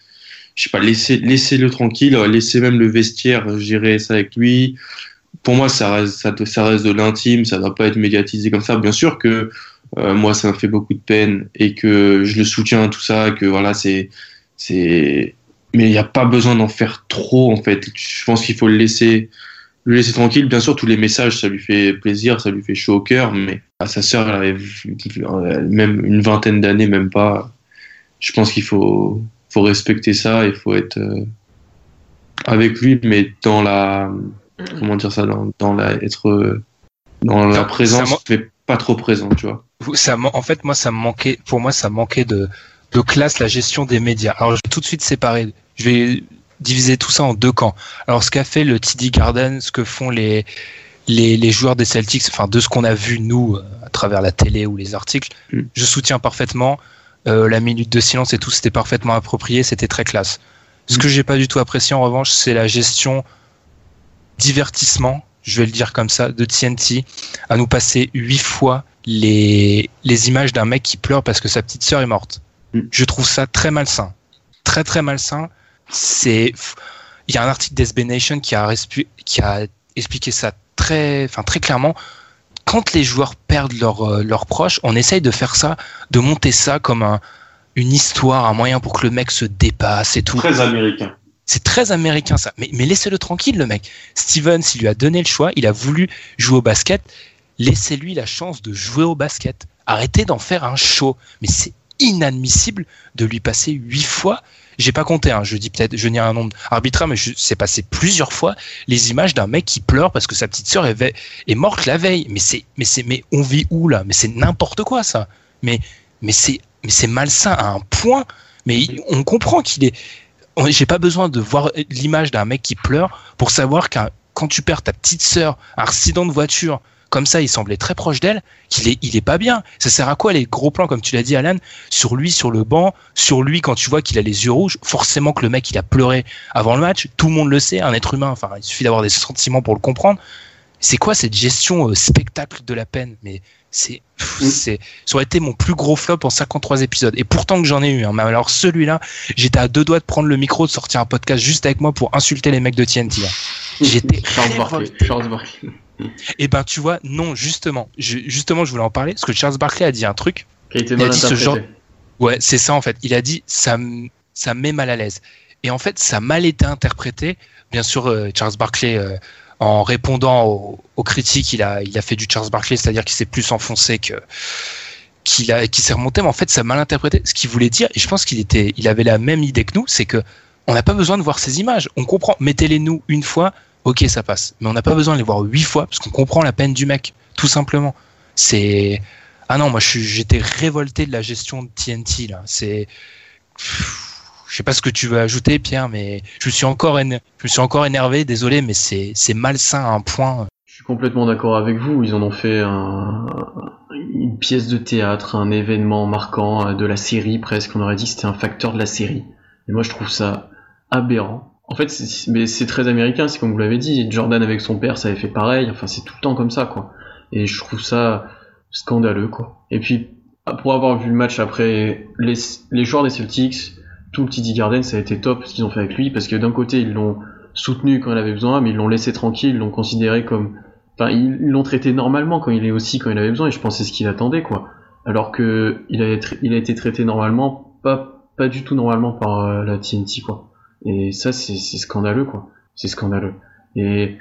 Je sais pas, laissez, laissez-le tranquille, euh, laissez même le vestiaire gérer ça avec lui pour moi, ça reste, ça, ça reste de l'intime, ça ne doit pas être médiatisé comme ça. Bien sûr que moi, ça me fait beaucoup de peine et que je le soutiens, tout ça, que voilà, c'est. c'est... Mais il n'y a pas besoin d'en faire trop, en fait. Je pense qu'il faut le laisser, le laisser tranquille. Bien sûr, tous les messages, ça lui fait plaisir, ça lui fait chaud au cœur, mais à sa sœur, elle avait même une vingtaine d'années, même pas. Je pense qu'il faut, faut respecter ça, il faut être euh, avec lui, mais dans la comment dire ça dans, dans la être dans la présence mais pas trop présent tu vois Ça, en fait, moi, ça me manquait, pour moi, ça manquait de, de classe, la gestion des médias. Alors, je vais tout de suite séparer. Je vais diviser tout ça en deux camps. Alors, ce qu'a fait le TD Garden, ce que font les, les, les joueurs des Celtics, enfin, de ce qu'on a vu, nous, euh, à travers la télé ou les articles, Mm. je soutiens parfaitement. Euh, la minute de silence et tout, c'était parfaitement approprié, c'était très classe. Ce que j'ai pas du tout apprécié, en revanche, c'est la gestion divertissement, je vais le dire comme ça, de TNT, à nous passer huit fois les, les images d'un mec qui pleure parce que sa petite sœur est morte. Mm. Je trouve ça très malsain. Très très malsain. C'est, il y a un article d'SB Nation qui a, respu- qui a expliqué ça très, enfin très clairement. Quand les joueurs perdent leurs euh, leurs proches, on essaye de faire ça, de monter ça comme un, une histoire, un moyen pour que le mec se dépasse et tout. très américain C'est très américain ça. Mais, mais laissez-le tranquille, le mec. Steven, s'il lui a donné le choix, il a voulu jouer au basket. Laissez-lui la chance de jouer au basket. Arrêtez d'en faire un show. Mais c'est inadmissible de lui passer huit fois j'ai pas compté, hein, je dis peut-être, je n'ai un nombre arbitraire, mais c'est passé plusieurs fois les images d'un mec qui pleure parce que sa petite sœur est, morte la veille. Mais c'est, mais c'est, mais on vit où là? Mais c'est n'importe quoi ça. Mais, mais c'est, mais c'est malsain à un point. Mais on comprend qu'il est. J'ai pas besoin de voir l'image d'un mec qui pleure pour savoir qu'un quand tu perds ta petite sœur, un accident de voiture, comme ça, il semblait très proche d'elle, qu'il est, il est pas bien. Ça sert à quoi les gros plans, comme tu l'as dit, Alan, sur lui, sur le banc, sur lui quand tu vois qu'il a les yeux rouges? Forcément que le mec, il a pleuré avant le match. Tout le monde le sait, un être humain. Enfin, il suffit d'avoir des sentiments pour le comprendre. C'est quoi cette gestion euh, spectacle de la peine? Mais c'est, c'est, ça aurait été mon plus gros flop en 53 épisodes. Et pourtant que j'en ai eu. Hein. Mais alors celui-là, j'étais à deux doigts de prendre le micro, de sortir un podcast juste avec moi pour insulter les mecs de TNT. [LAUGHS] J'étais Charles Barkley. Charles Barkley. Et [LAUGHS] eh ben tu vois, non, justement, justement, je voulais en parler parce que Charles Barkley a dit un truc. Qui a été mal interprété. Ouais, c'est ça en fait. Il a dit ça, ça met mal à l'aise. Et en fait, ça a mal été interprété. Bien sûr, euh, Charles Barkley, euh, en répondant aux, critiques, il a, il a fait du Charles Barkley, c'est-à-dire qu'il s'est plus enfoncé que qu'il a, qui s'est remonté. Mais en fait, ça a mal interprété. Ce qu'il voulait dire, et je pense qu'il était, il avait la même idée que nous, c'est que on n'a pas besoin de voir ces images. On comprend. Mettez-les nous une fois ok, ça passe. Mais on n'a pas besoin de les voir huit fois parce qu'on comprend la peine du mec, tout simplement. C'est ah non, moi j'étais révolté de la gestion de TNT là. C'est je sais pas ce que tu veux ajouter, Pierre, mais je suis encore je suis encore énervé. Désolé, mais c'est malsain à un point. Je suis complètement d'accord avec vous. Ils en ont fait un, une pièce de théâtre, un événement marquant de la série presque. On aurait dit que c'était un facteur de la série. Et moi, je trouve ça aberrant. En fait, c'est très américain, c'est comme vous l'avez dit. Jordan avec son père, ça avait fait pareil. Enfin, c'est tout le temps comme ça, quoi. Et je trouve ça scandaleux, quoi. Et puis, pour avoir vu le match après, les, joueurs des Celtics, tout le TD Garden, ça a été top ce qu'ils ont fait avec lui, parce que d'un côté, ils l'ont soutenu quand il avait besoin, mais ils l'ont laissé tranquille, ils l'ont considéré comme, enfin, ils l'ont traité normalement quand il est aussi quand il avait besoin, et je pense c'est ce qu'il attendait, quoi. Alors que il a, il a été traité normalement, pas, pas du tout normalement par euh, la TNT, quoi. Et ça, c'est scandaleux, quoi. C'est scandaleux. Et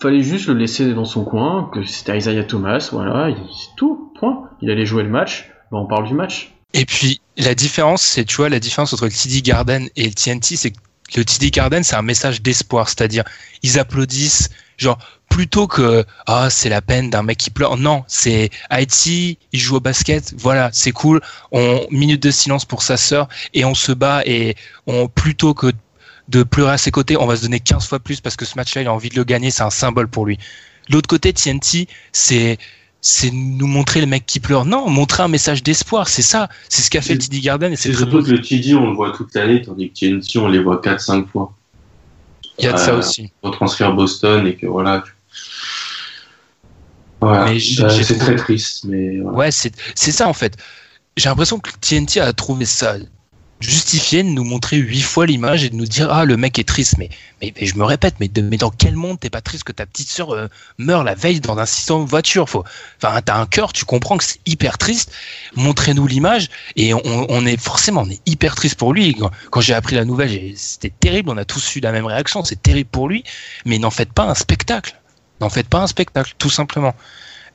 fallait juste le laisser dans son coin, que c'était Isaiah Thomas, voilà, c'est tout, point. Il allait jouer le match, ben, on parle du match. Et puis, la différence, c'est, tu vois, la différence entre le TD Garden et le TNT, c'est que le TD Garden, c'est un message d'espoir, c'est-à-dire, ils applaudissent, genre, plutôt que, ah, c'est la peine d'un mec qui pleure. Non, c'est Haïti, il joue au basket, voilà, c'est cool, on, minute de silence pour sa sœur, et on se bat, et on, plutôt que de pleurer à ses côtés, on va se donner 15 fois plus parce que ce match-là, il a envie de le gagner, c'est un symbole pour lui. L'autre côté, TNT, c'est c'est nous montrer le mec qui pleure. Non, montrer un message d'espoir, c'est ça. C'est ce qu'a fait le TD Garden. Et c'est surtout que le TD, on le voit toute l'année, tandis que TNT, on les voit 4-5 fois. Il y a de ça aussi. On transfère Boston et que voilà. Voilà. c'est très triste. Mais Ouais, c'est ça en fait. J'ai l'impression que TNT a trouvé ça justifier de nous montrer huit fois l'image et de nous dire ah le mec est triste. Mais mais, je me répète mais, mais dans quel monde t'es pas triste que ta petite sœur euh, meurt la veille dans un accident de voiture? Faut enfin t'as un cœur tu comprends que c'est hyper triste. Montrez-nous l'image et on, est forcément on est hyper triste pour lui. Quand, j'ai appris la nouvelle c'était terrible. On a tous eu la même réaction. C'est terrible pour lui. Mais n'en faites pas un spectacle. N'en faites pas un spectacle tout simplement.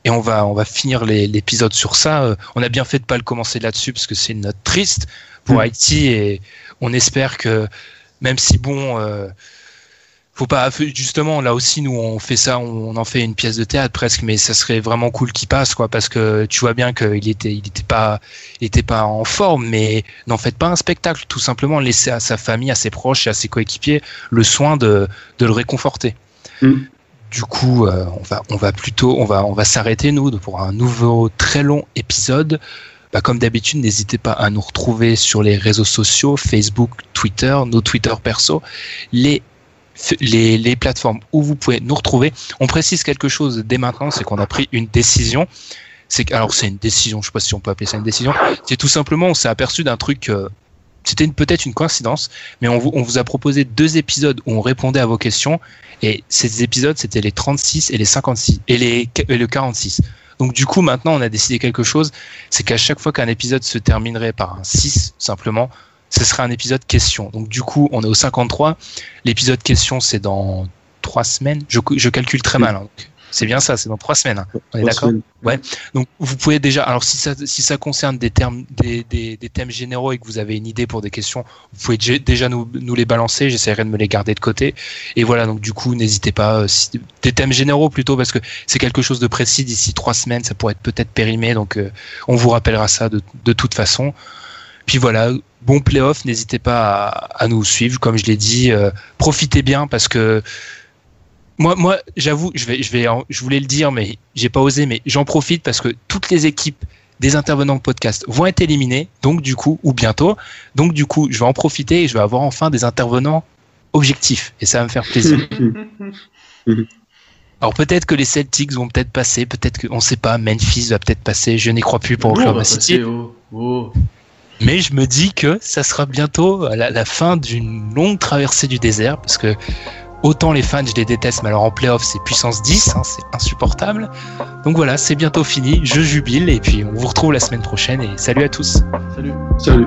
Et on va on va finir l'épisode sur ça. Euh, on a bien fait de pas le commencer là-dessus parce que c'est une note triste pour mm. Haïti et on espère que même si bon euh, faut pas justement là aussi nous on fait ça on en fait une pièce de théâtre presque mais ça serait vraiment cool qu'il passe quoi parce que tu vois bien qu'il était il était pas il était pas en forme mais n'en faites pas un spectacle tout simplement laissez à sa famille à ses proches et à ses coéquipiers le soin de, de le réconforter mm. du coup euh, on va on va plutôt on va on va s'arrêter nous pour un nouveau très long épisode bah, comme d'habitude, n'hésitez pas à nous retrouver sur les réseaux sociaux, Facebook, Twitter, nos Twitter perso, les les, les, plateformes où vous pouvez nous retrouver. On précise quelque chose dès maintenant, c'est qu'on a pris une décision. C'est alors c'est une décision, je sais pas si on peut appeler ça une décision. C'est tout simplement on s'est aperçu d'un truc. Euh, c'était peut-être une coïncidence, mais on vous, on vous a proposé deux épisodes où on répondait à vos questions, et ces épisodes c'était les 36 et les 56 et les et le 46. Donc du coup, maintenant, on a décidé quelque chose, c'est qu'à chaque fois qu'un épisode se terminerait par un 6, simplement, ce serait un épisode question. Donc du coup, on est au 53. L'épisode question, c'est dans trois semaines. Je, calcule très mal. Hein, C'est bien ça, c'est dans trois semaines. hein. On est d'accord. Ouais. Donc vous pouvez déjà, alors si ça, si ça concerne des termes, des, des, des thèmes généraux et que vous avez une idée pour des questions, vous pouvez dé- déjà nous, nous les balancer. J'essaierai de me les garder de côté. Et voilà, donc du coup, n'hésitez pas. euh, si- des thèmes généraux plutôt parce que c'est quelque chose de précis. D'ici trois semaines, ça pourrait être peut-être périmé. Donc euh, on vous rappellera ça de, de toute façon. Puis voilà, bon playoff. N'hésitez pas à, à nous suivre, comme je l'ai dit. euh, profitez bien parce que moi, moi, j'avoue, je vais, je vais, en- je voulais le dire, mais j'ai pas osé, mais j'en profite parce que toutes les équipes des intervenants de podcast vont être éliminées, donc du coup, ou bientôt, donc du coup, je vais en profiter et je vais avoir enfin des intervenants objectifs, et ça va me faire plaisir. [LAUGHS] Alors peut-être que les Celtics vont peut-être passer, peut-être que, on sait pas, Memphis va peut-être passer, je n'y crois plus pour Nous, on Oklahoma City. au- Mais je me dis que ça sera bientôt à la, la fin d'une longue traversée du désert, parce que autant les fans, je les déteste, mais alors en playoff, c'est puissance 10, hein, c'est insupportable. Donc voilà, c'est bientôt fini, je jubile, et puis on vous retrouve la semaine prochaine, et salut à tous. Salut. Salut.